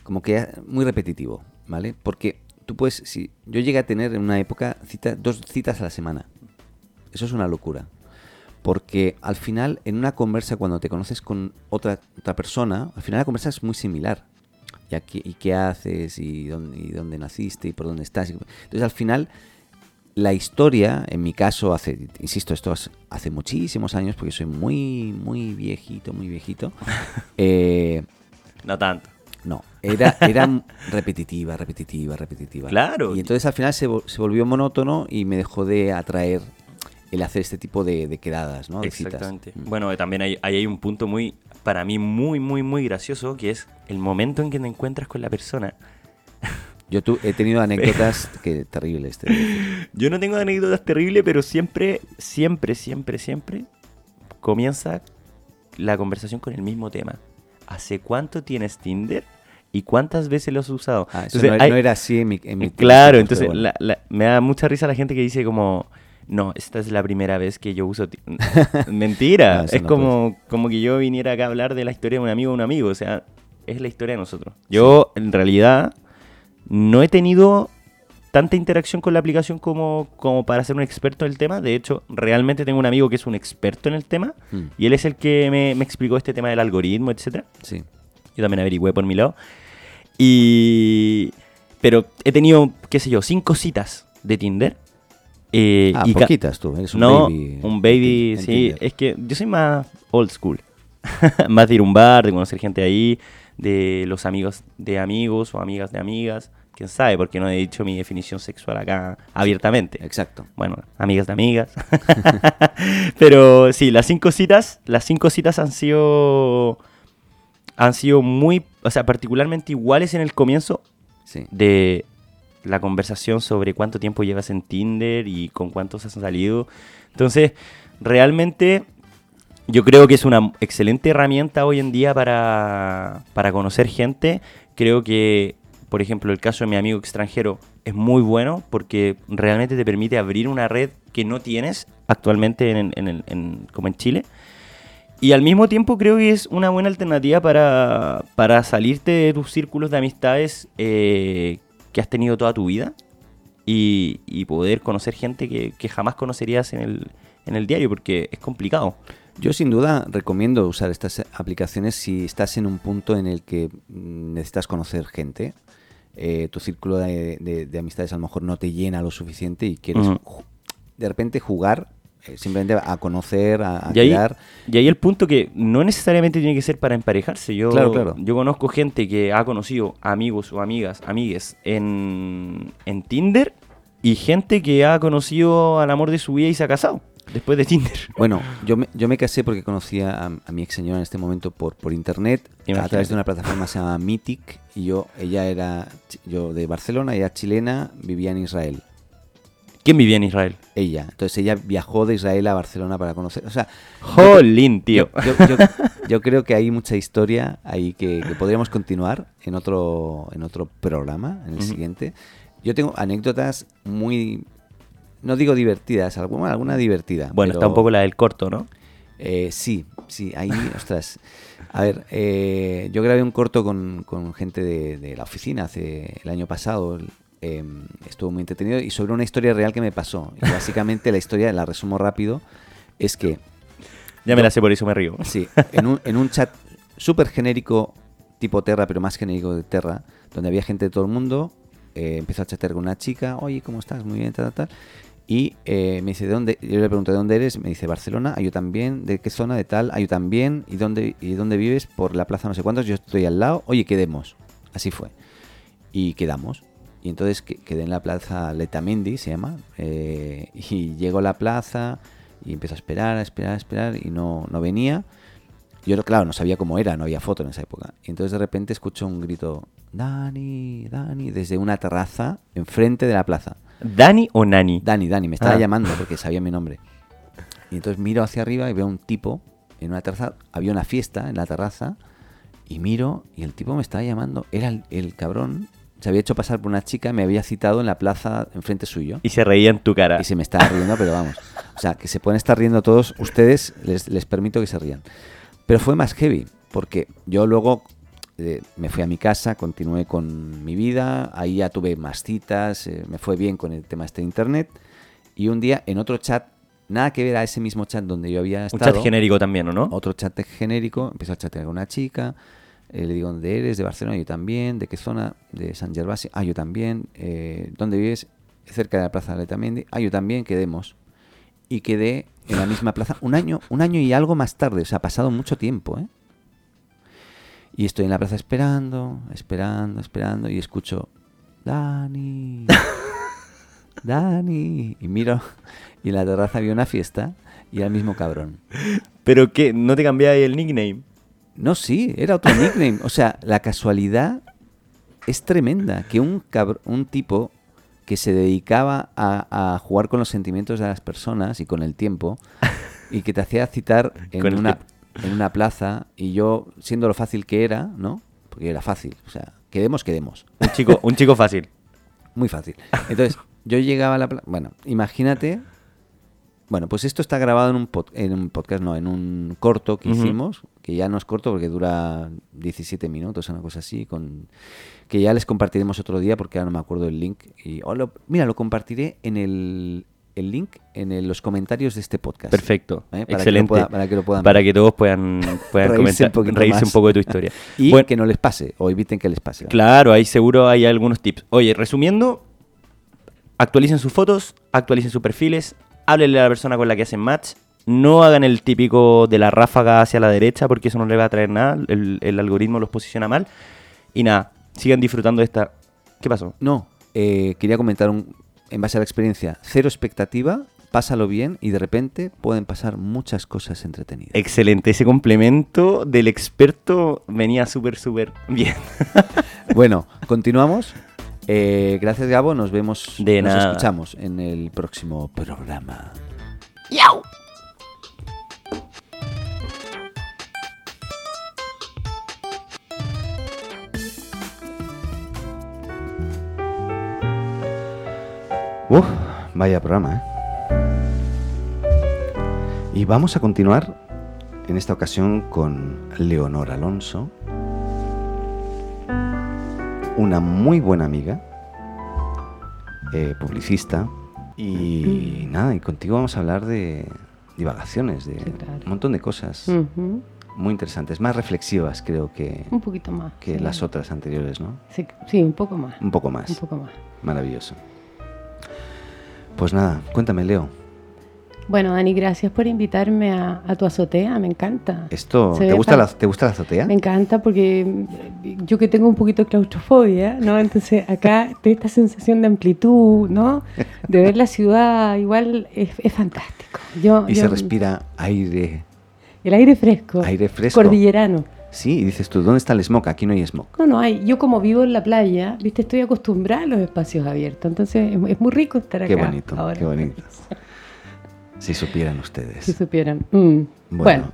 como que muy repetitivo, ¿vale? Porque tú puedes... Si, yo llegué a tener en una época cita, dos citas a la semana. Eso es una locura. Porque al final, en una conversa, cuando te conoces con otra, otra persona, al final la conversa es muy similar. ¿Y, aquí- y qué haces? Y dónde, ¿Y dónde naciste? ¿Y por dónde estás? Entonces, al final, la historia, en mi caso, hace, insisto, esto hace, muchísimos años, porque soy muy, muy viejito, muy viejito. (laughs) eh, No tanto. no, era, era (laughs) repetitiva, repetitiva, repetitiva. Claro. Y entonces al final se, se volvió monótono y me dejó de atraer el hacer este tipo de, de quedadas, ¿no? De Exactamente. citas. Mm. Bueno, también hay, ahí hay un punto muy, para mí, muy, muy, muy gracioso, que es el momento en que te encuentras con la persona. Yo tu- he tenido (laughs) anécdotas que terribles. Yo no tengo anécdotas terribles, pero siempre, siempre, siempre, siempre comienza la conversación con el mismo tema. ¿Hace cuánto tienes Tinder? ¿Y cuántas veces lo has usado? Ah, eso Entonces, no, hay- no era así en mi, en mi Claro, entonces bueno. la- la- me da mucha risa la gente que dice como, no, esta es la primera vez que yo uso... ti-". (laughs) Mentira, No, es no como, como que yo viniera acá a hablar de la historia de un amigo de un amigo, o sea, es la historia de nosotros. Yo, en realidad, no he tenido tanta interacción con la aplicación como, como para ser un experto en el tema. De hecho, realmente tengo un amigo que es un experto en el tema Mm, y él es el que me, me explicó este tema del algoritmo, etcétera. sí. Yo también averigüé por mi lado. Y. Pero he tenido, qué sé yo, cinco citas de Tinder. Eh, Ah, y poquitas tú, eres un no, baby. un baby, en- sí. Es que yo soy más old school. (laughs) más de ir a un bar, de conocer gente ahí, de los amigos de amigos o amigas de amigas. Quién sabe, porque no he dicho mi definición sexual acá abiertamente. Exacto. Bueno, amigas de amigas. (laughs) Pero sí, las cinco citas, las cinco citas han sido han sido muy, o sea, particularmente iguales en el comienzo Sí. de la conversación sobre cuánto tiempo llevas en Tinder y con cuántos has salido. Entonces, realmente yo creo que es una excelente herramienta hoy en día para, para conocer gente. Creo que, por ejemplo, el caso de mi amigo extranjero es muy bueno porque realmente te permite abrir una red que no tienes actualmente en, en como en Chile. Y al mismo tiempo creo que es una buena alternativa para, para salirte de tus círculos de amistades eh, que has tenido toda tu vida y, y poder conocer gente que, que jamás conocerías en el, en el diario porque es complicado. Yo sin duda recomiendo usar estas aplicaciones si estás en un punto en el que mm, necesitas conocer gente. eh, tu círculo de, de- de amistades a lo mejor no te llena lo suficiente y quieres de repente jugar simplemente a conocer, a, a Y ahí, quedar. y ahí el punto que no necesariamente tiene que ser para emparejarse. Yo, Claro, claro. yo conozco gente que ha conocido amigos o amigas, amigues en, en Tinder y gente que ha conocido al amor de su vida y se ha casado. después de Tinder. (laughs) Bueno, yo me, yo me casé porque conocía a, a mi ex señora en este momento por, por internet a través de una plataforma que se llama Mythic y yo, ella era yo de Barcelona, ella chilena, vivía en Israel. ¿Quién vivía en Israel? Ella. Entonces ella viajó de Israel a Barcelona para conocer. O sea, Jolín, tío. yo, yo- yo creo que hay mucha historia ahí que, que podríamos continuar en otro, en otro programa, en el siguiente. Yo tengo anécdotas muy, no digo divertidas, alguna, alguna divertida. Bueno, está un poco la del corto, ¿no? Eh, sí, sí, ahí, (laughs) ostras. A ver, eh, yo grabé un corto con, con gente de, de la oficina hace el año pasado. Eh, estuvo muy entretenido y sobre una historia real que me pasó. Y básicamente la historia, la resumo rápido, es que Ya me la sé, por eso me río. Sí, en un, en un chat súper genérico, tipo Terra, pero más genérico de Terra, donde había gente de todo el mundo, eh, empezó a chatear con una chica, oye, ¿cómo estás? Muy bien, tal, tal, tal. Y eh, me dice, ¿de dónde? Yo le pregunto, ¿de dónde eres? Me dice, Barcelona, ah, yo también, ¿de qué zona? De tal, ah, yo también, ¿y dónde, ¿y dónde vives? Por la plaza no sé cuántos, yo estoy al lado, oye, quedemos. Así fue. Y quedamos. Y entonces que- quedé en la plaza Letamendi, se llama, eh, y llego a la plaza y empiezo a esperar, a esperar, a esperar, y no, no venía. Yo, claro, no sabía cómo era, no había foto en esa época. Y entonces de repente escucho un grito, Dani, Dani, desde una terraza enfrente de la plaza. ¿Dani o Nani? Dani, Dani, me estaba Ah. llamando porque sabía mi nombre. Y entonces miro hacia arriba y veo un tipo en una terraza, había una fiesta en la terraza, y miro y el tipo me estaba llamando, era el, el cabrón, se había hecho pasar por una chica, me había citado en la plaza enfrente suyo. Y se reía en tu cara. Y se me estaba riendo, pero vamos. O sea, que se pueden estar riendo todos ustedes, les, les permito que se rían. Pero fue más heavy, porque yo luego eh, me fui a mi casa, continué con mi vida, ahí ya tuve más citas, eh, me fue bien con el tema este de internet. Y un día en otro chat, nada que ver a ese mismo chat donde yo había Un estado. chat genérico también, ¿o no? Otro chat genérico, empiezo a chatear con una chica, eh, le digo, ¿dónde eres? De Barcelona, yo también. ¿De qué zona? De San Gervasio, ah, yo también. Eh, ¿Dónde vives? Cerca de la plaza de Letamendi, ah, yo también, quedemos. Y quedé en la misma plaza un año, un año y algo más tarde, o sea, ha pasado mucho tiempo, ¿eh? Y estoy en la plaza esperando, esperando, esperando, y escucho, Dani, (laughs) Dani. Y miro, y en la terraza había una fiesta, y era el mismo cabrón. ¿Pero qué? ¿No te cambiáis el nickname? No, sí, era otro nickname. O sea, la casualidad es tremenda. Que un, un tipo que se dedicaba a, a jugar con los sentimientos de las personas y con el tiempo, y que te hacía citar (laughs) en una, en una plaza, y yo, siendo lo fácil que era, ¿no? Porque era fácil. O sea, quedemos, quedemos. Un chico, un chico fácil. Muy fácil. Entonces, yo llegaba a la plaza. Bueno, imagínate. Bueno, pues esto está grabado en un, pod- en un podcast, no, en un corto que hicimos, que ya no es corto porque dura 17 minutos, una cosa así, con que ya les compartiremos otro día porque ahora no me acuerdo el link. Y, o lo- mira, lo compartiré en el, el link en el- los comentarios de este podcast. Perfecto. ¿eh? Para que Excelente. pueda- para que lo puedan Para que todos puedan, (laughs) puedan Reírse comentar, un reírse un poco de tu historia. (laughs) Y Bueno, que no les pase, o eviten que les pase. Claro, ahí seguro hay algunos tips. Oye, resumiendo, actualicen sus fotos, actualicen sus perfiles, háblenle a la persona con la que hacen match, no hagan el típico de la ráfaga hacia la derecha porque eso no le va a traer nada, el, el algoritmo los posiciona mal. Y nada, sigan disfrutando de esta... ¿Qué pasó? No, eh, quería comentar un, en base a la experiencia, cero expectativa, pásalo bien y de repente pueden pasar muchas cosas entretenidas. Excelente, ese complemento del experto venía súper, súper bien. (laughs) Bueno, continuamos. Eh, gracias Gabo, nos vemos, De nos nada. escuchamos en el próximo programa. Uf, vaya programa, ¿eh? Y vamos a continuar en esta ocasión con Leonor Alonso, una muy buena amiga, eh, publicista, y nada, y contigo vamos a hablar de divagaciones, de Sí, claro. un montón de cosas muy interesantes, más reflexivas creo que, Un poquito más. que sí. las otras anteriores, ¿no? Sí, sí, un poco más. Un poco más. Un poco más. Maravilloso. Pues nada, cuéntame, Leo. Bueno, Dani, gracias por invitarme a, a tu azotea, me encanta. Esto, ¿te gusta, la, ¿Te gusta la azotea? Me encanta porque yo que tengo un poquito de claustrofobia, ¿no? Entonces acá (laughs) te esta sensación de amplitud, ¿no? De ver la ciudad, igual es, es fantástico. Yo, Y yo- se respira aire, El aire fresco. aire fresco. Cordillerano. Sí, y dices tú, ¿dónde está el smog? Aquí no hay smog. No, no hay. Yo como vivo en la playa, viste, estoy acostumbrada a los espacios abiertos. Entonces es, muy rico estar acá. Qué bonito, ahora. qué bonito. (laughs) Si supieran ustedes. Si supieran. Mm. Bueno. Bueno.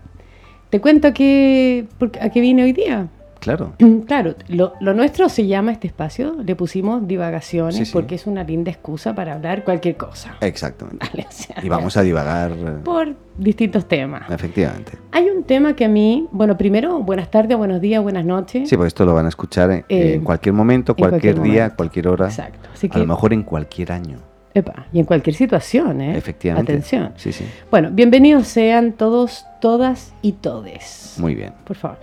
te cuento a qué, por- a qué vine hoy día. Claro. Claro, lo, lo nuestro se llama este espacio, le pusimos divagaciones Sí, sí. porque es una linda excusa para hablar cualquier cosa. Exactamente. Vale, o sea, Y vamos a divagar, Por distintos temas. efectivamente. Hay un tema que a mí, bueno, primero, buenas tardes, buenos días, buenas noches. Sí, pues esto lo van a escuchar en, Eh, en cualquier momento, en cualquier cualquier, día, momento. cualquier hora. Exacto. Así A que, lo mejor en cualquier año. epa, y en cualquier situación, ¿eh? Efectivamente. Atención. Sí, sí. Bueno, bienvenidos sean todos, todas y todes. Muy bien. Por favor.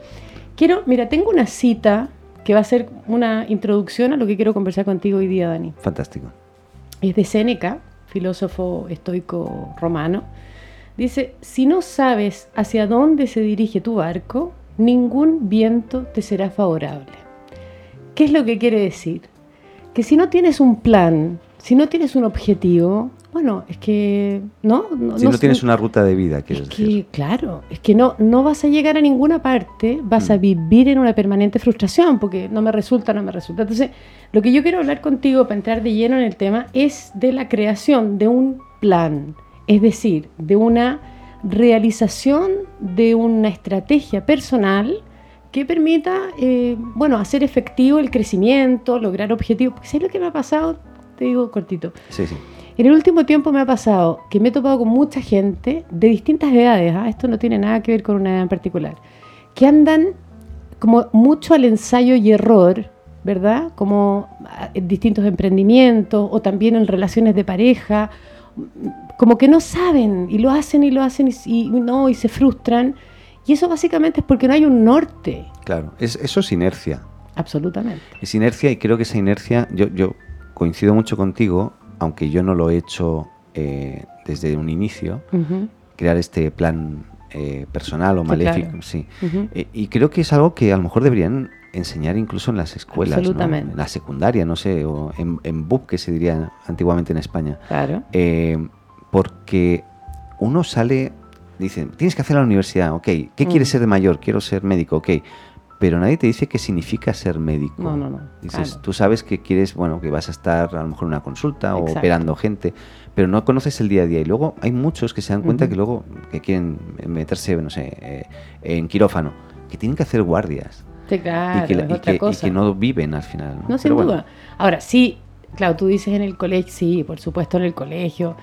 Quiero, mira, tengo una cita que va a ser una introducción a lo que quiero conversar contigo hoy día, Dani. Fantástico. Es de Séneca, filósofo estoico romano. Dice, si no sabes hacia dónde se dirige tu barco, ningún viento te será favorable. ¿Qué es lo que quiere decir? Que si no tienes un plan, si no tienes un objetivo, bueno, es que no, no, Si no, tienes una ruta de vida, quieres es decir. que, claro, es que no, no vas a llegar a ninguna parte, vas Mm. a vivir en una permanente frustración, porque no me resulta, no me resulta. Entonces, lo que yo quiero hablar contigo para entrar de lleno en el tema es de la creación de un plan, es decir, de una realización de una estrategia personal que permita, eh, bueno, hacer efectivo el crecimiento, lograr objetivos. Porque ¿sabes lo que me ha pasado? Te digo cortito. Sí, sí. En el último tiempo me ha pasado que me he topado con mucha gente de distintas edades, ¿ah? esto no tiene nada que ver con una edad en particular, que andan como mucho al ensayo y error, ¿verdad? Como ah, en distintos emprendimientos o también en relaciones de pareja, como que no saben y lo hacen y lo hacen y, y no y se frustran. Y eso básicamente es porque no hay un norte, Claro. Es, eso es inercia. absolutamente. Es inercia y creo que esa inercia, yo, yo coincido mucho contigo, aunque yo no lo he hecho eh, desde un inicio, crear este plan eh, personal o Sí, maléfico. claro. Sí. ujú. Eh, y creo que es algo que a lo mejor deberían enseñar incluso en las escuelas, en la secundaria, no sé, o en, en BUP, que se diría antiguamente en España. Claro. Porque uno sale, dice, tienes que hacer la universidad, ok, ¿qué quieres ser de mayor? Quiero ser médico, ok. Pero nadie te dice qué significa ser médico. No, no, no, Dices, claro. tú sabes que quieres, bueno, que vas a estar a lo mejor en una consulta o operando gente, pero no conoces el día a día. Y luego hay muchos que se dan cuenta que luego que quieren meterse, no sé, eh, en quirófano, que tienen que hacer guardias Sí, claro, y, que, es y otra que- y cosa. que no viven al final. ¿no? No, sin bueno, duda. Ahora, sí, claro, tú dices en el colegio, sí, por supuesto en el colegio,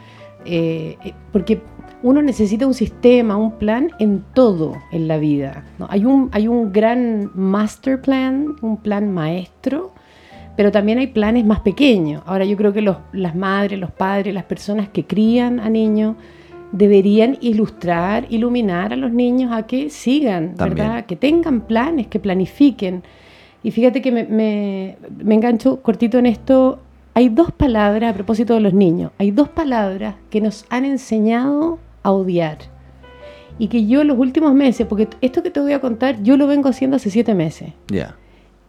eh, eh, porque uno necesita un sistema, un plan en todo en la vida. ¿no? Hay, un, hay un gran master plan, un plan maestro, pero también hay planes más pequeños. Ahora yo creo que los, las madres, los padres, las personas que crían a niños deberían ilustrar, iluminar a los niños a que sigan, También. ¿verdad? Que tengan planes, que planifiquen. Y fíjate que me, me, me engancho cortito en esto. Hay dos palabras a propósito de los niños. Hay dos palabras que nos han enseñado a odiar. Y que yo en los últimos meses, porque esto que te voy a contar, yo lo vengo haciendo hace siete meses. ya.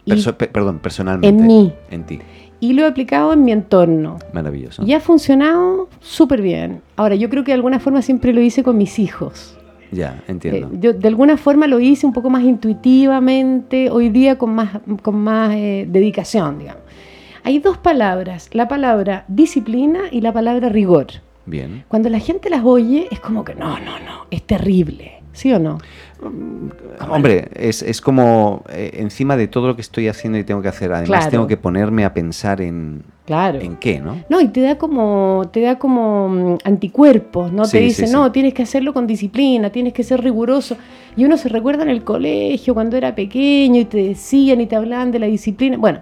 Y- Perso- pe- perdón, personalmente. En mí. En ti. Y lo he aplicado en mi entorno. Maravilloso. Y ha funcionado súper bien. Ahora, yo creo que de alguna forma siempre lo hice con mis hijos. Ya, entiendo. Eh, yo de alguna forma lo hice un poco más intuitivamente, hoy día con más, con más eh, dedicación, digamos. Hay dos palabras, la palabra disciplina y la palabra rigor. Bien. Cuando la gente las oye, es como que no, no, no, es terrible, ¿sí o no? Hombre, es, es como eh, encima de todo lo que estoy haciendo y tengo que hacer, además Claro. tengo que ponerme a pensar en, Claro. en qué, ¿no? No, y te da como, te da como mm, anticuerpos, ¿no? Sí, te sí, dice, sí. no, tienes que hacerlo con disciplina, tienes que ser riguroso. Y uno se recuerda en el colegio cuando era pequeño y te decían y te hablaban de la disciplina. Bueno,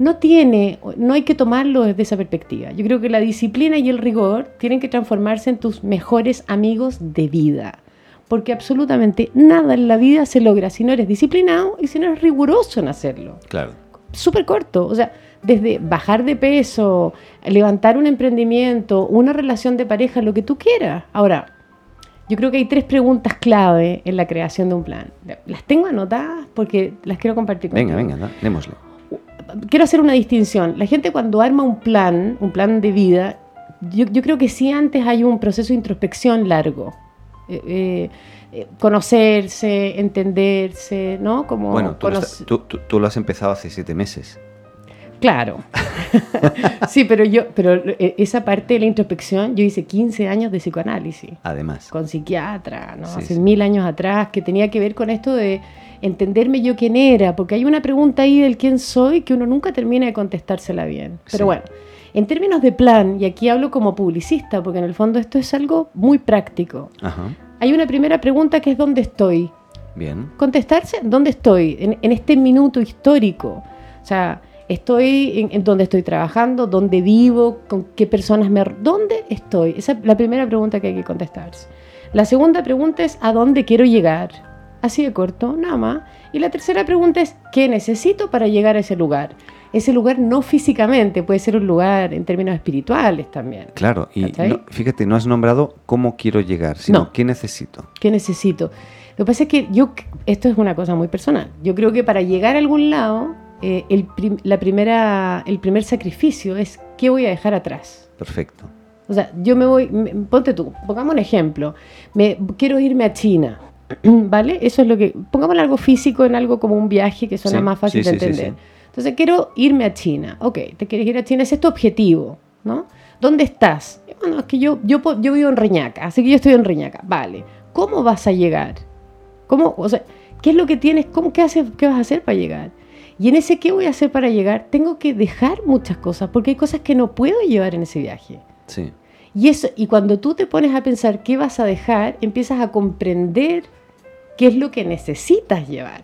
no tiene, no hay que tomarlo desde esa perspectiva. Yo creo que la disciplina y el rigor tienen que transformarse en tus mejores amigos de vida. Porque absolutamente nada en la vida se logra si no eres disciplinado y si no eres riguroso en hacerlo. Claro. súper corto. O sea, desde bajar de peso, levantar un emprendimiento, una relación de pareja, lo que tú quieras. Ahora, yo creo que hay tres preguntas clave en la creación de un plan. Las tengo anotadas porque las quiero compartir Venga, contigo. venga, da- démosle. Quiero hacer una distinción. La gente cuando arma un plan, un plan de vida, yo, yo creo que sí antes hay un proceso de introspección largo. Eh, eh, eh, conocerse, entenderse, ¿no? Como Bueno, tú lo, conoc- está- tú- tú- tú lo has empezado hace siete meses. Claro. (laughs) sí, pero yo, pero esa parte de la introspección, yo hice 15 años de psicoanálisis Además. con psiquiatra, ¿no? Sí, Hace sí. mil años atrás, que tenía que ver con esto de entenderme yo quién era, porque hay una pregunta ahí del quién soy que uno nunca termina de contestársela bien. Pero Sí. bueno, en términos de plan, y aquí hablo como publicista, porque en el fondo esto es algo muy práctico. Ajá. Hay una primera pregunta que es ¿dónde estoy? Bien. contestarse dónde estoy en, en este minuto histórico. O sea, estoy en, en dónde estoy trabajando, dónde vivo, con qué personas me... ¿Dónde estoy? Esa es la primera pregunta que hay que contestarse. La segunda pregunta es ¿a dónde quiero llegar? Así de corto, nada más. Y la tercera pregunta es ¿qué necesito para llegar a ese lugar? Ese lugar no físicamente, puede ser un lugar en términos espirituales también. Claro, y no- fíjate, no has nombrado cómo quiero llegar, sino No. qué necesito. ¿Qué necesito? Lo que pasa es que yo, esto es una cosa muy personal. Yo creo que para llegar a algún lado, eh, el, prim- la primera, el primer sacrificio es qué voy a dejar atrás. Perfecto. O sea, yo me voy, me- ponte tú, pongamos un ejemplo. Me, quiero irme a China, (clears throat) ¿vale? Eso es lo que, pongamos algo físico en algo como un viaje que suena Sí, más fácil sí, de entender. sí. Entonces, quiero irme a China. Ok, te quieres ir a China, ese es tu objetivo, ¿no? ¿Dónde estás? Bueno, es que yo, yo, yo vivo en Reñaca, así que yo estoy en Reñaca. Vale. ¿Cómo vas a llegar? ¿Cómo, o sea, ¿qué es lo que tienes? ¿Cómo, qué, haces, ¿Qué vas a hacer para llegar? Y en ese qué voy a hacer para llegar, tengo que dejar muchas cosas, porque hay cosas que no puedo llevar en ese viaje. Sí. Y, eso, y cuando tú te pones a pensar qué vas a dejar, empiezas a comprender qué es lo que necesitas llevar.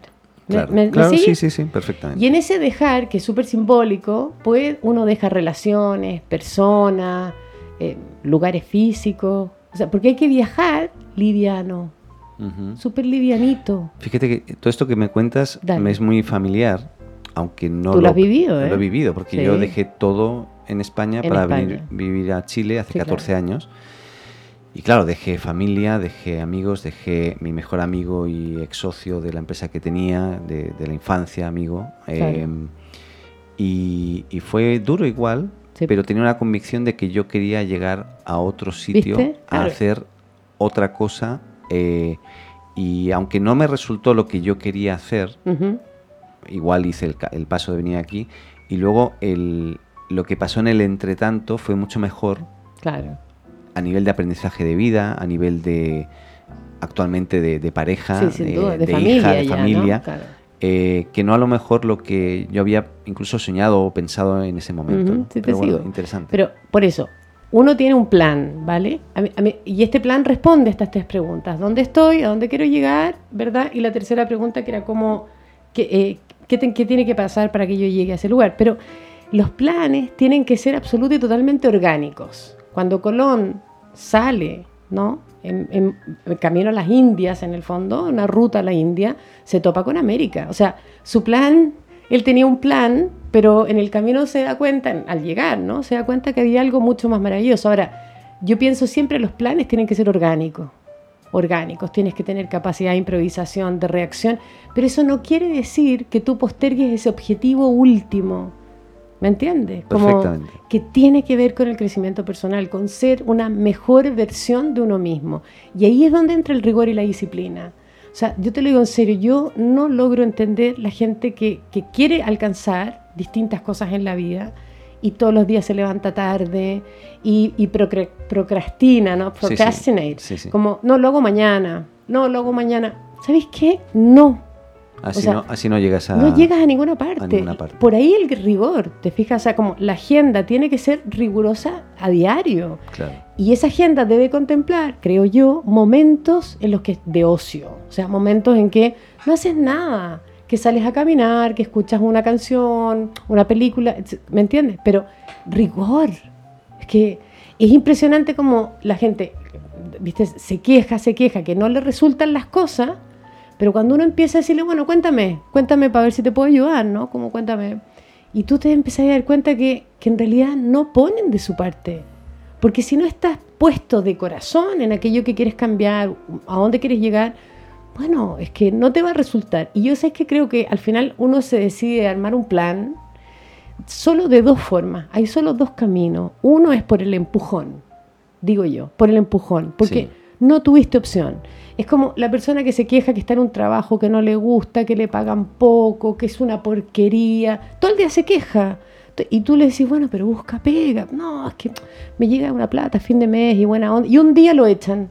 ¿Me- Claro, me- me claro sí, sigues? sí, sí, perfectamente. Y en ese dejar, que es súper simbólico, pues uno deja relaciones, personas, eh, lugares físicos. O sea, porque hay que viajar liviano, Ujú. súper livianito. Fíjate que todo esto que me cuentas Dale. me es muy familiar, aunque no Tú lo has vivido, ¿eh? Lo he vivido, porque Sí. yo dejé todo en España En para España. venir- vivir a Chile hace Sí, 14 claro. años. Y claro, dejé familia, dejé amigos, dejé mi mejor amigo y ex socio de la empresa que tenía, de, de la infancia, amigo. Claro. eh, y, y fue duro igual, Sí. pero tenía una convicción de que yo quería llegar a otro sitio, ¿Viste? a Claro. hacer otra cosa. eh, y aunque no me resultó lo que yo quería hacer, igual hice el, el paso de venir aquí. Y luego el, lo que pasó en el entretanto fue mucho mejor Claro. A nivel de aprendizaje de vida, a nivel de actualmente de, de pareja, Sí, sin de, duda, de, de familia hija, de ya, ¿no? familia, Claro. eh, que no a lo mejor lo que yo había incluso soñado o pensado en ese momento. Sí, te Pero bueno, sigo. interesante. Pero por eso, uno tiene un plan, ¿vale? A mí- a mí- y este plan responde a estas tres preguntas. ¿Dónde estoy? ¿A dónde quiero llegar? ¿Verdad? Y la tercera pregunta que era cómo, qué, eh, qué te- qué tiene que pasar para que yo llegue a ese lugar. Pero los planes tienen que ser absolutos y totalmente orgánicos. Cuando Colón sale, ¿no? En, camino a las Indias, en el fondo, una ruta a la India, se topa con América. O sea, su plan, él tenía un plan, pero en el camino se da cuenta, en- al llegar, ¿no? Se da cuenta que había algo mucho más maravilloso. Ahora, yo pienso siempre los planes tienen que ser orgánicos. Orgánicos, tienes que tener capacidad de improvisación, de reacción, pero eso no quiere decir que tú postergues ese objetivo último. ¿Me entiendes? Perfectamente. que tiene que ver con el crecimiento personal, con ser una mejor versión de uno mismo. Y ahí es donde entra el rigor y la disciplina. O sea, yo te lo digo en serio, yo no logro entender la gente que, que quiere alcanzar distintas cosas en la vida y todos los días se levanta tarde y, y procra- procrastina, ¿no? Sí, sí. Procrastinate. Sí, sí. Como, no, lo hago mañana, no, lo hago mañana. ¿Sabéis qué? No. Así, o sea, no, así no llegas a... No llegas a ninguna parte. ninguna parte. Por ahí el rigor, te fijas, o sea, como la agenda tiene que ser rigurosa a diario. Claro. Y esa agenda debe contemplar, creo yo, momentos en los que de ocio, o sea, momentos en que no haces nada, que sales a caminar, que escuchas una canción, una película, ¿me entiendes? Pero rigor, es que es impresionante como la gente, viste, se queja, se queja, que no le resultan las cosas, pero cuando uno empieza a decirle, bueno, cuéntame, cuéntame para ver si te puedo ayudar, ¿no? Como cuéntame. Y tú te empezás a dar cuenta que, que en realidad no ponen de su parte. Porque si no estás puesto de corazón en aquello que quieres cambiar, a dónde quieres llegar, bueno, es que no te va a resultar. Y yo sé que creo que al final uno se decide armar un plan solo de dos formas. Hay solo dos caminos. Uno es por el empujón, digo yo, por el empujón, porque. No tuviste opción. Es como la persona que se queja que está en un trabajo que no le gusta, que le pagan poco, que es una porquería. Todo el día se queja. Y tú le decís, bueno, pero busca pega. No, es que me llega una plata a fin de mes y buena onda. Y un día lo echan.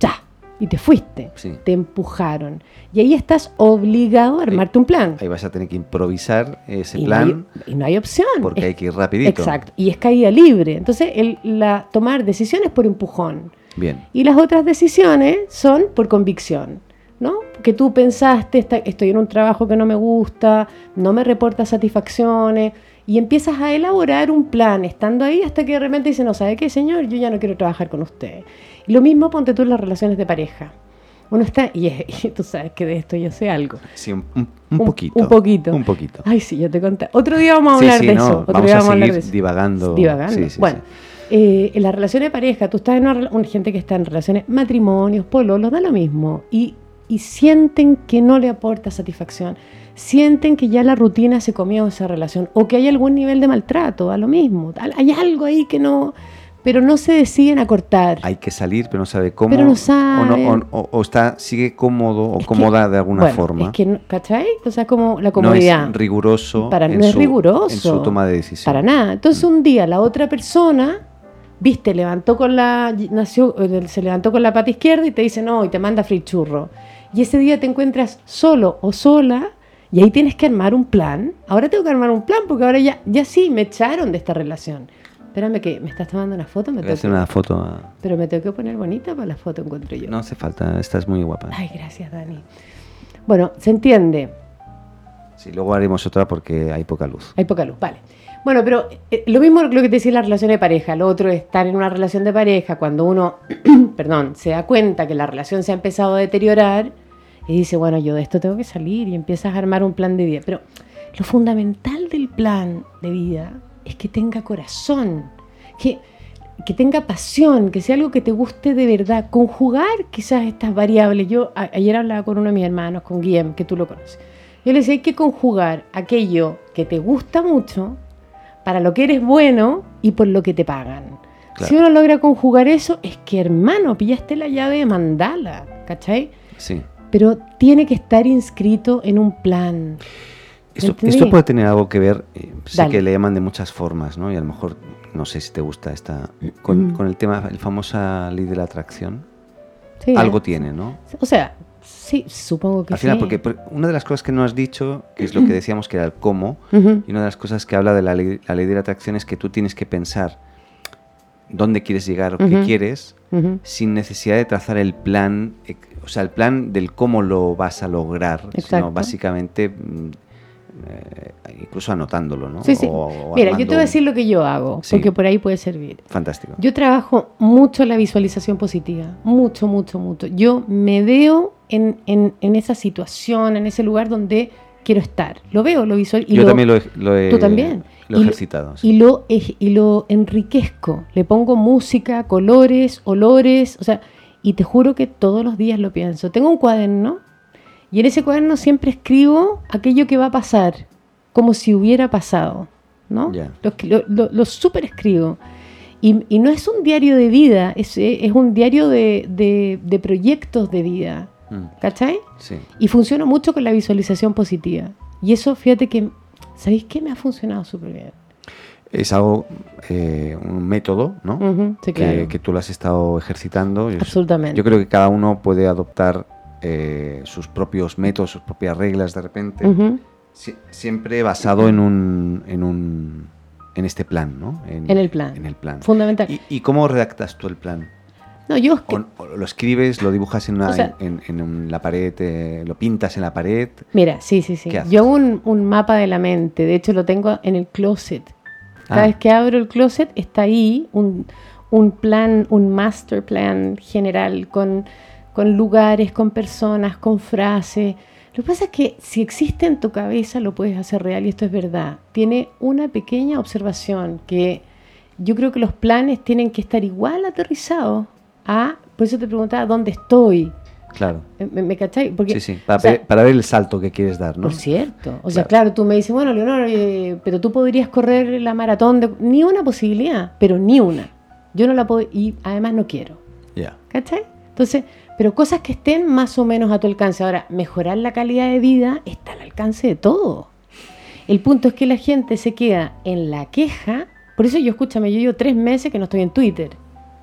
Ya. Y te fuiste. Sí. Te empujaron. Y ahí estás obligado a armarte un plan. Ahí vas a tener que improvisar ese Y plan No hay, y no hay opción. porque Es- hay que ir rapidito. Exacto. Y es caída libre. Entonces, el, la, tomar decisiones por empujón. Bien. Y las otras decisiones son por convicción. ¿no? Que tú pensaste, "Esta- estoy en un trabajo que no me gusta, no me reporta satisfacciones, y empiezas a elaborar un plan estando ahí hasta que de repente dices, no, ¿sabe qué, señor? Yo ya no quiero trabajar con usted. Y lo mismo ponte tú en las relaciones de pareja. Uno está, (laughs) y, y tú sabes que de esto yo sé algo. Sí, un, un- un poquito. un poquito. Un poquito. Ay, sí, yo te conté. Otro día vamos a hablar sí, de no, eso. Otro vamos día a vamos hablar seguir de eso. divagando. Divagando. Sí, sí, bueno, eh, en la relación de pareja, tú estás en una, una gente que está en relaciones, matrimonios, pololos, da lo mismo. Y, y sienten que no le aporta satisfacción. Sienten que ya la rutina se comió esa relación. O que hay algún nivel de maltrato, da lo mismo. Hay algo ahí que no. Pero no se deciden a cortar. Hay que salir, pero no sabe cómo. Pero no sabe. o- o- o está, sigue cómodo o Es que- cómoda de alguna bueno, forma. Es que, no- ¿cachai? O sea, como la no comodidad. es riguroso, Para, no es su, riguroso. en su toma de decisión. Para nada. Entonces un día la otra persona, viste, levantó con la, nació, eh, se levantó con la pata izquierda y te dice no, y te manda free churro. Y ese día te encuentras solo o sola y ahí tienes que armar un plan. Ahora tengo que armar un plan porque ahora ya, ya sí, me echaron de esta relación. Espérame que me estás tomando una foto, me tengo que- una foto. a- pero me tengo que poner bonita para la foto, encuentro yo. No hace falta, estás muy guapa. Ay, gracias, Dani. Bueno, se entiende. Sí, luego haremos otra porque hay poca luz. Hay poca luz, vale. Bueno, pero eh, lo mismo lo que te decía la relación de pareja. Lo otro es estar en una relación de pareja cuando uno, (clears throat) perdón, se da cuenta que la relación se ha empezado a deteriorar y dice, bueno, yo de esto tengo que salir y empiezas a armar un plan de vida. Pero lo fundamental del plan de vida es que tenga corazón, que, que tenga pasión, que sea algo que te guste de verdad. Conjugar quizás estas variables. Yo a- ayer hablaba con uno de mis hermanos, con Guillem, que tú lo conoces. Yo le decía, hay que conjugar aquello que te gusta mucho para lo que eres bueno y por lo que te pagan. Claro. Si uno logra conjugar eso, es que hermano, pillaste la llave de mandala, ¿cachai? Sí. Pero tiene que estar inscrito en un plan. Esto, esto puede tener algo que ver, eh, sé que le llaman de muchas formas, ¿no? Y a lo mejor, no sé si te gusta esta, con, Mm. con el tema, el famosa ley de la atracción. Sí, Algo ¿eh? tiene, ¿no? O sea, sí, supongo que Al final, sí. porque por- una de las cosas que no has dicho, que es lo que decíamos que era el cómo, y una de las cosas que habla de la ley, la ley de la atracción es que tú tienes que pensar dónde quieres llegar o qué quieres, sin necesidad de trazar el plan, eh, o sea, el plan del cómo lo vas a lograr, Exacto. sino básicamente mm, eh, incluso anotándolo, ¿no? Sí, sí. O- Mira, yo te voy a decir lo que yo hago, Sí. porque por ahí puede servir. Fantástico. Yo trabajo mucho la visualización positiva, mucho, mucho, mucho. Yo me veo en, en- en esa situación, en ese lugar donde quiero estar. Lo veo, lo visualizo. Yo también lo lo he- Tú también. lo he Y ejercitado. sí. Y lo, y lo enriquezco. Le pongo música, colores, olores, o sea, y te juro que todos los días lo pienso. Tengo un cuaderno y en ese cuaderno siempre escribo aquello que va a pasar, como si hubiera pasado, ¿no? Lo, escri- lo, lo- lo super escribo. Y, y no es un diario de vida, es, es un diario de, de- de proyectos de vida, Mm, ¿cachai? sí. Y funciona mucho con la visualización positiva. Y eso, fíjate que, ¿sabéis qué? Me ha funcionado súper bien. Es algo, eh, un método, ¿no? Sí, que, claro. que tú lo has estado ejercitando. Absolutamente. Yo creo que cada uno puede adoptar eh, sus propios métodos, sus propias reglas de repente, siempre basado en un, en un, en este plan, ¿no? En el plan. En el plan. Fundamental. ¿Y, y cómo redactas tú el plan? No, yo es que, O, o lo escribes, lo dibujas en, una, O sea- en, en- en la pared, eh, lo pintas en la pared. mira, sí, sí, sí. Yo hago un, un mapa de la mente. De hecho, lo tengo en el closet. Cada Ah. vez que abro el closet, está ahí un, un plan, un master plan general con, con lugares, con personas, con frases. Lo que pasa es que si existe en tu cabeza lo puedes hacer real y esto es verdad. Tiene una pequeña observación que yo creo que los planes tienen que estar igual aterrizados a, por eso te preguntaba, ¿dónde estoy? Claro. ¿Me, me cachai? Porque, Sí, sí, para, o sea, ver, para ver el salto que quieres dar, ¿no? Por cierto. O sea, claro, tú me dices, bueno, Leonor, eh, pero tú podrías correr la maratón de... Ni una posibilidad, pero ni una. Yo no la puedo... Y además no quiero. Ya. ¿Cachai? Entonces, pero cosas que estén más o menos a tu alcance. Ahora, mejorar la calidad de vida está al alcance de todo. El punto es que la gente se queda en la queja. Por eso yo, escúchame, yo llevo tres meses que no estoy en Twitter.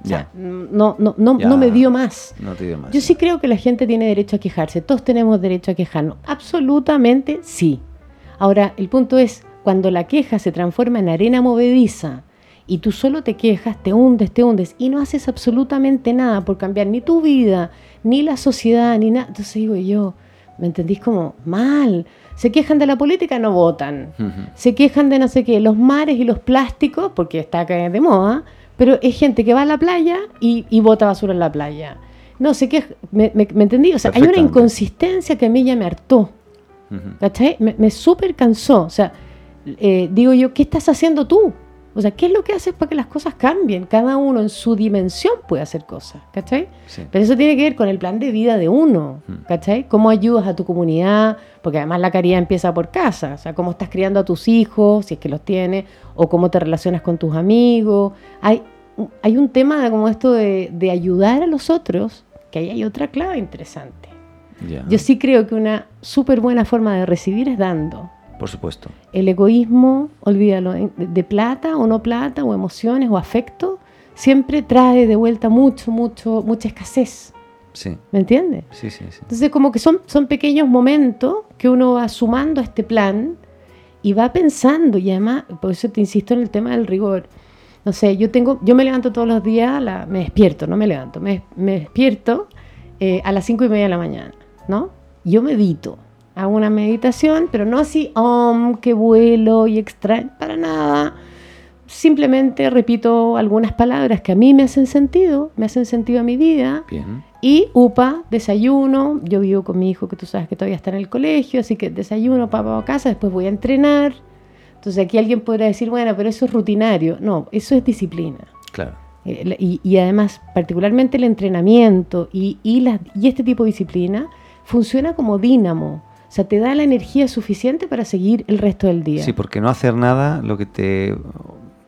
O sea, Ya. no, no, no, no me dio más. No te digo más. Yo sí creo que la gente tiene derecho a quejarse. Todos tenemos derecho a quejarnos. Absolutamente sí. Ahora, el punto es, cuando la queja se transforma en arena movediza y tú solo te quejas, te hundes, te hundes y no haces absolutamente nada por cambiar ni tu vida, ni la sociedad, ni nada. Entonces digo yo, ¿me entendís como mal? Se quejan de la política, no votan. Se quejan de no sé qué, los mares y los plásticos, porque está acá de moda, pero es gente que va a la playa y, y bota basura en la playa. No, se queja, ¿me, me, me entendí? O sea, hay una inconsistencia que a mí ya me hartó. ¿cachai? Me, me súper cansó. O sea, eh, digo yo, ¿qué estás haciendo tú? O sea, ¿qué es lo que haces para que las cosas cambien? Cada uno en su dimensión puede hacer cosas, ¿cachai? Sí. Pero eso tiene que ver con el plan de vida de uno, ¿cachai? ¿Cómo ayudas a tu comunidad? Porque además la caridad empieza por casa, o sea, cómo estás criando a tus hijos, si es que los tienes, o cómo te relacionas con tus amigos. Hay, hay un tema como esto de, de ayudar a los otros, que ahí hay otra clave interesante. Yo sí creo que una súper buena forma de recibir es dando. Por supuesto. El egoísmo, olvídalo, de, de plata o no plata, o emociones o afecto, siempre trae de vuelta mucho, mucho, mucha escasez. Sí. ¿Me entiendes? Sí, sí, sí. Entonces, como que son, son pequeños momentos que uno va sumando a este plan y va pensando, y además, por eso te insisto en el tema del rigor. No sé, yo tengo, yo me levanto todos los días, la- me despierto, no me levanto, me, me despierto eh, a las cinco y media de la mañana, ¿no? Yo medito, hago una meditación, pero no así, om, que vuelo y extraño, para nada. Simplemente repito algunas palabras que a mí me hacen sentido, me hacen sentido a mi vida. Bien. Y UPA, desayuno. Yo vivo con mi hijo que tú sabes que todavía está en el colegio, así que desayuno, papá a casa, después voy a entrenar. Entonces aquí alguien podrá decir, bueno, pero eso es rutinario. No, eso es disciplina. Claro. Eh, Y, y además, particularmente el entrenamiento y, y, la- y este tipo de disciplina funciona como dínamo. O sea, te da la energía suficiente para seguir el resto del día. Sí, porque no hacer nada lo que te,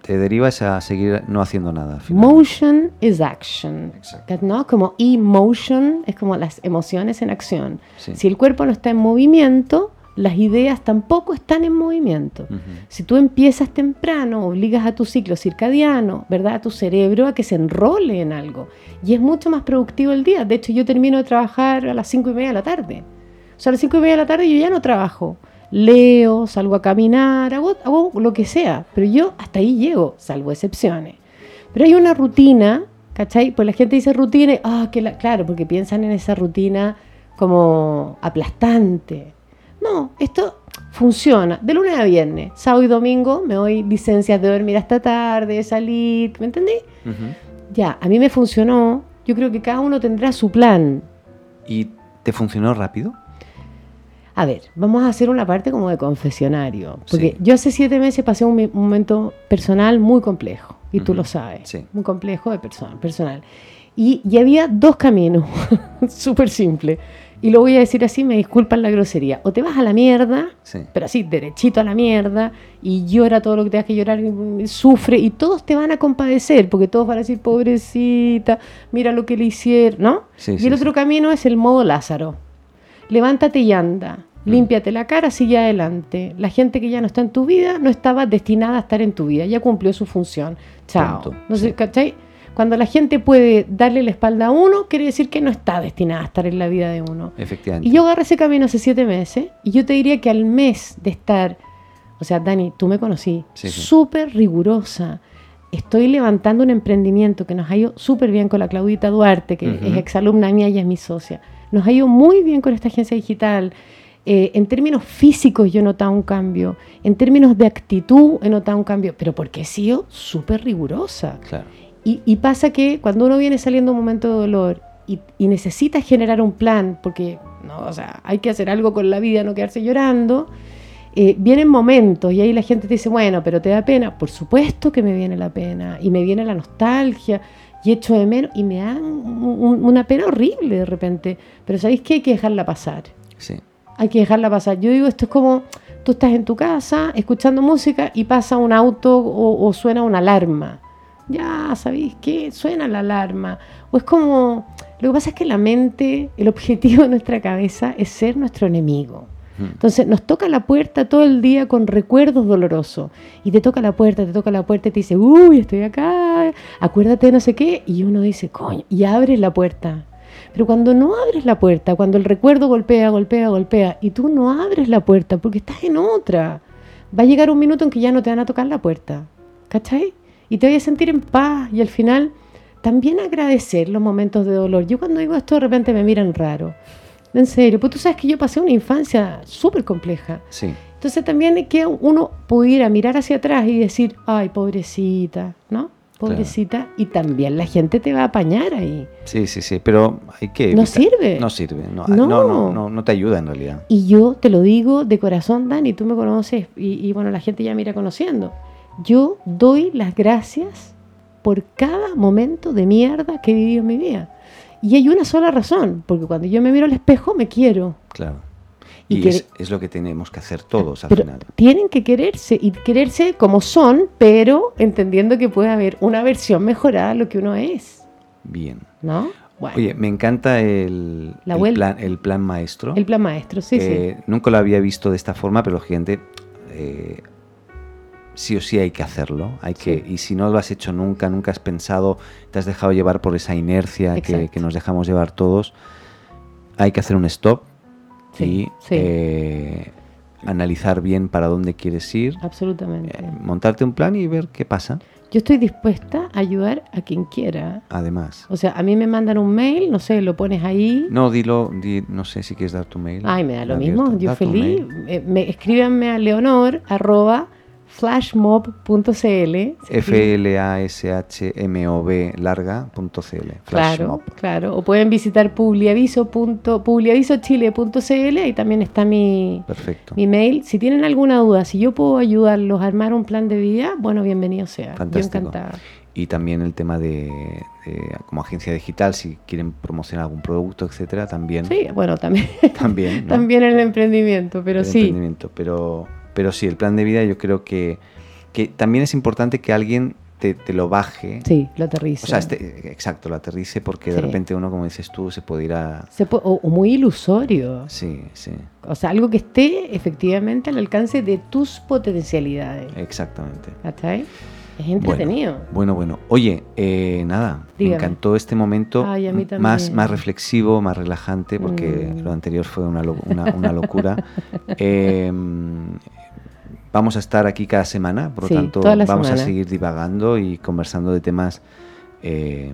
te deriva es a seguir no haciendo nada. Motion is action. Exacto. ¿no? Como emotion es como las emociones en acción. Sí. Si el cuerpo no está en movimiento, las ideas tampoco están en movimiento. Si tú empiezas temprano, obligas a tu ciclo circadiano, ¿verdad? A tu cerebro a que se enrole en algo. Y es mucho más productivo el día. De hecho, yo termino de trabajar a las cinco y media de la tarde. O sea, a las cinco y media de la tarde yo ya no trabajo. Leo, salgo a caminar, hago, hago lo que sea. Pero yo hasta ahí llego, salvo excepciones. Pero hay una rutina, ¿cachai? Pues la gente dice rutina y, ah, que la, claro, porque piensan en esa rutina como aplastante. No, esto funciona de lunes a viernes. Sábado y domingo me doy licencias de dormir hasta tarde, de salir, ¿me entendí? Ya, a mí me funcionó. Yo creo que cada uno tendrá su plan. ¿Y te funcionó rápido? A ver, vamos a hacer una parte como de confesionario. Porque Sí. yo hace siete meses pasé un, momento personal muy complejo. Y tú lo sabes. sí. Muy complejo de persona, personal. Y, y había dos caminos. (laughs) Súper simple. Y lo voy a decir así, me disculpan la grosería. O te vas a la mierda, Sí. pero así, derechito a la mierda, y llora todo lo que tengas que llorar, y, sufre, y todos te van a compadecer, porque todos van a decir, pobrecita, mira lo que le hicieron, ¿no? Sí, y sí, el otro camino es el modo Lázaro. Levántate y anda. Mm. Límpiate la cara, sigue adelante. La gente que ya no está en tu vida no estaba destinada a estar en tu vida, ya cumplió su función. Chao. Punto, No sé. ¿cachai? Cuando la gente puede darle la espalda a uno, quiere decir que no está destinada a estar en la vida de uno. Efectivamente. Y yo agarré ese camino hace siete meses y yo te diría que al mes de estar, o sea, Dani, tú me conocí, Sí, sí. súper rigurosa. Estoy levantando un emprendimiento que nos ha ido súper bien con la Claudita Duarte, que Ujú. es exalumna mía y es mi socia. Nos ha ido muy bien con esta agencia digital. Eh, en términos físicos yo he notado un cambio. En términos de actitud he notado un cambio. Pero porque he sido súper rigurosa. Claro. Y, y pasa que cuando uno viene saliendo un momento de dolor y, y necesita generar un plan, porque ¿no? O sea, hay que hacer algo con la vida, no quedarse llorando. Eh, vienen momentos y ahí la gente te dice, bueno, pero te da pena. Por supuesto que me viene la pena y me viene la nostalgia y echo de menos y me dan un- un- una pena horrible de repente. Pero ¿sabéis qué? Hay que dejarla pasar. Sí. Hay que dejarla pasar. Yo digo, esto es como tú estás en tu casa escuchando música y pasa un auto o, o suena una alarma. Ya, ¿sabéis qué? Suena la alarma. O es como, lo que pasa es que la mente, el objetivo de nuestra cabeza es ser nuestro enemigo. Entonces nos toca la puerta todo el día con recuerdos dolorosos. Y te toca la puerta, te toca la puerta y te dice, uy, estoy acá, acuérdate de no sé qué. Y uno dice, coño, y abres la puerta. Pero cuando no abres la puerta, cuando el recuerdo golpea, golpea, golpea, y tú no abres la puerta porque estás en otra, va a llegar un minuto en que ya no te van a tocar la puerta. ¿Cachai? Y te vas a sentir en paz y al final también agradecer los momentos de dolor. Yo cuando digo esto de repente me miran raro. En serio, pues tú sabes que yo pasé una infancia súper compleja. Sí. Entonces también es que uno pudiera mirar hacia atrás y decir, ay, pobrecita, ¿no? Pobrecita. Y también la gente te va a apañar ahí. Sí, sí, sí, pero hay que... No sirve. No sirve, no, No. no, no, no, no te ayuda en realidad. Y yo te lo digo de corazón, Dani, tú me conoces y, y bueno, la gente ya me irá conociendo. Yo doy las gracias por cada momento de mierda que he vivido en mi vida. Y hay una sola razón, porque cuando yo me miro al espejo me quiero. Claro. Y Y, es, es lo que tenemos que hacer todos al Pero final. tienen que quererse y quererse como son, pero entendiendo que puede haber una versión mejorada de lo que uno es, Bien. ¿no? Bueno, Oye, me encanta el, La el, plan, el plan maestro. el plan maestro, sí, Eh, Nunca lo había visto de esta forma, pero gente, eh, sí o sí hay que hacerlo. Hay que, Sí. y si no lo has hecho nunca, nunca has pensado, te has dejado llevar por esa inercia que, nos dejamos llevar todos, hay que hacer un stop Sí, y sí. eh, analizar bien para dónde quieres ir, absolutamente. eh, montarte un plan y ver qué pasa. Yo estoy dispuesta a ayudar a quien quiera. Además, O sea, a mí me mandan un mail, no sé, lo pones ahí. no dilo, di- no sé si quieres dar tu mail. Ay, me da lo abierto. mismo, yo Da tu feliz. Eh, me, escríbanme a leonor arroba flashmob.cl. F-L-A-S-H-M-O-B larga punto CL. Claro, claro. O pueden visitar publiaviso publiavisochile.cl y también está mi, Perfecto. mi mail. Si tienen alguna duda, si yo puedo ayudarlos a armar un plan de vida, bueno, bienvenido sea. Fantástico. Yo encantada. Y también el tema de, de como agencia digital, si quieren promocionar algún producto, etcétera, también. Sí, bueno, también, También, ¿no? (laughs) también el emprendimiento, pero El sí. emprendimiento. Pero, pero sí, el plan de vida yo creo que, que también es importante que alguien te, te lo baje. Sí, lo aterriza. O sea, este, exacto, lo aterrice porque de repente uno, como dices tú, se puede ir a... Se o, o muy ilusorio. Sí, sí, O sea, algo que esté efectivamente al alcance de tus potencialidades. exactamente. ¿Cachai? Es entretenido. Bueno, bueno. Oye, eh, nada, me Dígame. encantó este momento Ay, a mí m- más, más reflexivo, más relajante, porque Mm. lo anterior fue una, lo- una- una locura. (laughs) Eh, vamos a estar aquí cada semana, por lo Sí, tanto vamos a seguir divagando y conversando de temas eh,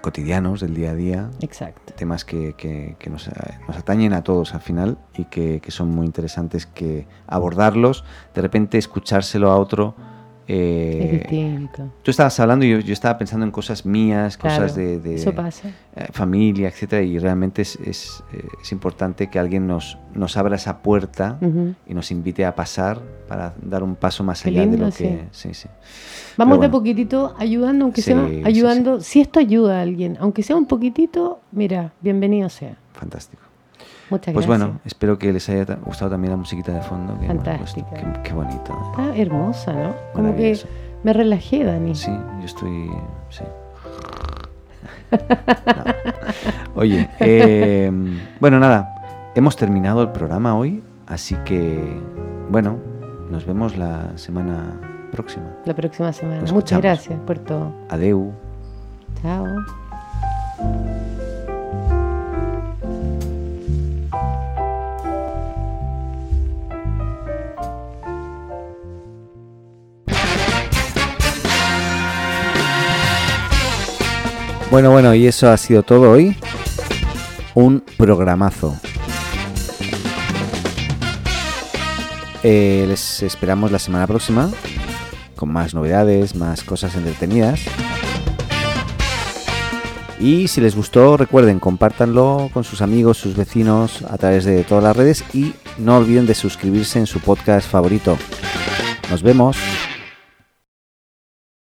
cotidianos del día a día, Exacto. temas que, que- que nos, nos atañen a todos al final y que, que son muy interesantes que abordarlos, de repente escuchárselo a otro. Eh, es distinto. Tú estabas hablando y yo, yo estaba pensando en cosas mías, Claro, cosas de, de, Eso pasa. eh, familia, etcétera, y realmente es, es, eh, es importante que alguien nos, nos abra esa puerta Ujú. y nos invite a pasar para dar un paso más Qué allá de lindo, lo que... Sí, sí. Vamos de bueno. poquitito ayudando, aunque Sí, sea sí, ayudando. Si esto ayuda a alguien, aunque sea un poquitito, mira, bienvenido sea. Fantástico. Muchas Pues gracias. bueno, espero que les haya ta- gustado también la musiquita de fondo. Que, pues, Fantástica. qué, qué bonito. ¿eh? Está hermosa, ¿no? Como que me relajé, Dani. Sí, yo estoy... Sí. No. Oye, eh, bueno, nada, hemos terminado el programa hoy, así que, bueno, nos vemos la semana próxima. La próxima semana. Nos Muchas escuchamos. gracias por todo. Adeu. Chao. Bueno, bueno, y eso ha sido todo hoy. Un programazo. Eh, les esperamos la semana próxima con más novedades, más cosas entretenidas. Y si les gustó, recuerden, compártanlo con sus amigos, sus vecinos a través de todas las redes y no olviden de suscribirse en su podcast favorito. Nos vemos.